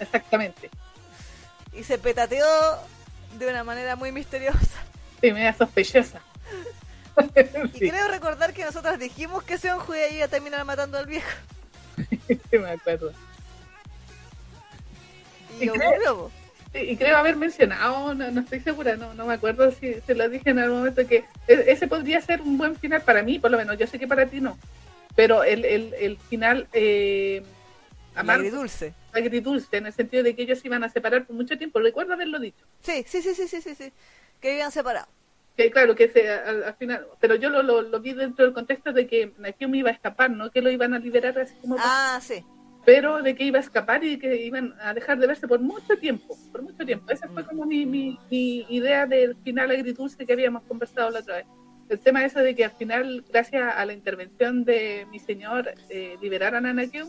exactamente. Y se petateó de una manera muy misteriosa. Sí, media sospechosa. Y sí, creo recordar que nosotros dijimos que Seonjo iba a terminar matando al viejo. sí, me acuerdo. Y ¿Y. Sí, y creo haber mencionado, no, no estoy segura, no, no me acuerdo si se lo dije en algún momento, que e- ese podría ser un buen final para mí, por lo menos. Yo sé que para ti no. Pero el, el, el final eh, Agridulce. agridulce, en el sentido de que ellos se iban a separar por mucho tiempo. Recuerdo haberlo dicho. Sí, sí, sí, sí, sí, sí, sí. Que vivían separados. Que claro, que se, al, al final, pero yo lo, lo, lo vi dentro del contexto de que Nakium iba a escapar, no que lo iban a liberar así como... Ah, sí. pero de que iba a escapar y que iban a dejar de verse por mucho tiempo, por mucho tiempo. Esa fue como mi, mi, mi idea del final agridulce que habíamos conversado la otra vez. El tema ese de que al final, gracias a la intervención de mi señor, eh, liberaran a Anakin,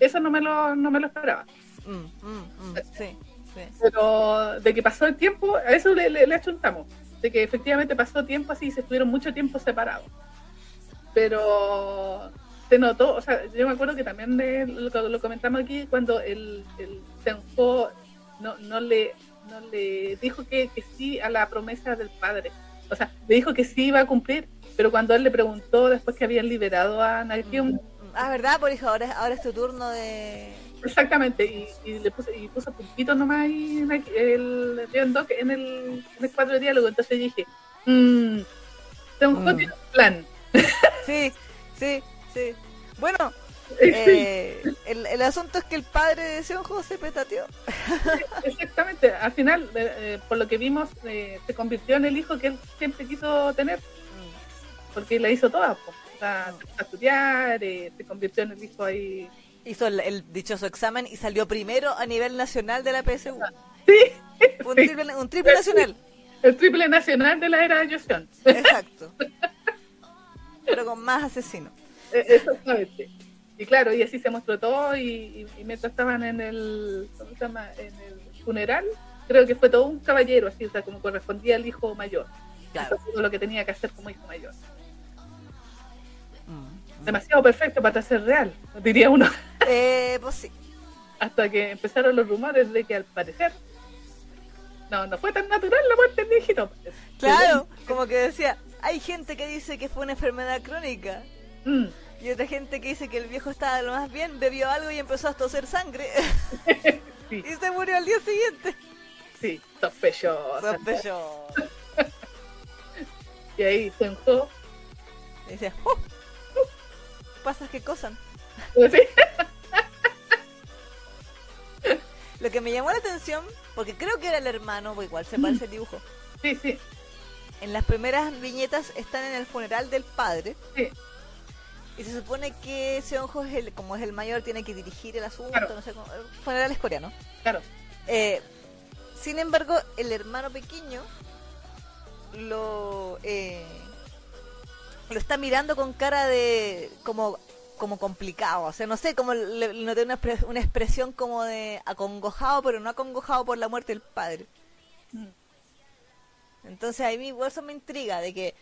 eso no me lo, no me lo esperaba. Mm, mm, mm, sí, sí. Pero de que pasó el tiempo, a eso le, le, le achuntamos. De que efectivamente pasó tiempo así y se estuvieron mucho tiempo separados. Pero se notó, o sea, yo me acuerdo que también de- lo, lo comentamos aquí cuando el, el Senjo no, no, le, no le dijo que, que sí a la promesa del padre. O sea, le dijo que sí iba a cumplir, pero cuando él le preguntó después que habían liberado a Nakium, Mm, Ah, ¿verdad? Por hijo, ahora, es- ahora es tu turno de... Exactamente, y, y le puse, y puso puntitos nomás ahí en el, en el, el cuadro de diálogo. Entonces dije, mmm, tengo Mm. tiene un plan. Sí, sí, sí. Bueno, Sí, eh, el, el asunto es que el padre de Seonjo se petateó. exactamente. Al final, eh, eh, por lo que vimos, eh, se convirtió en el hijo que él siempre quiso tener, porque la hizo toda. po. A estudiar, eh, se convirtió en el hijo ahí. Hizo el, el dichoso examen y salió primero a nivel nacional de la PSU. Sí, Un Sí. triple, un triple nacional. el triple nacional de la era de Joseon. Exacto. Pero con más asesinos. Eh, Exactamente. Y claro, y así se mostró todo y, y- y mientras estaban en el, ¿cómo se llama? En el funeral, creo que fue todo un caballero, así, o sea, como correspondía al hijo mayor. Claro. Hizo todo lo que tenía que hacer como hijo mayor. Demasiado perfecto para ser real, diría uno. Eh, pues sí. Hasta que empezaron los rumores de que al parecer no, no fue tan natural la muerte del viejito. Claro, como que decía, hay gente que dice que fue una enfermedad crónica. Mm, Y otra gente que dice que el viejo estaba lo más bien, bebió algo y empezó a toser sangre. sí, y se murió al día siguiente. sí, sospechoso. Sospechoso. Y ahí se enojó. Y decía, ¡oh! Pasas que cosan. Sí, Lo que me llamó la atención, porque creo que era el hermano, o igual se parece el dibujo. Sí, sí. En las primeras viñetas están en el funeral del padre. Sí. Y se supone que Seonjo es el, como es el mayor, tiene que dirigir el asunto, Claro. no sé cómo. el funeral es coreano. Claro. Eh, sin embargo, el hermano pequeño lo eh, lo está mirando con cara de como como complicado, o sea, no sé, como le, le noté una, una expresión como de acongojado, pero no acongojado por la muerte del padre. Mm. Entonces a mí igual eso me intriga de que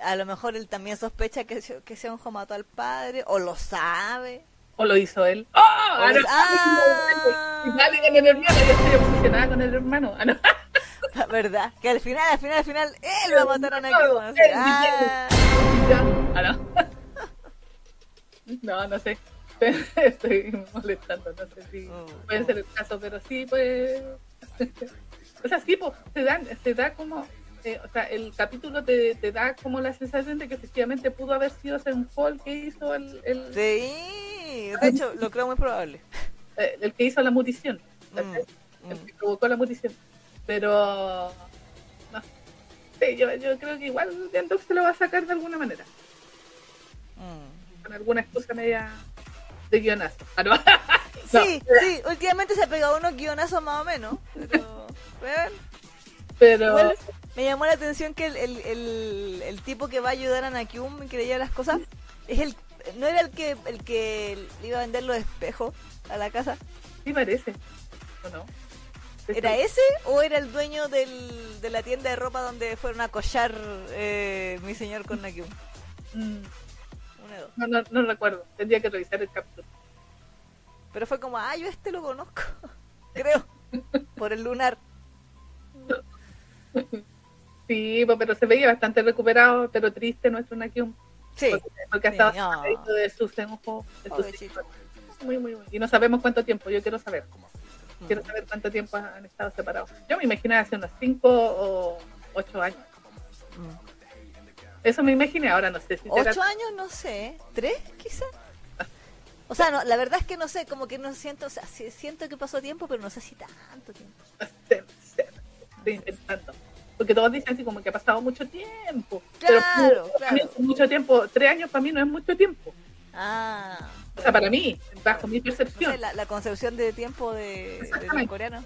a lo mejor él también sospecha que, que Seonjo mató al padre, o lo sabe. O lo hizo él. ¡Oh! Ah, lo- no. ¡Ah! Y dale hermano, yo estoy obsesionada con el hermano. Ah, no. La verdad, que al final, al final, al final, él va a matar a Él, ah. Ah, no. No, no sé. Estoy molestando, no sé si Mm. puede ser el caso, pero sí, pues. O sea, sí, pues, se, dan, se da como. eh, o sea, el capítulo te, te da como la sensación de que efectivamente pudo haber sido Seun Paul que hizo el, el, Sí, de hecho, lo creo muy probable. eh, el que hizo la mutición. ¿cachai? Mm, el mm. que provocó la mutición. Pero. No. Sí, yo, yo creo que igual Diandox se lo va a sacar de alguna manera. Mm. Con alguna excusa media de guionazo. Ah, no. No, Sí, sí, últimamente se ha pegado unos guionazos más o menos. Pero, Pero. me llamó la atención que el, el, el, el tipo que va a ayudar a Nakyum y que le las cosas es el no era el que el que le iba a vender los espejos a la casa. Sí parece. ¿O no? ¿Era ese o era el dueño del, de la tienda de ropa donde fueron a collar eh, mi señor con Nakyum? Mm, Uno de dos. No, no, no recuerdo. Tendría que revisar el capítulo. Pero fue como, ah, yo este lo conozco. Creo. Por el lunar. Sí, pues, pero se veía bastante recuperado, pero triste nuestro Nakium. Sí. Porque, porque ha Sí, estado no. separadito de sus enojos. de sus. Muy, muy, muy. Y no sabemos cuánto tiempo. Yo quiero saber. Mm. Quiero saber cuánto tiempo han estado separados. Yo me imaginé hace unos 5 o 8 años. Mm. Eso me imaginé. Ahora no sé si será ¿Ocho años? No sé. ¿Tres, quizá? O sea, no, la verdad es que no sé, como que no siento, o sea, siento que pasó tiempo, pero no sé si tanto tiempo. Estoy intentando. Porque todos dicen así como que ha pasado mucho tiempo. Pero Claro, mí claro. mucho tiempo. Tres años para mí no es mucho tiempo. Ah. O sea, para mí, bajo mi No percepción. sé, la, la concepción de tiempo de, de los coreanos.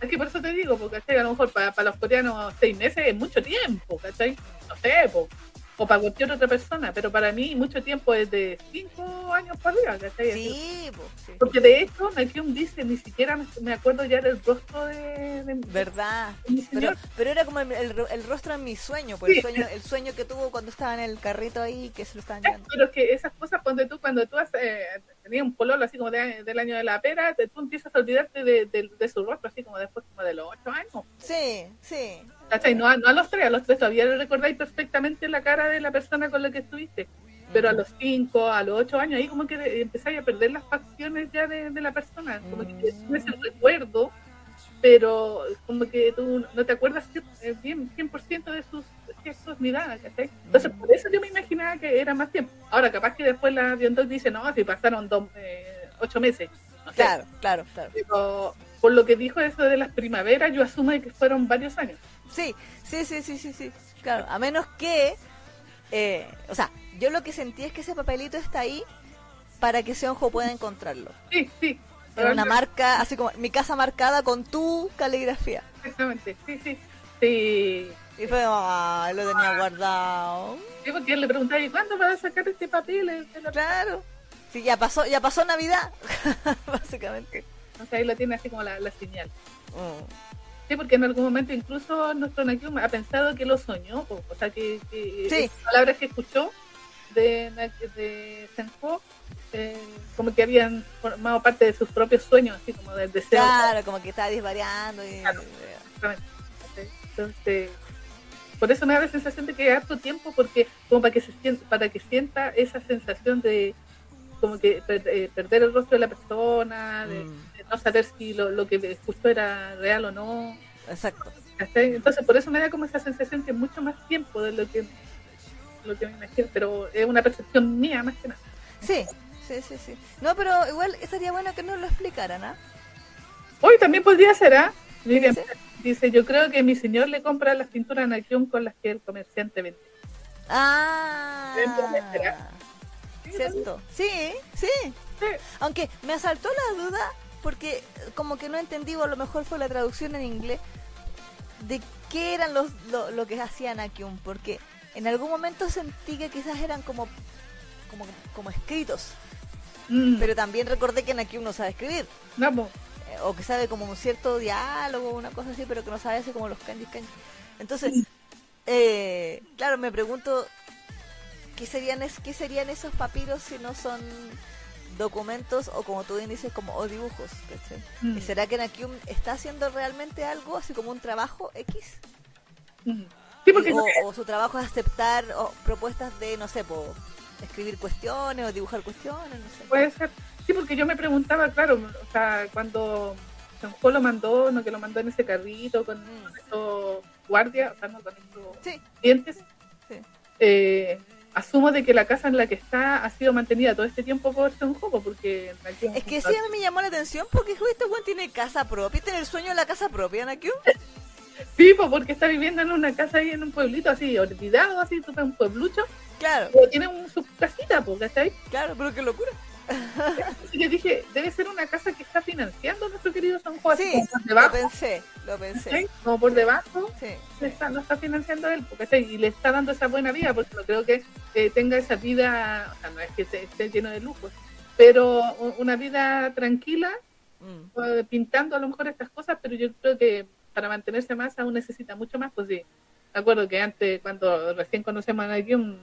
Es que por eso te digo, porque ¿cachai? a lo mejor para, para los coreanos seis meses es mucho tiempo, ¿cachai? No sé, po. O para cualquier otra persona, pero para mí mucho tiempo es de cinco años para arriba. Sí, po, sí. Porque de hecho, Nakium dice, ni siquiera me, acuerdo ya del rostro de, de- Verdad. de Pero, pero era como el, el, el rostro en mi sueño, pues, el sueño, el sueño que tuvo cuando estaba en el carrito ahí, que se lo estaban llevando. Pero es que esas cosas, cuando tú, cuando tú has, eh, tenías un pololo así como de- del año de la pera, te- tú empiezas a olvidarte de, de- de su rostro, así como después como de los ocho años. Sí, sí. ¿Cachai? No a, no a los tres, a los tres todavía recordáis perfectamente la cara de la persona con la que estuviste. Pero a los cinco, a los ocho años, ahí como que empezáis a perder las facciones ya de, de la persona. Como que tienes el recuerdo, pero como que tú no te acuerdas cien- eh, bien 100% de sus gestos ni nada, ¿cachai? Entonces, por eso yo me imaginaba que era más tiempo. Ahora, capaz que después la Biondoc dice, no, si pasaron dos, eh, ocho meses. No sé. Claro, claro, claro. Pero por lo que dijo eso de las primaveras, yo asumo que fueron varios años. Sí, sí, sí, sí, sí, sí. Claro, a menos que, eh, o sea, yo lo que sentí es que ese papelito está ahí para que Seonjo pueda encontrarlo. Sí, sí. Era una marca, así como mi casa marcada con tu caligrafía. Exactamente, sí, sí. Sí, Y fue, ah, lo tenía guardado. Sí, porque él le preguntaba, ¿y cuándo vas a sacar este papel? Claro. Sí, ya pasó, ya pasó Navidad, básicamente. O sea, ahí lo tiene así como la, la señal. Mm. Sí, porque en algún momento incluso nuestro Nakium ha pensado que lo soñó, po. o sea, que, que Sí. esas palabras que escuchó de, de Senjo, eh, como que habían formado parte de sus propios sueños, así como del deseo. Claro, como que estaba disvariando y... Claro. Exactamente. ¿cachai? Entonces, por eso me da la sensación de que harto tiempo, porque como para que se sienta, para que sienta esa sensación de como que per- eh, perder el rostro de la persona, de, Mm, de no saber si lo, lo que escuchó era real o no. exacto. Entonces, por eso me da como esa sensación que mucho más tiempo de lo que lo que me imagino, pero es una percepción mía más que nada. Sí, sí, sí, sí. No, pero igual estaría bueno que nos lo explicaran, ¿ah? Hoy también podría ser, ¿ah? Miriam dice? dice, yo creo que mi señor le compra las pinturas a Nakium con las que el comerciante vende. Ah, Entonces, ¿será? cierto. Sí, sí. Sí. Aunque me asaltó la duda porque como que no entendí, o a lo mejor fue la traducción en inglés, de qué eran los, lo, lo que hacían Akium, porque en algún momento sentí que quizás eran como, como, como escritos, Mm, pero también recordé que Nakium no sabe escribir, po. eh, o que sabe como un cierto diálogo, una cosa así, pero que no sabe así como los kanjis kanjis. Entonces, eh, claro, me pregunto qué serían es, qué serían esos papiros si no son documentos o como tú bien dices como o dibujos. Mm. ¿Y será que Nakium está haciendo realmente algo así como un trabajo X Mm. Sí, porque Y- o, o su trabajo es aceptar o, propuestas de no sé po, escribir cuestiones o dibujar cuestiones no sé puede ser. Sí, porque yo me preguntaba, claro, o sea, cuando Sanjo lo mandó, no que lo mandó en ese carrito con Mm. estos guardias, o sea, no con estos sí clientes, sí eh, asumo de que la casa en la que está ha sido mantenida todo este tiempo por Sanjo, porque Nakium- es que sí a mí me llamó la atención porque "Uy, este buen tiene casa propia tiene el sueño de la casa propia Nakium Sí, pues porque está viviendo en una casa ahí en un pueblito así, olvidado, así, un pueblucho, claro. Pero tiene un, su casita, pues, ¿cachai? claro pero qué locura yo dije, debe ser una casa que está financiando nuestro querido San Juan, sí por lo debajo, pensé lo pensé ¿cachai? Como por debajo, sí, le está, no está financiando él, porque ¿cachai? y le está dando esa buena vida, porque no creo que eh, tenga esa vida, o sea, no es que esté, esté lleno de lujos, pero una vida tranquila, Mm. pintando a lo mejor estas cosas, pero yo creo que para mantenerse más aún necesita mucho más, pues sí. Me acuerdo que antes, cuando recién conocemos a Nakium,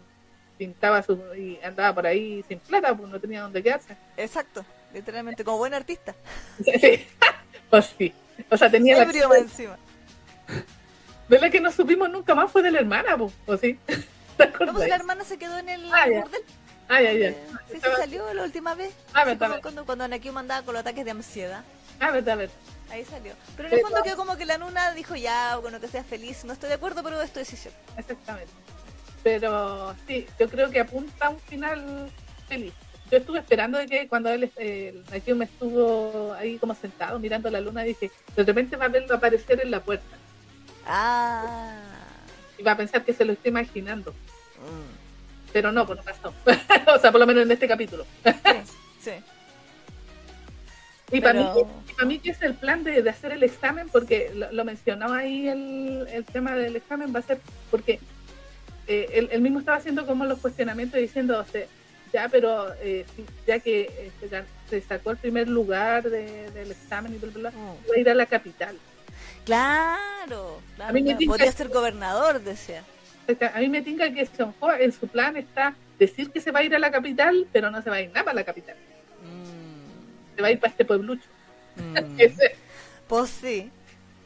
pintaba su, y andaba por ahí sin plata, pues no tenía dónde quedarse. exacto literalmente como buen artista Sí. pues sí. O sea, tenía la... ebrio más encima De la que no supimos nunca más fue de la hermana, pues, ¿o sí? ¿Te no pues la hermana se quedó en el Ah, ya. burdel Ah, ya, ya. Eh, sí, sí Estaba- salió la última vez. Ah, verdad. cuando, cuando Anakium andaba con los ataques de ansiedad. Ah, verdad, verdad. Ahí salió. Pero en el fondo quedó como que la Nuna dijo, ya, bueno, que seas feliz. No estoy de acuerdo, pero es tu decisión. Exactamente. Pero sí, yo creo que apunta a un final feliz. Yo estuve esperando de que cuando él, eh, Nakium estuvo ahí como sentado mirando la luna, dije, de repente va a verlo aparecer en la puerta. Ah. Y va a pensar que se lo está imaginando. Mm. Pero no, pues no pasó. o sea, por lo menos en este capítulo. Sí, sí. Y para, mí, y para mí que es el plan de, de hacer el examen, porque lo, lo mencionaba ahí el, el tema del examen, va a ser porque eh, él, él mismo estaba haciendo como los cuestionamientos diciendo, o sea, ya, pero eh, ya que eh, se, sacó el primer lugar de- del examen y bla, bla, bla, Mm. va a ir a la capital. Claro, claro, A mí me claro. Podría ser gobernador, decía. A mí me tinca que en su plan está decir que se va a ir a la capital, pero no se va a ir nada para la capital. Mm. Se va a ir para este pueblucho. Mm. Pues sí.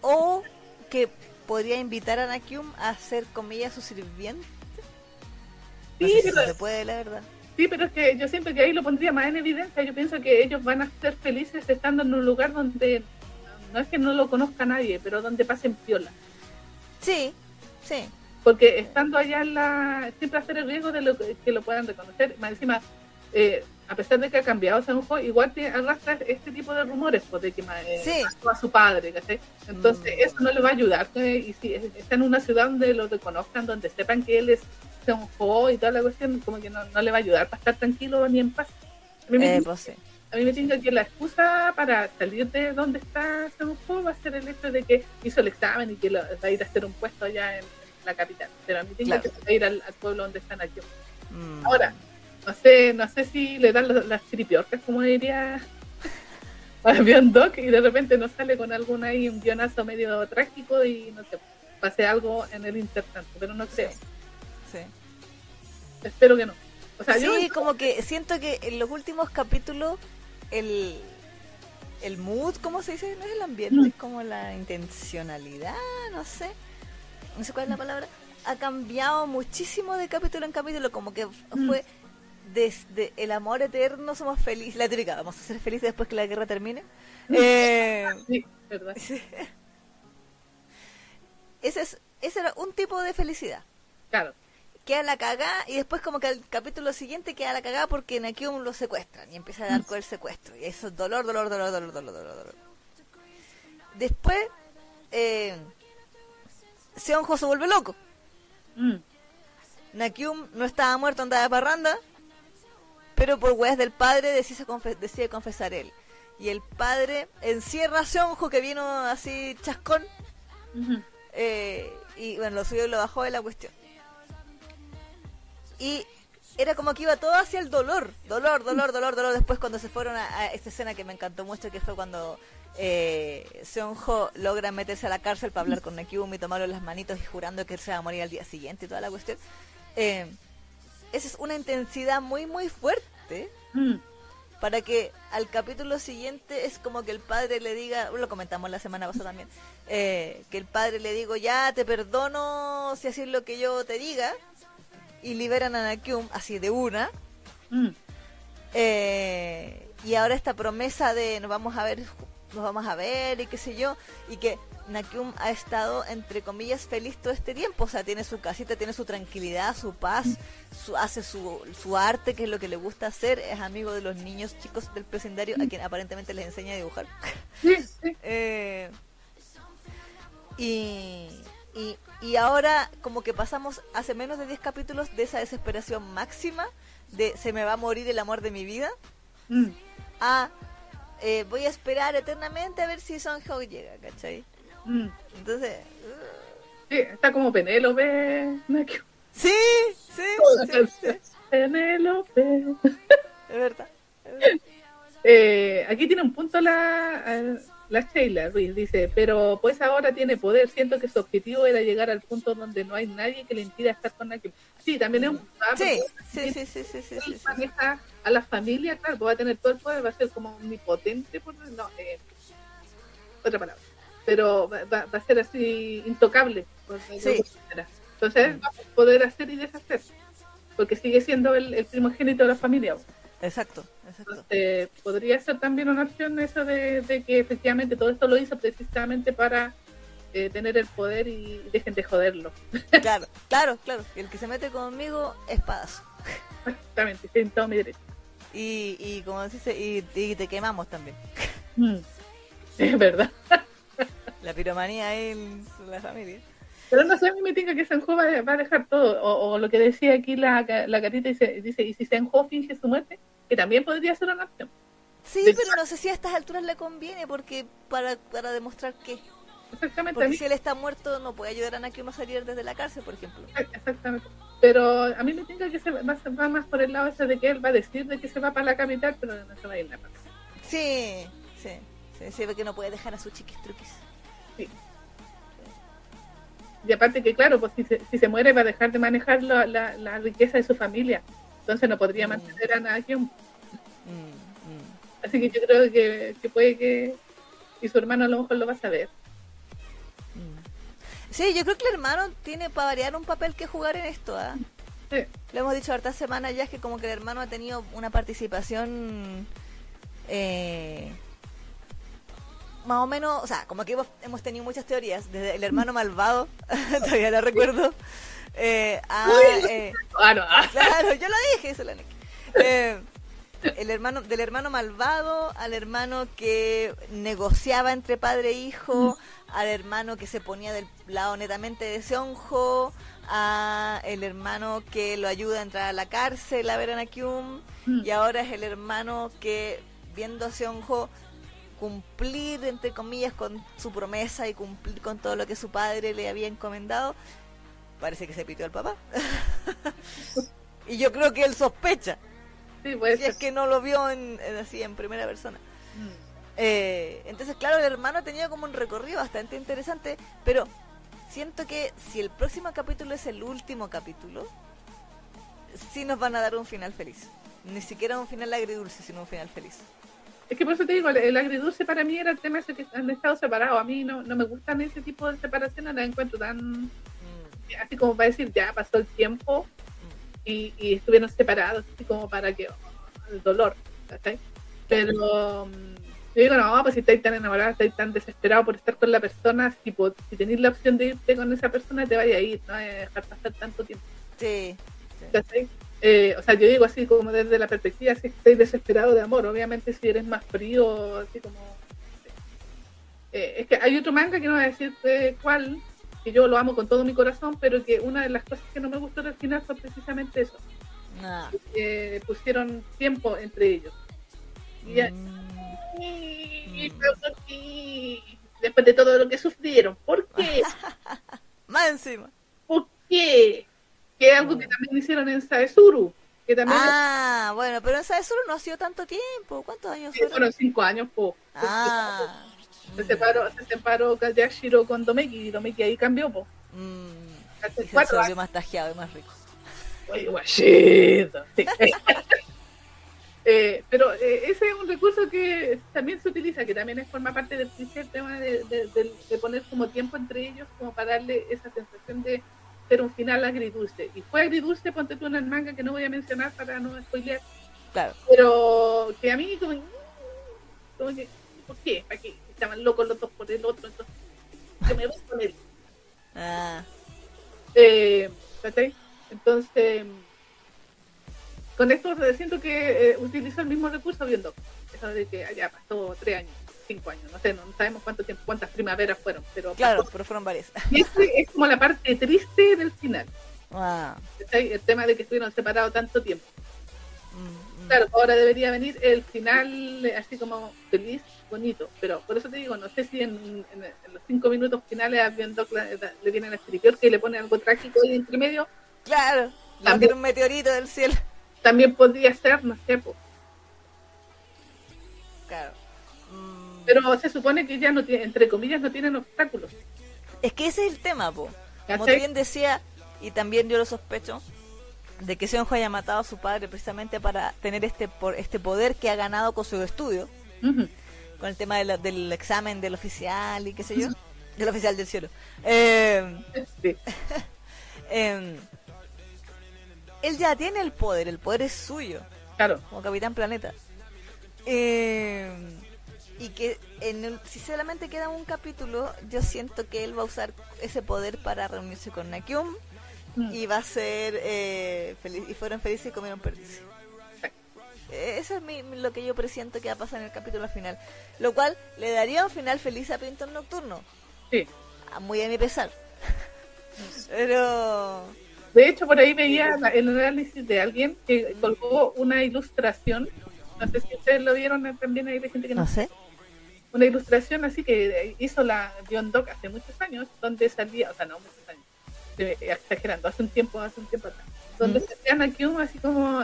O que podría invitar a Nakium a ser, comillas, su sirviente. No Sí, sé si pero- se puede, la verdad. Sí, pero es que yo siento que ahí lo pondría más en evidencia. Yo pienso que ellos van a ser felices estando en un lugar donde no es que no lo conozca nadie, pero donde pasen piola. Sí, sí. Porque estando allá en la. siempre hacer el riesgo de lo que, que lo puedan reconocer. Más encima, eh, a pesar de que ha cambiado Sanjo, igual tiene, arrastra este tipo de rumores, pues, de que eh, Sí. mató a su padre, ¿cachai? Entonces, Mm. eso no le va a ayudar. eh, y si es- está en una ciudad donde lo reconozcan, donde sepan que él es Sanjo y toda la cuestión, como que no, no le va a ayudar para estar tranquilo ni en paz. A mí me Eh, pues sí. a mí me tinca que la excusa para salir de donde está Sanjo va a ser el hecho de que hizo el examen y que lo- va a ir a hacer un puesto allá en, en la capital. Pero a mí tinca Claro. que va a ir al, al pueblo donde están aquí. Mm. Ahora, no sé, no sé si le dan las, las chiripiorcas, como diría Avión Doc, y de repente nos sale con algún ahí un guionazo medio trágico y no sé, pase algo en el intertanto, pero no creo. Sí. Espero que no. O sea, yo Sí, como que siento que en los últimos capítulos el, el mood, ¿cómo se dice? No es el ambiente, es como la intencionalidad, no sé. No sé cuál es la palabra. Ha cambiado muchísimo de capítulo en capítulo, como que Mm. Desde el amor eterno somos felices, la típica, vamos a ser felices después que la guerra termine. Eh, sí, verdad. ese, es, ese era un tipo de felicidad. Claro. queda la cagada y después como que al capítulo siguiente queda la cagada porque Nakium lo secuestran y empieza a dar con el secuestro y eso es dolor, dolor, dolor, dolor, dolor, dolor, dolor. después, eh, Seonjo se vuelve loco. Mm. Nakyum no estaba muerto, andaba de parranda, pero por weas del padre decide, confe- decide confesar él. Y el padre encierra a Seonjo, que vino así chascón, eh, y bueno, lo subió y lo bajó de la cuestión. Y era como que iba todo hacia el dolor, dolor, dolor, dolor, dolor. Después cuando se fueron a, a esta escena que me encantó mucho, que fue cuando eh, Seonjo logra meterse a la cárcel para hablar con Nakyumi, tomarlo en las manitos y jurando que él se va a morir al día siguiente y toda la cuestión. Eh, esa es una intensidad muy, muy fuerte Mm. para que al capítulo siguiente es como que el padre le diga, lo comentamos la semana pasada también, eh, que el padre le digo, ya te perdono si así es lo que yo te diga, y liberan a Nakyum así de una, Mm. eh, y ahora esta promesa de nos vamos a ver, nos vamos a ver y qué sé yo, y que Nakyum ha estado entre comillas feliz todo este tiempo, o sea, tiene su casita, tiene su tranquilidad, su paz, su, hace su, su arte, que es lo que le gusta hacer, es amigo de los niños chicos del presendario a quien aparentemente les enseña a dibujar. Eh, y, y, y ahora como que pasamos hace menos de 10 capítulos de esa desesperación máxima de se me va a morir el amor de mi vida Mm. a eh, voy a esperar eternamente a ver si Son Ho llega, ¿cachai? Mm. Entonces, Sí, está como Penélope. Sí, sí, sí, sí, Penélope. es verdad. es verdad. Eh, aquí tiene un punto la, la Sheila Ruiz, dice, pero pues ahora tiene poder, siento que su objetivo era llegar al punto donde no hay nadie que le impida estar con Nakyum. Sí, también es un... ah, Sí, sí, sí, sí, sí, sí, sí, maneja a la familia, claro, va a tener todo el poder, va a ser como omnipotente, por, no, eh, otra palabra, pero va, va- a ser así intocable. Sí. Entonces él va a poder hacer y deshacer, porque sigue siendo el, el primogénito de la familia. Exacto, exacto. Entonces, podría ser también una opción eso de, de que efectivamente todo esto lo hizo precisamente para eh, tener el poder y dejen de joderlo. Claro, claro, claro. El que se mete conmigo, espadazo. Exactamente, tienen todo mi derecho. Y, y como dice, y, y te quemamos también. Mm. Es verdad. La piromanía en la familia. Pero no sé, a mí me tinca que Senjo va, a- dejar todo. O, o lo que decía aquí la, la carita, dice, dice, y si Senjo finge su muerte, que también podría ser una opción. Sí, De- pero no sé si a estas alturas le conviene porque para, para demostrar que Exactamente, porque si él está muerto no puede ayudar a Nakyum a salir desde la cárcel, por ejemplo. exactamente. Pero a mí me tinca que se va, va más por el lado ese de que él va a decir de que se va para la capital, pero no se va a ir nada. Sí, sí, sí, sí, porque no puede dejar a sus chiquis truquis. Y aparte que, claro, pues si se, si se muere va a dejar de manejar la, la, la riqueza de su familia. Entonces no podría Mm. mantener a nadie. Mm, mm. Así que yo creo que, que puede que... Y su hermano a lo mejor lo va a saber. Sí, yo creo que el hermano tiene para variar un papel que jugar en esto. ¿ah? Sí. Lo hemos dicho hartas semanas ya, es que como que el hermano ha tenido una participación eh, más o menos, o sea, como que hemos, tenido muchas teorías, desde el hermano malvado, todavía lo recuerdo, eh, a... eh, Ah, no, ah. Claro, yo lo dije, eso. Eh, el hermano, del hermano malvado al hermano que negociaba entre padre e hijo, al hermano que se ponía del lado netamente de Seonjo, a el hermano que lo ayuda a entrar a la cárcel a ver a Nakyum, Mm. y ahora es el hermano que viendo a Seonjo cumplir entre comillas con su promesa y cumplir con todo lo que su padre le había encomendado, parece que se pitió al papá. y yo creo que él sospecha, Sí, puede si es que no lo vio en, en- así en primera persona. Mm. Eh, entonces, claro, el hermano tenía como un recorrido bastante interesante, pero siento que si el próximo capítulo es el último capítulo, sí nos van a dar un final feliz. Ni siquiera un final agridulce, sino un final feliz. Es que por eso te digo, el, el agridulce para mí era el tema ese que han estado separados. A mí no, no me gustan ese tipo de separaciones, las encuentro tan... Mm, Así como para decir, ya pasó el tiempo y, y estuvieron separados, así como para que... oh, el dolor, ¿cachai? Pero... mm, Yo digo, no, pues si estáis tan enamorados, estáis tan desesperados por estar con la persona, si, si tenéis la opción de irte con esa persona, te vaya a ir, no dejar pasar tanto tiempo. Sí, ¿cachai? Eh, o sea, yo digo así como desde la perspectiva, si estáis desesperado de amor, obviamente si eres más frío, así como... eh, es que hay otro manga que no voy a decir cuál, que yo lo amo con todo mi corazón, pero que una de las cosas que no me gustó del final fue precisamente eso. Ah. pusieron tiempo entre ellos. Y mm. Después de todo lo que sufrieron. ¿Por qué? Más encima. ¿Por qué? Que es algo que mm. también hicieron en Saesuru. Que también ah, bueno, pero en Saesuru no ha sido tanto tiempo. ¿Cuántos años sí, fueron? cinco años, po. Ah. Se separó, se separó Yashiro con Domeki y Domeki ahí cambió, po. Mm. Hace cuatro se más tajeado y más rico. Oye, guachito. Eh, pero eh, ese es un recurso que también se utiliza, que también es, forma parte del tema de, de, poner como tiempo entre ellos, como para darle esa sensación de ser un final agridulce. Y fue agridulce, ponte tú en el manga, que no voy a mencionar para no spoilear. Claro. Pero que a mí, como, como que, ¿por qué? ¿Para qué? Estaban locos los dos por el otro, entonces, yo me voy con él. Ah. Eh, Entonces con esto siento que eh, utilizo el mismo recurso viendo eso de que allá pasó tres años cinco años no sé no, sabemos cuánto tiempo cuántas primaveras fueron pero claro pero fueron varias. Y este es como la parte triste del final. El tema de que estuvieron separados tanto tiempo. Mm, mm. claro ahora debería venir el final así como feliz bonito pero por eso te digo no sé si en, los cinco minutos finales a le viene el exterior que le pone algo trágico ahí entre medio. Claro también un meteorito del cielo. también podría ser, no sé, pues. Claro. Pero se supone que ya no tiene, entre comillas, no tienen obstáculos. Es que ese es el tema, po. Como bien decía, y también yo lo sospecho, de que Seonjo haya matado a su padre precisamente para tener este por este poder que ha ganado con su estudio, con el tema del examen del oficial y qué sé yo, del oficial del cielo. Eh, sí. Em, él ya tiene el poder, el poder es suyo. Claro. Como Capitán Planeta. Eh, y que en si solamente queda un capítulo, yo siento que él va a usar ese poder para reunirse con Nakyum mm. y va a ser eh, feliz, y fueron felices y comieron perdices. Eh, eso es lo que yo presiento que va a pasar en el capítulo final. Lo cual le daría un final feliz a Pintor Nocturno. Sí. muy a mi pesar. Pero de hecho, por ahí veía el análisis de alguien que colgó una ilustración. No sé si ustedes lo vieron también, hay gente que no, no sé. Una ilustración así que hizo la John Doc hace muchos años, donde salía, o sea, no muchos años, exagerando, hace un tiempo, hace un tiempo atrás, donde salían aquí así como,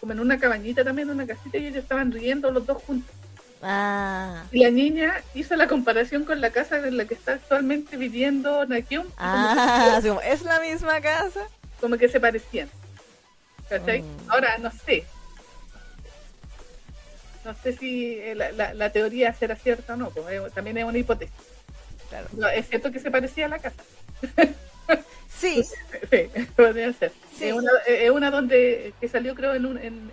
como en una cabañita también, una casita, y ellos estaban riendo los dos juntos. Ah. Y la niña hizo la comparación con la casa en la que está actualmente viviendo Nakyum. Ah, es la misma casa. Como que se parecían. ¿Cachai? Mm. Ahora, no sé. No sé si eh, la, la, teoría será cierta o no, también es una hipótesis. Claro. es cierto que se parecía a la casa. Sí. sí, podría ser. Es, una, es, una, donde que salió creo en, un, en,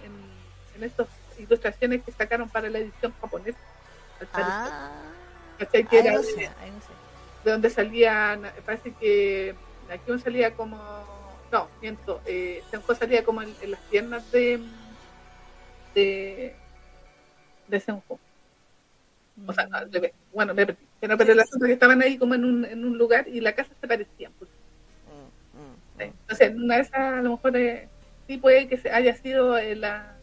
en estos ilustraciones que sacaron para la edición japonesa. Ah, que era de, donde salía, parece que aquí salía como, no, miento, eh, salía como en, las piernas de de, de Senjo. O sea, mm. bueno, me perdí. Pero, pero el asunto que estaban ahí como en un, en un lugar y la casa se parecía. Pues. Mm, mm, Entonces, una de esas a lo mejor eh, sí puede que se haya sido eh, la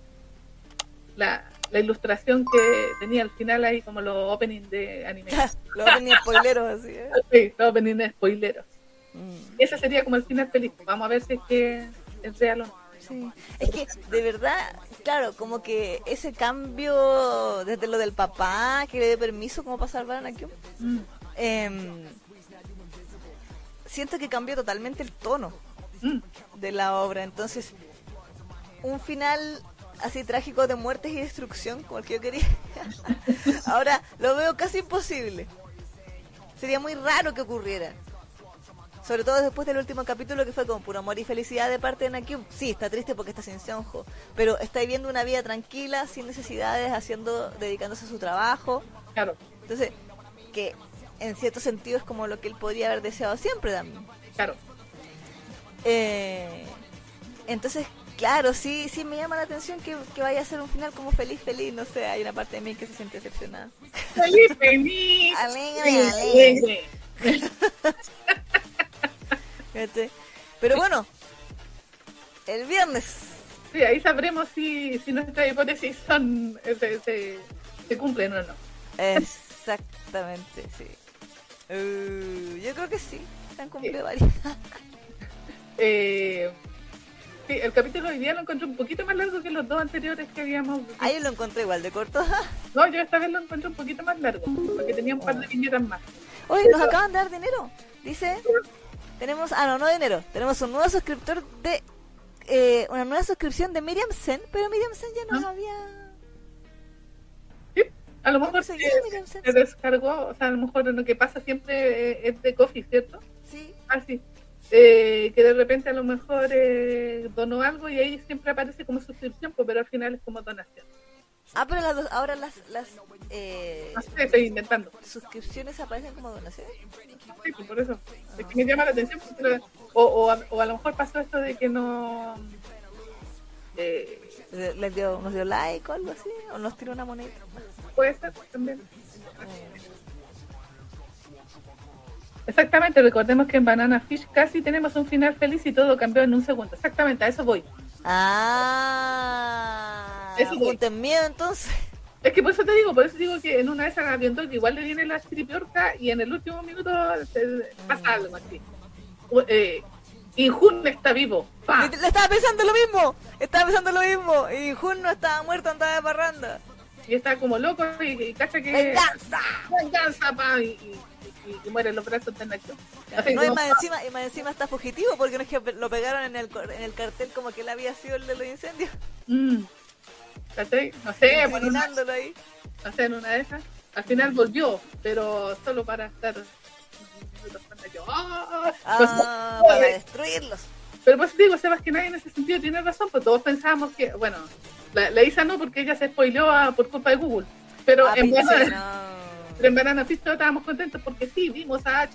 la, la ilustración que tenía al final ahí como los openings de anime. los openings spoileros, así, ¿eh? Sí, los openings spoileros. Mm. Ese sería como el final feliz. Vamos a ver si es que es real o no. Sí. Es que de verdad, claro, como que ese cambio desde lo del papá que le dé permiso como para salvar a Nakio, mm. Em, siento que cambió totalmente el tono mm. de la obra. Entonces, un final así trágico de muertes y destrucción como el que yo quería. Ahora lo veo casi imposible. Sería muy raro que ocurriera. Sobre todo después del último capítulo que fue con puro amor y felicidad de parte de Nakyum. Sí, está triste porque está sin Seonjo, pero está viviendo una vida tranquila, sin necesidades, haciendo, dedicándose a su trabajo. Claro. Entonces, que en cierto sentido es como lo que él podría haber deseado siempre también. Claro. Eh, entonces, claro, sí, sí me llama la atención que, que vaya a ser un final como feliz, feliz, no sé, hay una parte de mí que se siente decepcionada. Feliz, feliz. Alegre, alegre. Fíjate. Pero bueno, el viernes. Sí, ahí sabremos si, si nuestras hipótesis son eh, se, se, se cumplen o no. Exactamente, sí. Uh, yo creo que sí, se han cumplido varias. Eh, sí, el capítulo de hoy día lo encontré un poquito más largo que los dos anteriores que habíamos. Ahí lo encontré igual de corto. No, yo esta vez lo encontré un poquito más largo, porque tenía un par de viñetas más. Oye, nos acaban de dar dinero. Dice, tenemos, ah, no, no dinero. Tenemos un nuevo suscriptor de, eh, una nueva suscripción de Miriam Sen, pero Miriam Sen ya nos ¿Ah? había... Sí, a lo ¿Cómo mejor se descargó, o sea, a lo mejor lo que pasa siempre eh, es de Coffee, ¿cierto? Sí, Ah, sí. Eh, que de repente a lo mejor eh, donó algo y ahí siempre aparece como suscripción, pues, pero al final es como donación. Ah, pero las dos- ahora las, las eh, No sé, estoy inventando. suscripciones aparecen como donaciones. Sí, pues, por eso. Es que me llama la atención. porque o, o, a, o a lo mejor pasó esto de que no. Eh, Le- ¿Les dio, nos dio like o algo así? ¿O nos tiró una moneda? puede ser también. Exactamente, recordemos que en Banana Fish casi tenemos un final feliz y todo cambió en un segundo. Exactamente, a eso voy. Ah, Eso voy. apunten miedo entonces. Es que por eso te digo, por eso digo que en una de esas que igual le viene la chiripiorca y en el último minuto pasa algo así. Eh, Injun está vivo. Le estaba pensando lo mismo, estaba pensando lo mismo. Y Jun no estaba muerto, andaba de parranda. Y está como loco y, y cacha que. ¡Venganza! ¡Venganza, pa! Y, y, y, y mueren los brazos acción. Así No, y más, encima, y más encima está fugitivo porque no es que lo pegaron en el, en el cartel como que él había sido el de los incendios. mm, ¿cachai? No sé, por una, Incriminándolo ahí. no sé, en una de esas. Al final volvió, pero solo para estar. acción. ¡Ah! Ah, Pues, para destruirlos. Pero pues digo, Sebas, que nadie en ese sentido tiene razón, pues todos pensábamos que, bueno, la, la Isa no, porque ella se spoileó a- por culpa de Google. Pero, Ah, en, Banana, no. pero en todos estábamos contentos porque sí, vimos a Ash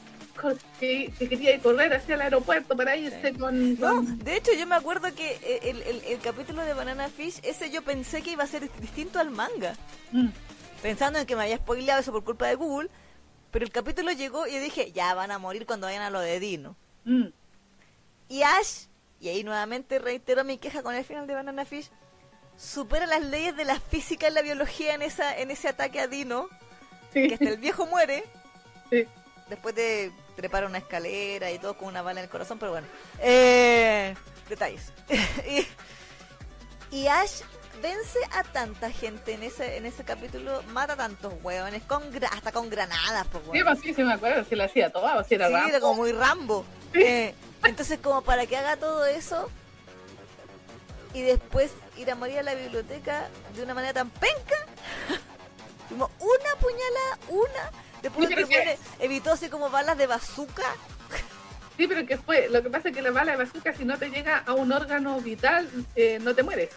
que, que quería correr hacia el aeropuerto para irse con... No, de hecho yo me acuerdo que el, el- el capítulo de Banana Fish, ese yo pensé que iba a ser distinto al manga. Mm, Pensando en que me había spoileado eso por culpa de Google. Pero el capítulo llegó y yo dije, ya van a morir cuando vayan a lo de Dino. mm. Y Ash, y ahí nuevamente reitero mi queja con el final de Banana Fish, supera las leyes de la física y la biología en esa en ese ataque a Dino, Sí, que hasta el viejo muere sí. después de trepar una escalera y todo con una bala en el corazón, pero bueno. Eh, detalles. y, y Ash vence a tanta gente en ese en ese capítulo, mata a tantos hueones, con gra- hasta con granadas, pues, Sí, pues sí, sí me acuerdo, si la hacía toda, o si era Sí, Rambo. era como muy Rambo. Eh, entonces, como para que haga todo eso y después ir a morir a la biblioteca de una manera tan penca, una puñalada, una. Después Sí, que- evitó así como balas de bazooka. Sí, pero que fue, lo que pasa es que la bala de bazooka si no te llega a un órgano vital, eh, no te mueres.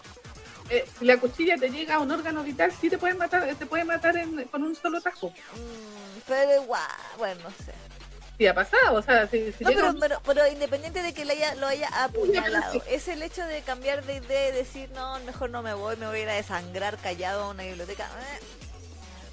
Eh, si la cuchilla te llega a un órgano vital, sí te pueden matar, te puede matar en- con un solo tajo. Mm, pero igual, bueno, no sé. Sí ha pasado, o sea, si, si No, llega pero, un- pero, pero independiente de que le haya, lo haya apuñalado, sí. es el hecho de cambiar de idea y decir, no, mejor no me voy, me voy a ir a desangrar callado a una biblioteca. Eh,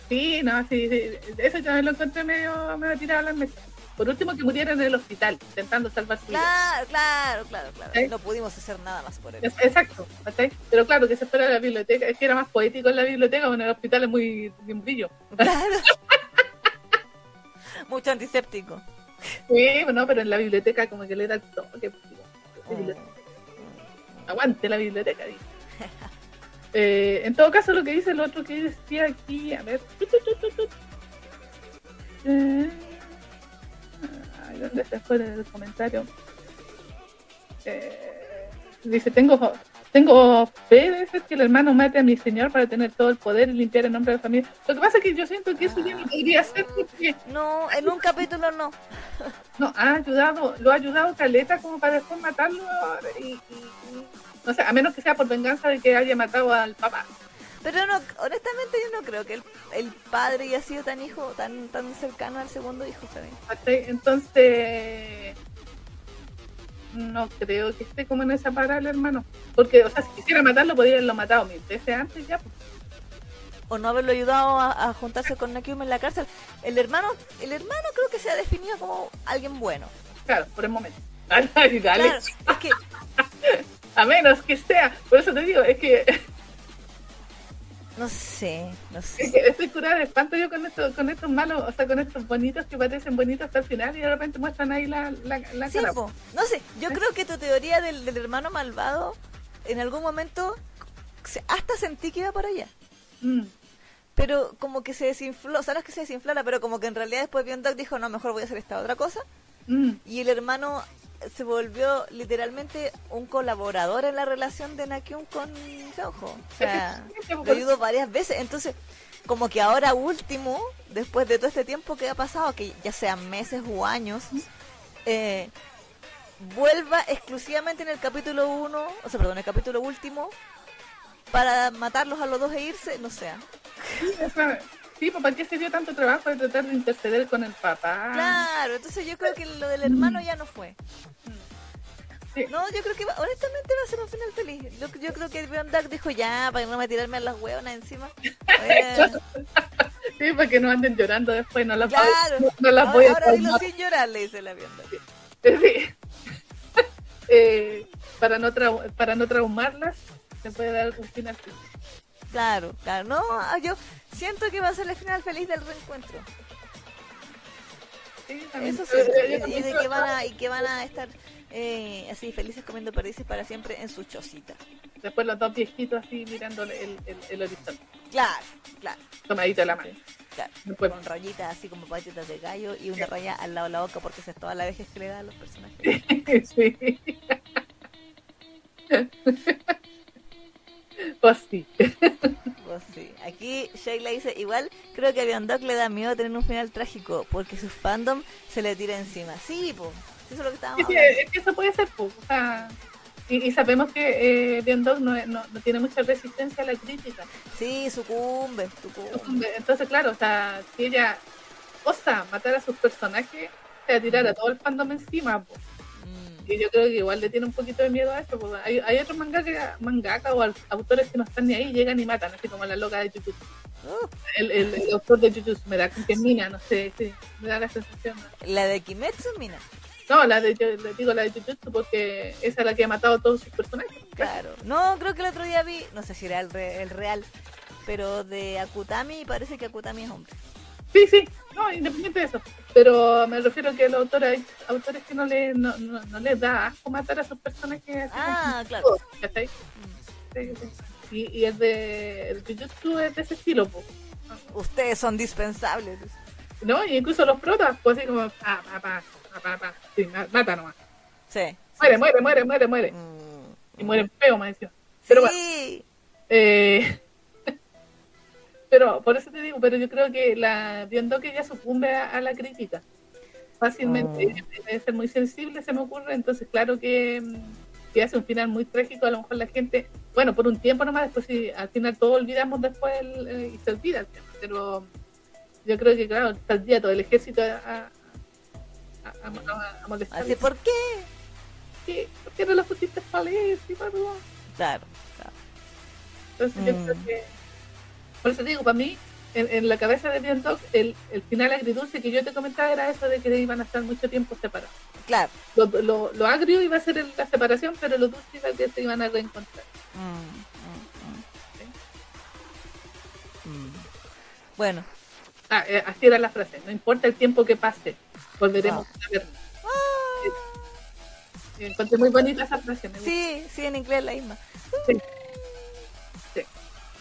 Sí, no, sí, sí, eso también lo encontré medio, medio tirado a la mesa. Por último, que muriera en el hospital, intentando salvar su vida. Claro, claro, claro, claro. No pudimos hacer nada más por él. Exacto, ¿cachai? Pero claro, que se fuera a la biblioteca, es que era más poético en la biblioteca o en el hospital es muy un brillo. Claro. Mucho antiséptico. Sí, no, pero en la biblioteca como que le da el toque. Aguante la biblioteca, dice. Eh, en todo caso, lo que dice el otro que decía aquí, a ver. Eh, ¿Dónde se fue el comentario? Eh, dice, tengo, tengo fe de que el hermano mate a mi señor para tener todo el poder y limpiar el nombre de la familia. Lo que pasa es que yo siento que eso ya no podría ser porque No, en un capítulo no. no, ha ayudado, lo ha ayudado Caleta como para después matarlo y, y- y- no sé, a menos que sea por venganza de que haya matado al papá. Pero no, honestamente yo no creo que el, el padre haya sido tan hijo, tan tan cercano al segundo hijo, ¿sabes? Entonces, no creo que esté como en esa parada el hermano. Porque, o sea, si quisiera matarlo, podría haberlo matado mil veces antes ya. Pues. O no haberlo ayudado a, juntarse con Nakium en la cárcel. El hermano, el hermano creo que se ha definido como alguien bueno. Claro, por el momento. Dale, dale. Claro, es que... a menos que sea, por eso te digo, es que no sé, no sé. estoy curada de espanto yo con estos, con estos malos, o sea, con estos bonitos que parecen bonitos hasta el final y de repente muestran ahí la, la, la sí, No sé, yo creo que tu teoría del, del, hermano malvado, en algún momento, hasta sentí que iba por allá. Mm. Pero como que se desinfló, o sea, no es que se desinflara, pero como que en realidad después Doc dijo, no, mejor voy a hacer esta otra cosa. Mm. Y el hermano se volvió literalmente un colaborador en la relación de Nakyun con Seonjo. O sea, lo ayudó varias veces. Entonces, como que ahora último, después de todo este tiempo que ha pasado, que ya sean meses o años, eh, vuelva exclusivamente en el capítulo 1, o sea, perdón, el capítulo último, para matarlos a los dos e irse, no sé. Sí, ¿para qué se dio tanto trabajo de tratar de interceder con el papá? Claro, entonces yo creo que lo del hermano ya no fue. No, yo creo que honestamente va a ser un final feliz. Yo, yo creo que Beyond Dark dijo ya, para no me tirarme a las hueonas encima. sí, para que no anden llorando después, no las, claro. voy, no, las voy a Ahora dilo sin llorar, le dice la Beyond Sí. eh, para, no para no traumarlas, se puede dar un final feliz. Claro, claro. No, yo siento que va a ser el final feliz del reencuentro. Sí, Eso sí, y, de que van a, y que van a estar eh, así felices comiendo perdices para siempre en su chocita. Después los dos viejitos así mirando el, el, el horizonte. Claro, claro. Tomadito de la mano. Claro. Con rayitas así como patitas de gallo y una raya al lado de la boca porque esa es toda la vejez que le da a los personajes. sí. Pues sí. Pues sí. Aquí Sheila dice, igual creo que a Beyond le da miedo tener un final trágico porque su fandom se le tira encima. Sí, pues. Eso es lo que estábamos Es que eso puede ser, pues. O sea, y, sabemos que eh, Beyond no, no, no, tiene mucha resistencia a la crítica. Sí, sucumbe, sucumbe. Entonces, claro, o sea, si ella osa matar a sus personajes, se va a tirar a todo el fandom encima, pues y yo creo que igual le tiene un poquito de miedo a eso. Porque hay, hay otros mangaka, mangaka o autores que no están ni ahí, llegan y matan, así como la loca de Jujutsu. Oh. El, el, autor de Jujutsu me da que Mina, no sé, sí, me da la sensación. ¿La de Kimetsu Mina? No, la de, yo le digo la de Jujutsu porque esa es la que ha matado a todos sus personajes. Claro, no, creo que el otro día vi, no sé si era el, el real, pero de Akutami parece que Akutami es hombre. Sí, sí, no, independiente de eso. Pero me refiero a que los autores, autores que no, le, no, no, les da asco matar a sus personajes. Ah, claro. Y, y es de. El Jujutsu es de ese estilo, Ustedes son dispensables. No, y incluso los protas, pues así como. Ah, pa, pa, pa, pa, Sí, mata nomás. Sí. Muere, muere, muere, muere, muere. Mm. Y mueren feo, me decía. Pero sí. bueno. Eh. Pero por eso te digo, pero yo creo que la que ella sucumbe a, la crítica fácilmente, oh. debe ser muy sensible, se me ocurre, entonces claro que, que, hace un final muy trágico, a lo mejor la gente, bueno, por un tiempo nomás, después si al final todo olvidamos después eh, y se olvida pero yo creo que claro, saldría todo el ejército a, a, molestar. ¿Así por qué? ¿Qué? ¿Por qué no lo pusiste leer? Claro, claro. Entonces yo creo mm. que por eso digo, para mí, en, la cabeza de Bien el, el final agridulce que yo te comentaba era eso de que iban a estar mucho tiempo separados. Claro. Lo, lo, agrio iba a ser la separación, pero lo dulce iba a que se iban a reencontrar. Mm, mm, mm. Bueno. Ah, eh, así era la frase. No importa el tiempo que pase, volveremos ah. a vernos. Ah. encontré muy bonita esa frase. sí, sí, en inglés la misma. Sí.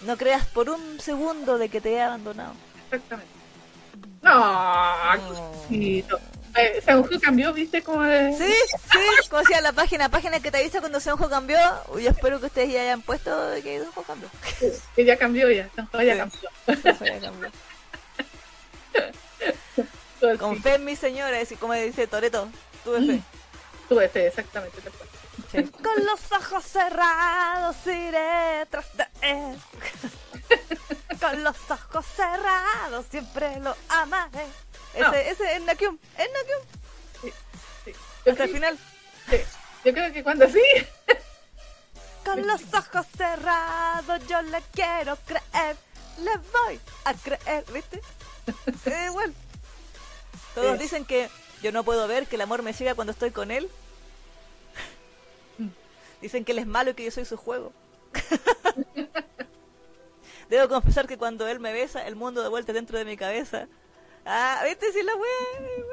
No creas por un segundo de que te he abandonado. Exactamente. No, no. Eh, Seunjo cambió, ¿viste? Como Sí, sí, como decía la página, página que te avisa cuando Seunjo cambió. Yo espero que ustedes ya hayan puesto que Seunjo cambió. que ya cambió ya, Seunjo ya cambió. ya cambió. Con fe en mi señora, como dice Toreto, tuve fe. Tuve fe, exactamente. Con los ojos cerrados iré tras de él. Con los ojos cerrados siempre lo amaré. Ese, ese es Nakyum, es Nakyum. Sí, sí. Hasta el final. Yo creo que cuando sí. Con los ojos cerrados yo le quiero creer. Le voy a creer, ¿viste? Eh, igual. Todos dicen que yo no puedo ver que el amor me llega cuando estoy con él. Dicen que él es malo y que yo soy su juego. Debo confesar que cuando él me besa, el mundo de vuelta dentro de mi cabeza. Ah, ¿viste? Si la wea.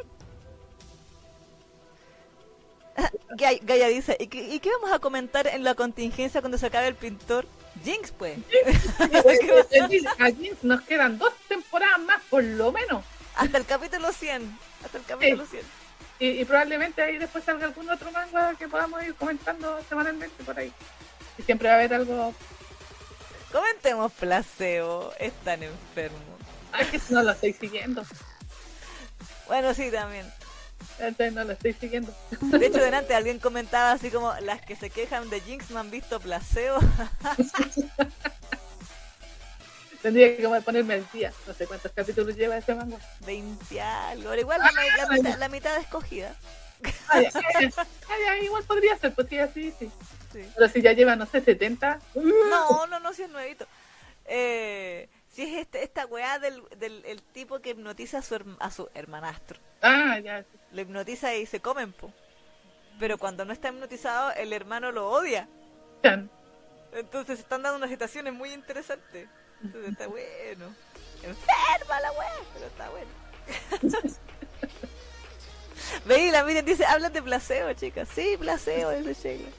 Gaya, dice, ¿y qué, ¿y qué vamos a comentar en la contingencia cuando se acabe el pintor? Jinx, pues. A Jeans nos quedan dos temporadas más, por lo menos. Hasta el capítulo 100. Hasta el capítulo 100. Y, y probablemente ahí después salga algún otro manga que podamos ir comentando semanalmente por ahí. Y siempre va a haber algo. Comentemos placebo. Es tan enfermo. Ay, que no lo estoy siguiendo. Bueno, sí, también. Entonces no lo estoy siguiendo. De hecho, delante alguien comentaba así como las que se quejan de Jinx no han visto placebo. Tendría que ponerme al día. No sé cuántos capítulos lleva ese manga. 20 algo. Pero igual la, mitad, la mitad escogida. Ay, ay, ay, igual podría ser, pues sí, así, sí. Sí. Pero si ya lleva, no sé, 70. No, no, no, si es nuevito. Eh, si es este, esta weá del, del el tipo que hipnotiza a su, herm- a su hermanastro. Ah, ya. sí. Lo hipnotiza y se comen, po. Pero cuando no está hipnotizado, el hermano lo odia. Chan. Entonces están dando unas situaciones muy interesantes. Entonces está bueno. Enferma la weá, pero está bueno. Veí, la Miriam dice, hablan de placebo, chicas. Sí, placebo, dice Sheila.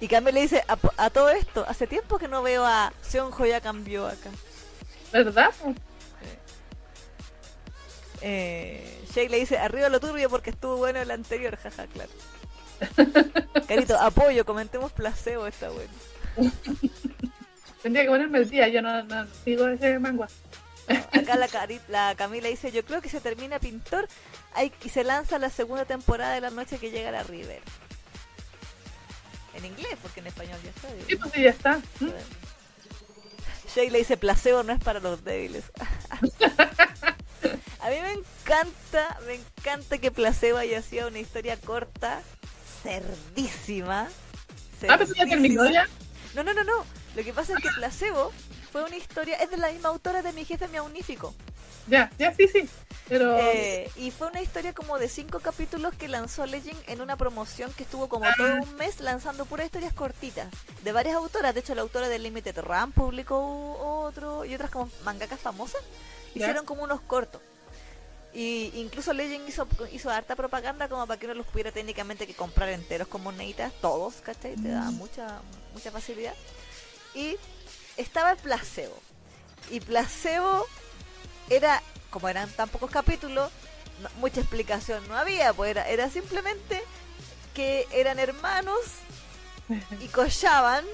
Y Camila le dice, a, a todo esto, hace tiempo que no veo a Seonjo ya cambió acá. ¿Verdad? Eh, Shay le dice, arriba lo turbio porque estuvo bueno el anterior, jaja, claro. Carito, apoyo, comentemos placebo, está bueno. Tendría que ponerme el día, yo no, no sigo ese manga. Acá la, Cari- la Camila dice, yo creo que se termina Pintor hay, y se lanza la segunda temporada de la noche que llega la River. En inglés, porque en español ya está. Sí, pues sí, ya está. ¿Mm? Shay le dice, placebo no es para los débiles. A mí me encanta, me encanta que placebo haya sido una historia corta, cerdísima. Ah, pero ya terminó cerdísima. ya. No, no, no, no. Lo que pasa es que placebo fue una historia, es de la misma autora de mi jefe miaunífico. Ya, ya, sí, sí. Pero. Eh, y fue una historia como de cinco capítulos que lanzó Legend en una promoción que estuvo como todo un mes lanzando puras historias cortitas de varias autoras. De hecho, la autora de Limited Run publicó otro y otras como mangakas famosas. Ya. Hicieron como unos cortos. Y incluso Legend hizo, hizo harta propaganda como para que uno los pudiera técnicamente que comprar enteros con moneditas, todos, ¿cachai? Te da mucha, mucha facilidad. Y estaba el placebo. Y placebo era, como eran tan pocos capítulos, no- mucha explicación no había, pues era, era simplemente que eran hermanos y collaban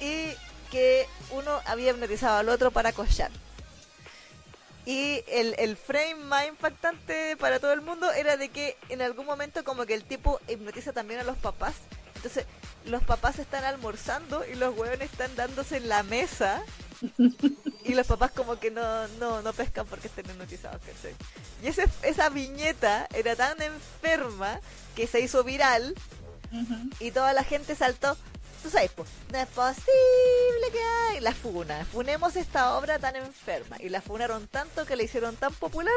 y que uno había hipnotizado al otro para collar. Y el, el frame más impactante para todo el mundo era de que en algún momento como que el tipo hipnotiza también a los papás. Entonces los papás están almorzando y los huevones están dándose en la mesa y los papás como que no, no, no pescan porque estén hipnotizados, ¿cachai? Y ese, esa viñeta era tan enferma que se hizo viral y toda la gente saltó. Tú sabes, pues, no es posible que hay la funa. Funemos esta obra tan enferma. Y la funaron tanto que la hicieron tan popular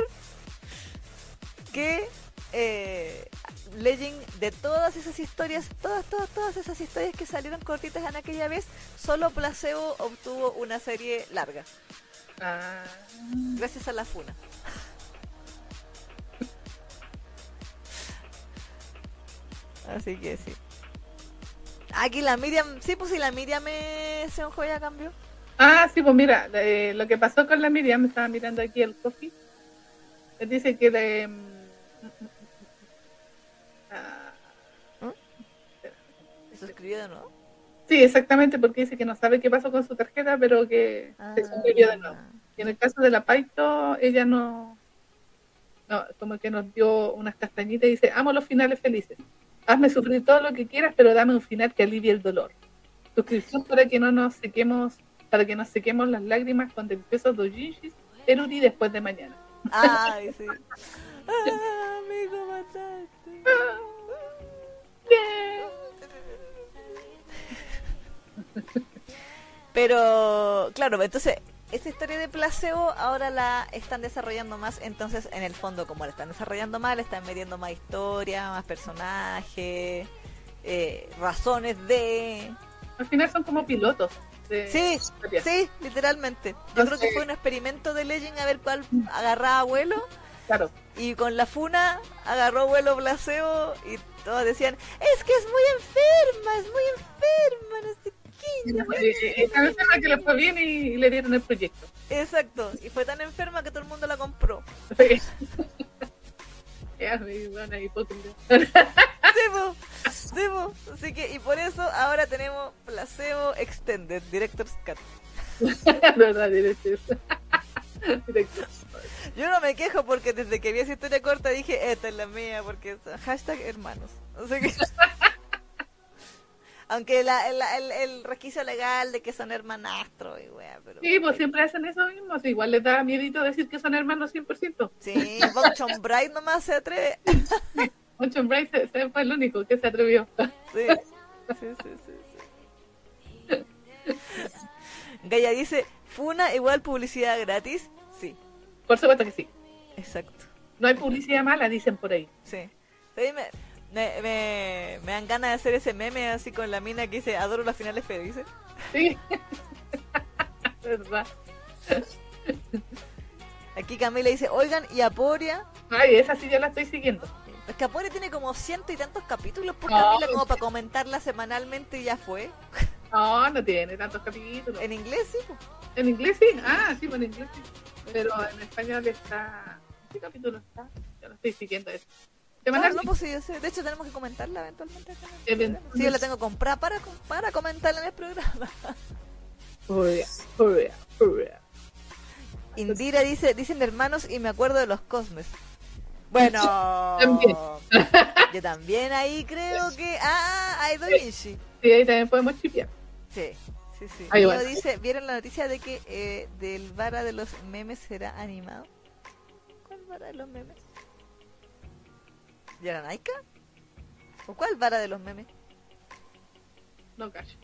que eh, Legend de todas esas historias, todas, todas, todas esas historias que salieron cortitas en aquella vez, solo Placebo obtuvo una serie larga. Ah, Gracias a la funa. Así que sí. Aquí la Miriam, sí, pues si la Miriam me se un ya cambió. Ah, sí, pues mira, eh, lo que pasó con la Miriam, me estaba mirando aquí el coffee. Dice que de. Suscribió de nuevo? sí, exactamente, porque dice que no sabe qué pasó con su tarjeta, pero que se suscribió de nuevo. Y en el caso de la Paito, ella no. No, como que nos dio unas castañitas y dice: Amo los finales felices. Hazme sufrir todo lo que quieras, pero dame un final que alivie el dolor. Suscripción para que no nos sequemos, para que nos sequemos las lágrimas con deliciosos dojinshis, Eruri después de mañana. Ay, sí. Ah, amigo, mataste. Pero, claro, entonces, esa historia de placebo ahora la están desarrollando más. Entonces, en el fondo, como la están desarrollando más, le están metiendo más historia, más personajes, eh, razones de. Al final son como pilotos. de Sí, sí, literalmente. Yo creo que fue un experimento de Legend a ver cuál agarraba vuelo. Claro. Y con la funa agarró vuelo placebo y todos decían, es que es muy enferma, es muy enferma, no sé eh, Esta persona que le fue bien y, le dieron el proyecto. Exacto, y fue tan enferma que todo el mundo la compró. Sí. Sí, po. Así que, y por eso ahora tenemos Placebo Extended, Director's Cut. verdad, directo. Directo. Yo no me quejo porque desde que vi esa historia corta dije, esta es la mía, porque es hashtag hermanos. Así que... Aunque la- la- el, el resquicio legal de que son hermanastros y wea, pero... Sí, pues siempre hacen eso mismo. Igual les da miedito decir que son hermanos 100%. Sí, Bonchon Bright nomás se atreve. Ocho Bright se, se fue el único que se atrevió. Sí, sí, sí, sí. sí. Gaia dice, ¿Funa igual publicidad gratis? Sí, Por supuesto que sí. exacto. No hay publicidad mala, dicen por ahí. Sí. Sí, me, me, dan ganas de hacer ese meme así con la mina que dice, adoro las finales felices. Sí. ¿Verdad? Aquí Camila dice, oigan, ¿y Aporia? Ay, esa sí yo la estoy siguiendo. Es que Aporia tiene como ciento y tantos capítulos por No, Camila como pues- para comentarla semanalmente y ya fue. No, no tiene tantos capítulos. En inglés sí. po. ¿En inglés sí? Ah, sí, pues en inglés sí. Pero en español está... ¿Qué capítulo está? Yo no estoy siguiendo eso. Ah, no, pues sí, sé. De hecho tenemos que comentarla eventualmente. Eventualmente. Sí, yo la tengo comprada para, para comentarla en el programa. Indira dice, dicen hermanos y me acuerdo de los cosmes. Bueno, También. yo también ahí creo que... Ah, hay Da Vinci. Sí, ahí también podemos chipear. Sí, sí, sí. Ahí va. dice, ¿vieron la noticia de que eh, del vara de los memes será animado? ¿Cuál vara de los memes? ¿Yaranaika? ¿O cuál vara de los memes? No callo.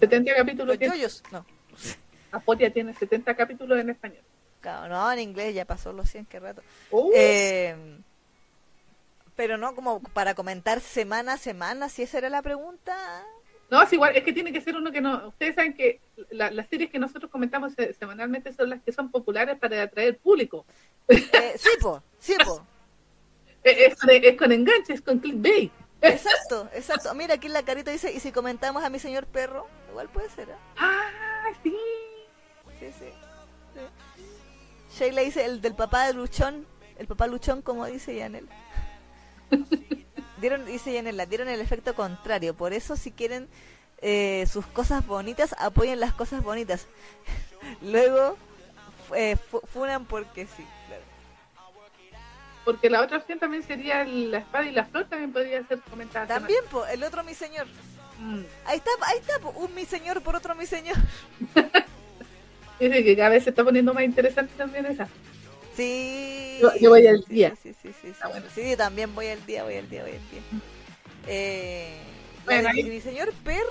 70 capítulos ¿Los tiene. yoyos? No. Aporia tiene 70 capítulos en español. Claro, no, en inglés ya pasó los 100, qué rato. Uh, Eh, pero no como para comentar semana a semana, si esa era la pregunta. No, es igual, es que tiene que ser uno que no. Ustedes saben que la- las series que nosotros comentamos se- semanalmente son las que son populares para atraer público. Eh, sí, po, sí, po. Es, con- es con enganche, es con clickbait. Exacto, exacto. Mira, aquí la carita dice, ¿y si comentamos a mi señor perro? Igual puede ser, ¿eh? Ah, sí. Sí, sí. sí. Sheila dice, el del papá de Luchón, el papá Luchón, como dice Yanel. Dieron, dice Yanela, dieron el efecto contrario. Por eso, si quieren eh, sus cosas bonitas, apoyen las cosas bonitas. Luego, eh, fu- funan porque sí. Porque la otra opción también sería la espada y la flor, también podría ser comentada. También, po, el otro mi señor. Mm. Ahí está, ahí está, po, un mi señor por otro mi señor. Dice que cada vez se está poniendo más interesante también esa. Sí. Yo- yo voy al día. Sí, sí, sí. Sí, Ah, bueno. Sí, también voy al día, voy al día, voy al día. Eh, la Bueno, ahí- mi señor perro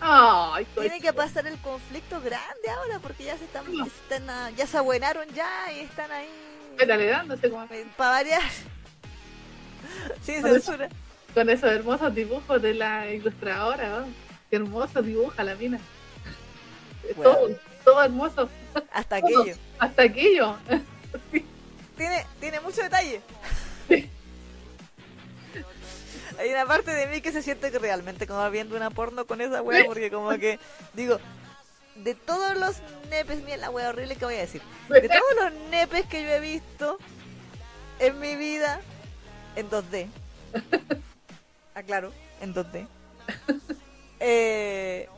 Ay, tiene que pasar el conflicto grande ahora porque ya se están, ya se están, ya se abuenaron ya y están ahí Dándose como para variar. Sin Por eso- censura. con esos hermosos dibujos de la ilustradora. ¿no? Qué hermoso dibuja la mina. Bueno. Todo, todo hermoso. Hasta aquello. Hasta aquello. Tiene, tiene mucho detalle. Hay una parte de mí que se siente que realmente como viendo una porno con esa wea, porque como que digo, de todos los nepes, mira la wea horrible que voy a decir, de todos los nepes que yo he visto en mi vida, en 2D, aclaro, en 2D, eh,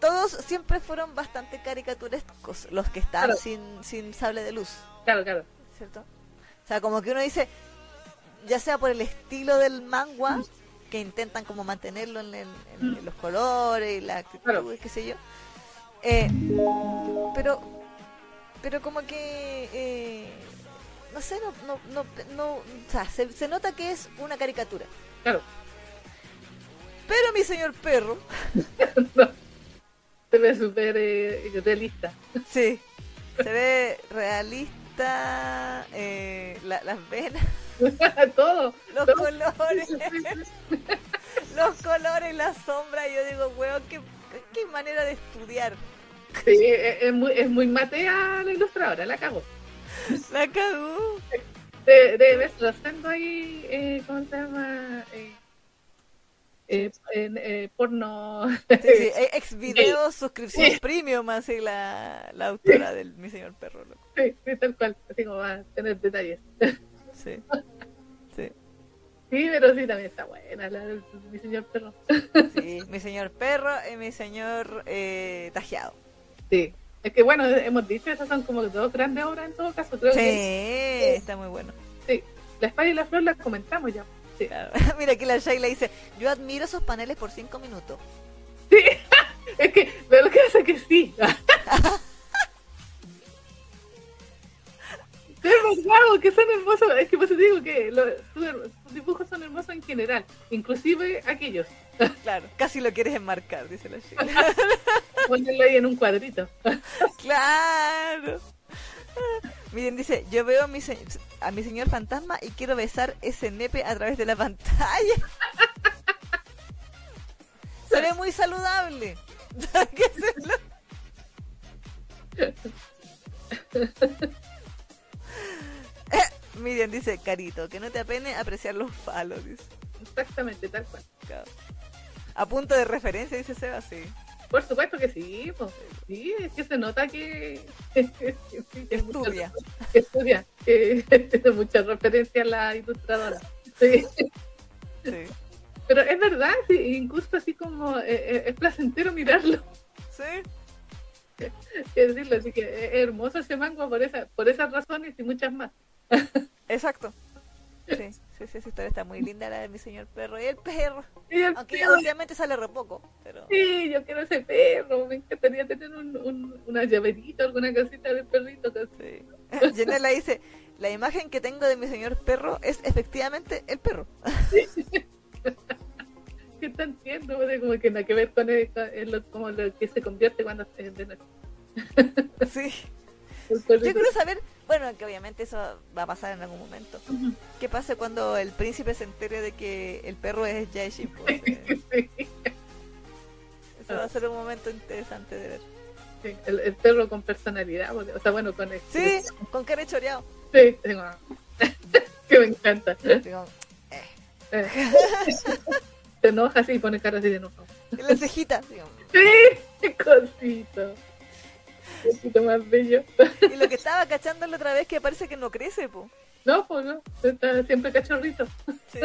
todos siempre fueron bastante caricaturescos, los que están Claro. sin, sin sable de luz. Claro, claro. ¿cierto? O sea, como que uno dice, ya sea por el estilo del manga, que intentan como mantenerlo en, el- en- en los colores y la actitud, Claro. qué sé yo. Eh, pero, pero como que eh, no sé, no, no, no, no o sea, se, se nota que es una caricatura. Claro. Pero mi señor perro, No. Se ve súper eh, realista. sí, se ve realista, eh, la- las venas, Todo. los todo. colores, los colores, la sombra. Y yo digo, weón, qué, qué manera de estudiar. Sí, es, es muy, es muy matea la ilustradora, la cago. La cagó. De, de ahí, eh, ¿cómo se llama? Eh, eh, eh, porno. Sí, sí, ex video, suscripción premium, así la, la autora del mi señor perro. loco. Sí, sí, tal cual. Así como va a tener detalles. Sí, sí, Sí, pero sí, también está buena la mi señor perro. sí. Mi señor perro y mi señor eh, tajeado. Sí. Es que bueno, hemos dicho, esas son como dos grandes obras en todo caso. Creo Sí, que está muy bueno. sí. La espada y la flor las comentamos ya. Sí. Claro. Mira aquí la Shayla dice, yo admiro esos paneles por cinco minutos. Sí, es que, pero lo que pasa es que sí. Es verdad, que son hermosos. Es que por eso digo que lo- sus sus dibujos son hermosos en general, inclusive aquellos. Claro, casi lo quieres enmarcar, dice la Shayla. Ponerlo ahí en un cuadrito. claro. Miren, dice, yo veo a mi, se- a mi señor fantasma y quiero besar ese nepe a través de la pantalla. Se ve muy saludable. Hay que hacerlo. Eh, Miriam dice, Carito, que no te apene apreciar los palos, dice. Exactamente, tal cual. A punto de referencia, dice Seba, sí. Por supuesto que sí, pues, sí, es que se nota que, que sí, que mucha- Estudia. que estudia, que tiene mucha referencia a la ilustradora. Sí. Sí. Pero es verdad, sí, incluso así como eh, eh, es placentero mirarlo, Sí. que decirlo, así que es hermoso ese manga por, esa, por esas razones y muchas más. Exacto. Sí, sí, sí, esa historia está muy linda, la de mi señor perro. Y el perro. Y el Aunque perro, obviamente sale re poco, pero... sí, yo quiero ese perro, me encantaría tener un, un, una llaverita, alguna casita de perrito. que- Sí. Janela dice, la imagen que tengo de mi señor perro es efectivamente el perro. Que tan tierno, como que nada que ver con el- es lo, como lo que se convierte cuando es de noche. Sí. Yo quiero saber, bueno, que obviamente eso va a pasar en algún momento. ¿Qué pasa cuando el príncipe se entere de que el perro es Jaishin? Pues, eh, Sí, Eso va a ser un momento interesante de ver. sí, el, el perro con personalidad, porque- o sea, bueno, con el, Sí, con cara choreado. sí, tengo- que me encanta. Digo, eh. Eh. Se enoja así y pone cara así de enojo. La cejita. digo, Sí, cosito. Cosito más bello. Y lo que estaba cachando la otra vez que parece que no crece, po. No, pues no, está siempre cachorrito. Sí.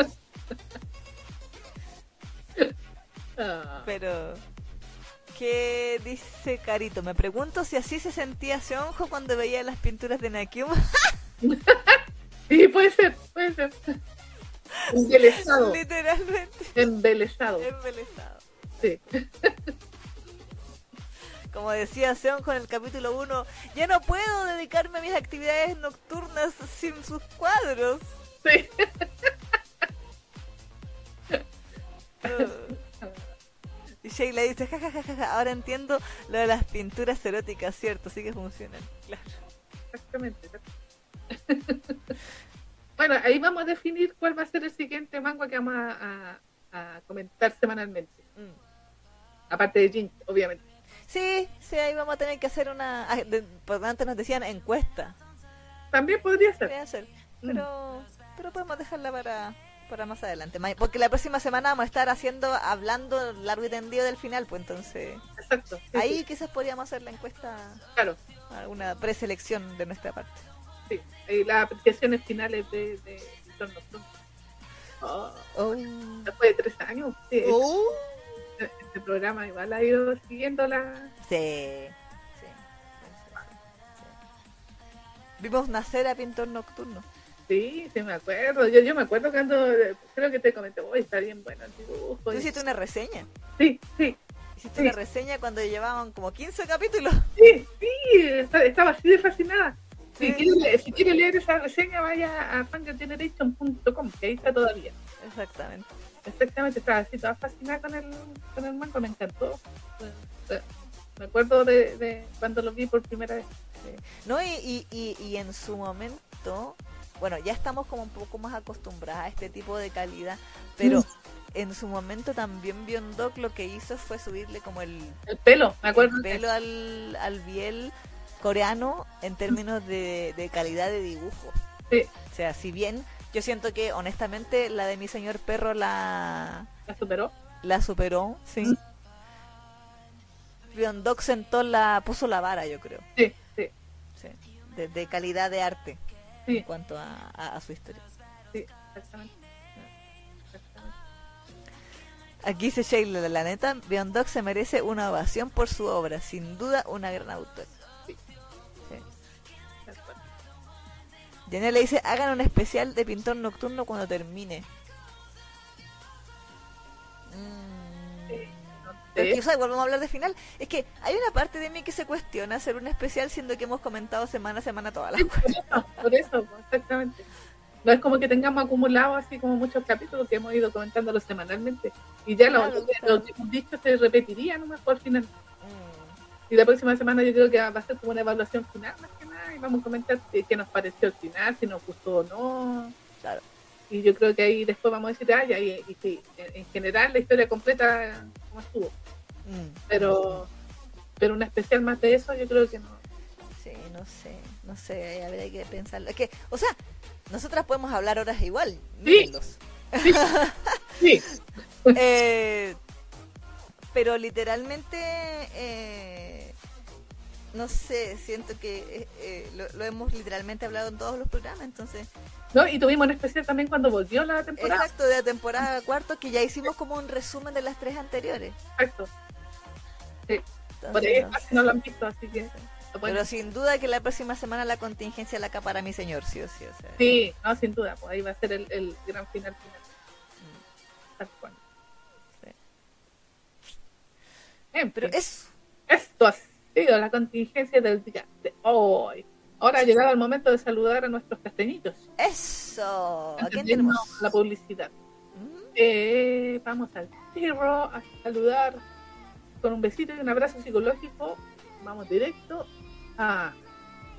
Ah, Pero, ¿qué dice Carito? Me pregunto si así se sentía Seonjo cuando veía las pinturas de Nakuma. sí, puede ser, puede ser. Embelesado, Literalmente, embelesado. embelesado. Sí. Como decía Seonjo en el capítulo 1, ya no puedo dedicarme a mis actividades nocturnas sin sus cuadros. Sí. Uh. Y Sheila dice, jajajaja, ahora entiendo lo de las pinturas eróticas, cierto, sí que funcionan. Claro. Exactamente. bueno, ahí vamos a definir cuál va a ser el siguiente manga que vamos a, a- a comentar semanalmente. Mm. Aparte de Jin, obviamente. Sí, sí, ahí vamos a tener que hacer una... ah, Por antes nos decían encuesta. También podría ser. Podría hacer. Mm. Pero, pero podemos dejarla para, para más adelante. Porque la próxima semana vamos a estar haciendo, hablando largo y tendido del final, pues entonces... Exacto. sí, Ahí sí, quizás podríamos hacer la encuesta, claro. alguna preselección de nuestra parte. Sí. Y las apreciaciones finales de, de. Oh, Oh. después de tres años, sí, Oh. Este, programa igual ha ido siguiendo la. Sí. Vimos nacer a Pintor Nocturno. Sí, sí, me acuerdo. Yo, yo me acuerdo cuando. Creo que te comenté, uy, está bien bueno el dibujo. Tú hiciste una reseña. Sí, sí, Hiciste Sí. una reseña cuando llevaban como 15 capítulos. sí, sí, estaba así de fascinada. Sí. Si, quieren, si quiere leer esa reseña, vaya a fangageneration.com, que ahí está todavía. Exactamente. Exactamente, estaba así toda fascinada con el, con el manga, me encantó. Me acuerdo de, de cuando lo vi por primera vez. No, y, y, y, en su momento, bueno, ya estamos como un poco más acostumbrados a este tipo de calidad, pero mm. en su momento también Biondoc lo que hizo fue subirle como el, el pelo, me acuerdo. El pelo al, al biel coreano en términos de, de calidad de dibujo. Sí. O sea, si bien yo siento que honestamente la de mi señor perro la... ¿La superó? La superó, sí. Mm. Sentó la, puso la vara, yo creo. Sí, sí. sí. De, calidad de arte sí. en cuanto a, a, su historia. Sí, exactamente. Aquí dice Sheila, la neta, Biondoc se merece una ovación por su obra, sin duda una gran autora. Sí. sí. le dice, hagan un especial de pintor nocturno cuando termine. Pero volvemos a hablar de final. Es que hay una parte de mí que se cuestiona hacer un especial siendo que hemos comentado semana a semana todas las cosas. Por eso, exactamente. No es como que tengamos acumulado así como muchos capítulos que hemos ido comentándolo semanalmente. Y ya lo, que hemos dicho se repetiría nomás por final. Mm. Y la próxima semana yo creo que va a ser como una evaluación final más que nada. Vamos a comentar qué nos pareció al final, si nos gustó o no. Claro. Y yo creo que ahí después vamos a decir, ah, y, y, y, en general la historia completa, ¿cómo estuvo? Mm. Pero, pero un especial más de eso yo creo que no. Sí, no sé, no sé, habría que pensarlo. Es que, o sea, nosotras podemos hablar horas igual, sí. sí. eh, pero literalmente, eh, no sé, siento que eh, eh, lo, lo, hemos literalmente hablado en todos los programas, entonces no, y tuvimos un especial también cuando volvió la temporada. Exacto, de la temporada cuarto, que ya hicimos como un resumen de las tres anteriores. Exacto. Sí. Por ahí no lo han visto, así que. Pero sin duda que la próxima semana la contingencia la para mi señor, sí o sí. O sea. Sí, no, sin duda, pues ahí va a ser el, el gran final final. Mm. Tal cual. Sí. Bien, pero es, esto ha la contingencia del día de hoy. Ahora ha llegado el momento de saludar a nuestros castañitos. Eso. ¿A quién tenemos? La publicidad. Mm. Eh, vamos al tiro a saludar con un besito y un abrazo psicológico. Vamos directo a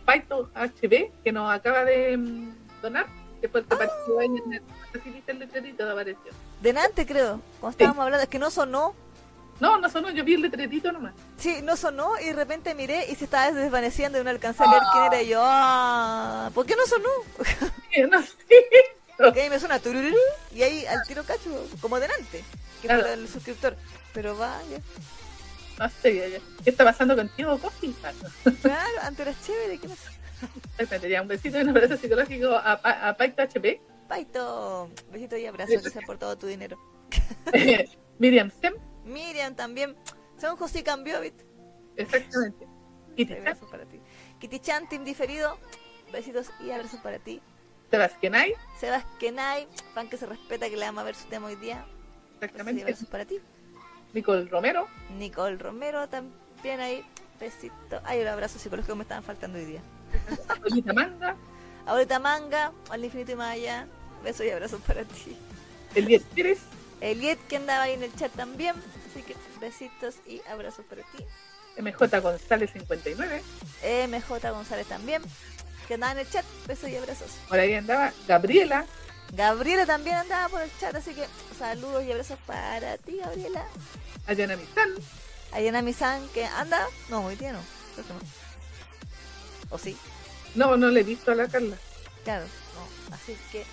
Paito HB, que nos acaba de mm, donar, que el que apareció en el, el letrerito de apareció. Delante, creo, cuando estábamos hablando, es que no sonó no, no sonó, yo vi el letretito nomás. Sí, no sonó y de repente miré y se estaba desvaneciendo y no alcancé a leer quién era y yo. Ah, ¿Por qué no sonó? no sé. Porque ahí me suena tururú y ahí al tiro cacho, como delante, que claro. el suscriptor. Pero vaya. No sé, ¿qué está pasando contigo, Coffee? Claro, antes eras chévere, ¿qué pasa? Exactamente, un besito y un abrazo psicológico a, a, Paito HP. Paito, besito y abrazo, gracias por todo tu dinero. Miriam Sem Miriam también. Son José Cambiovit. Exactamente. Y abrazos para ti. Kitty Chan, team diferido. Besitos y abrazos para ti. Sebasquenay. Sebasquenay, fan que se respeta, que le vamos a ver su tema hoy día. Exactamente. Abrazos para ti. Nicole Romero. Nicole Romero también ahí. Besito. Ay, un abrazo psicológico me estaban faltando hoy día. Abuelita Manga. Abuelita Manga, al infinito y más allá. Besos y abrazos para ti. Eliet Pérez. Eliet que andaba ahí en el chat también. Así que besitos y abrazos para ti. MJ González 59. MJ González también. Que andaba en el chat. Besos y abrazos. Por ahí andaba Gabriela. Gabriela también andaba por el chat, así que saludos y abrazos para ti, Gabriela. Ayana Misan. Ayana Misan, que anda. No, hoy día no. ¿O sí? No, no le he visto a la Carla. Claro, no. Así que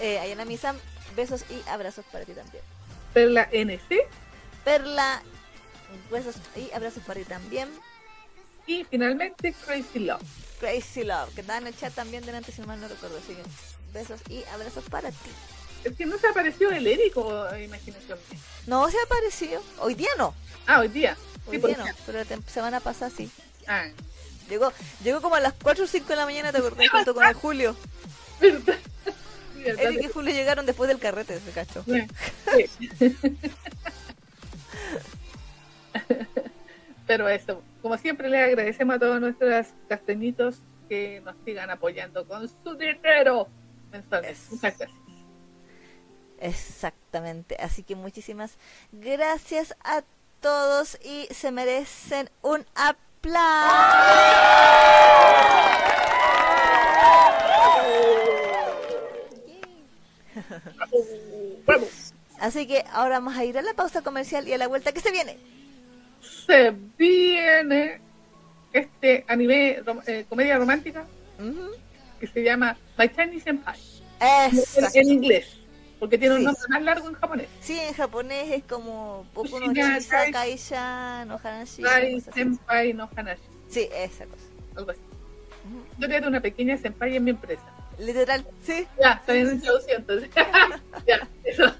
eh, Ayana Misan, besos y abrazos para ti también. Perla NC. Perla, besos y abrazos para ti también. Y finalmente Crazy Love. Crazy Love, que está en el chat también delante, si mal no recuerdo. Así que besos y abrazos para ti. Es que no se apareció el Eric o imaginación. No se ha aparecido. Hoy día no. Ah, hoy día. Hoy día no, pero la semana pasada sí. Ah. Llegó, llegó como a las 4 o 5 de la mañana, te acordás, junto con el Julio. Eric y Julio llegaron después del carrete, se cacho. Pero eso, como siempre, le agradecemos a todos nuestros castañitos que nos sigan apoyando con su dinero mensualmente. Muchas gracias. Exactamente. Así que muchísimas gracias a todos y se merecen un aplauso. Así que ahora vamos a ir a la pausa comercial y a la vuelta que se viene. Se viene este anime eh, comedia romántica que se llama My Chinese Empire. En, inglés porque tiene un nombre más largo en japonés. Sí en japonés es como Boku no Kaisha no Hanashi Senpai no Hanashi. Sí esa cosa. Algo así. Yo tengo una pequeña senpai en mi empresa literal sí ya bien introducido entonces ya eso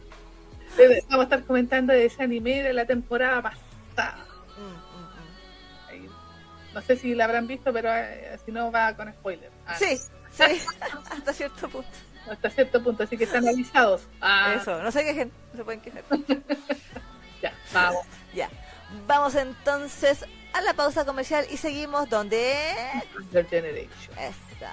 vamos a estar comentando de ese anime de la temporada pasada no sé si la habrán visto, pero eh, si no va con spoiler. Ah, sí, sí, hasta cierto punto. Hasta cierto punto, así que están avisados. Ah. Eso, no se quejen, no se pueden quejar. ya, vamos. Ya. Vamos entonces a la pausa comercial y seguimos donde... The Generation. Esa.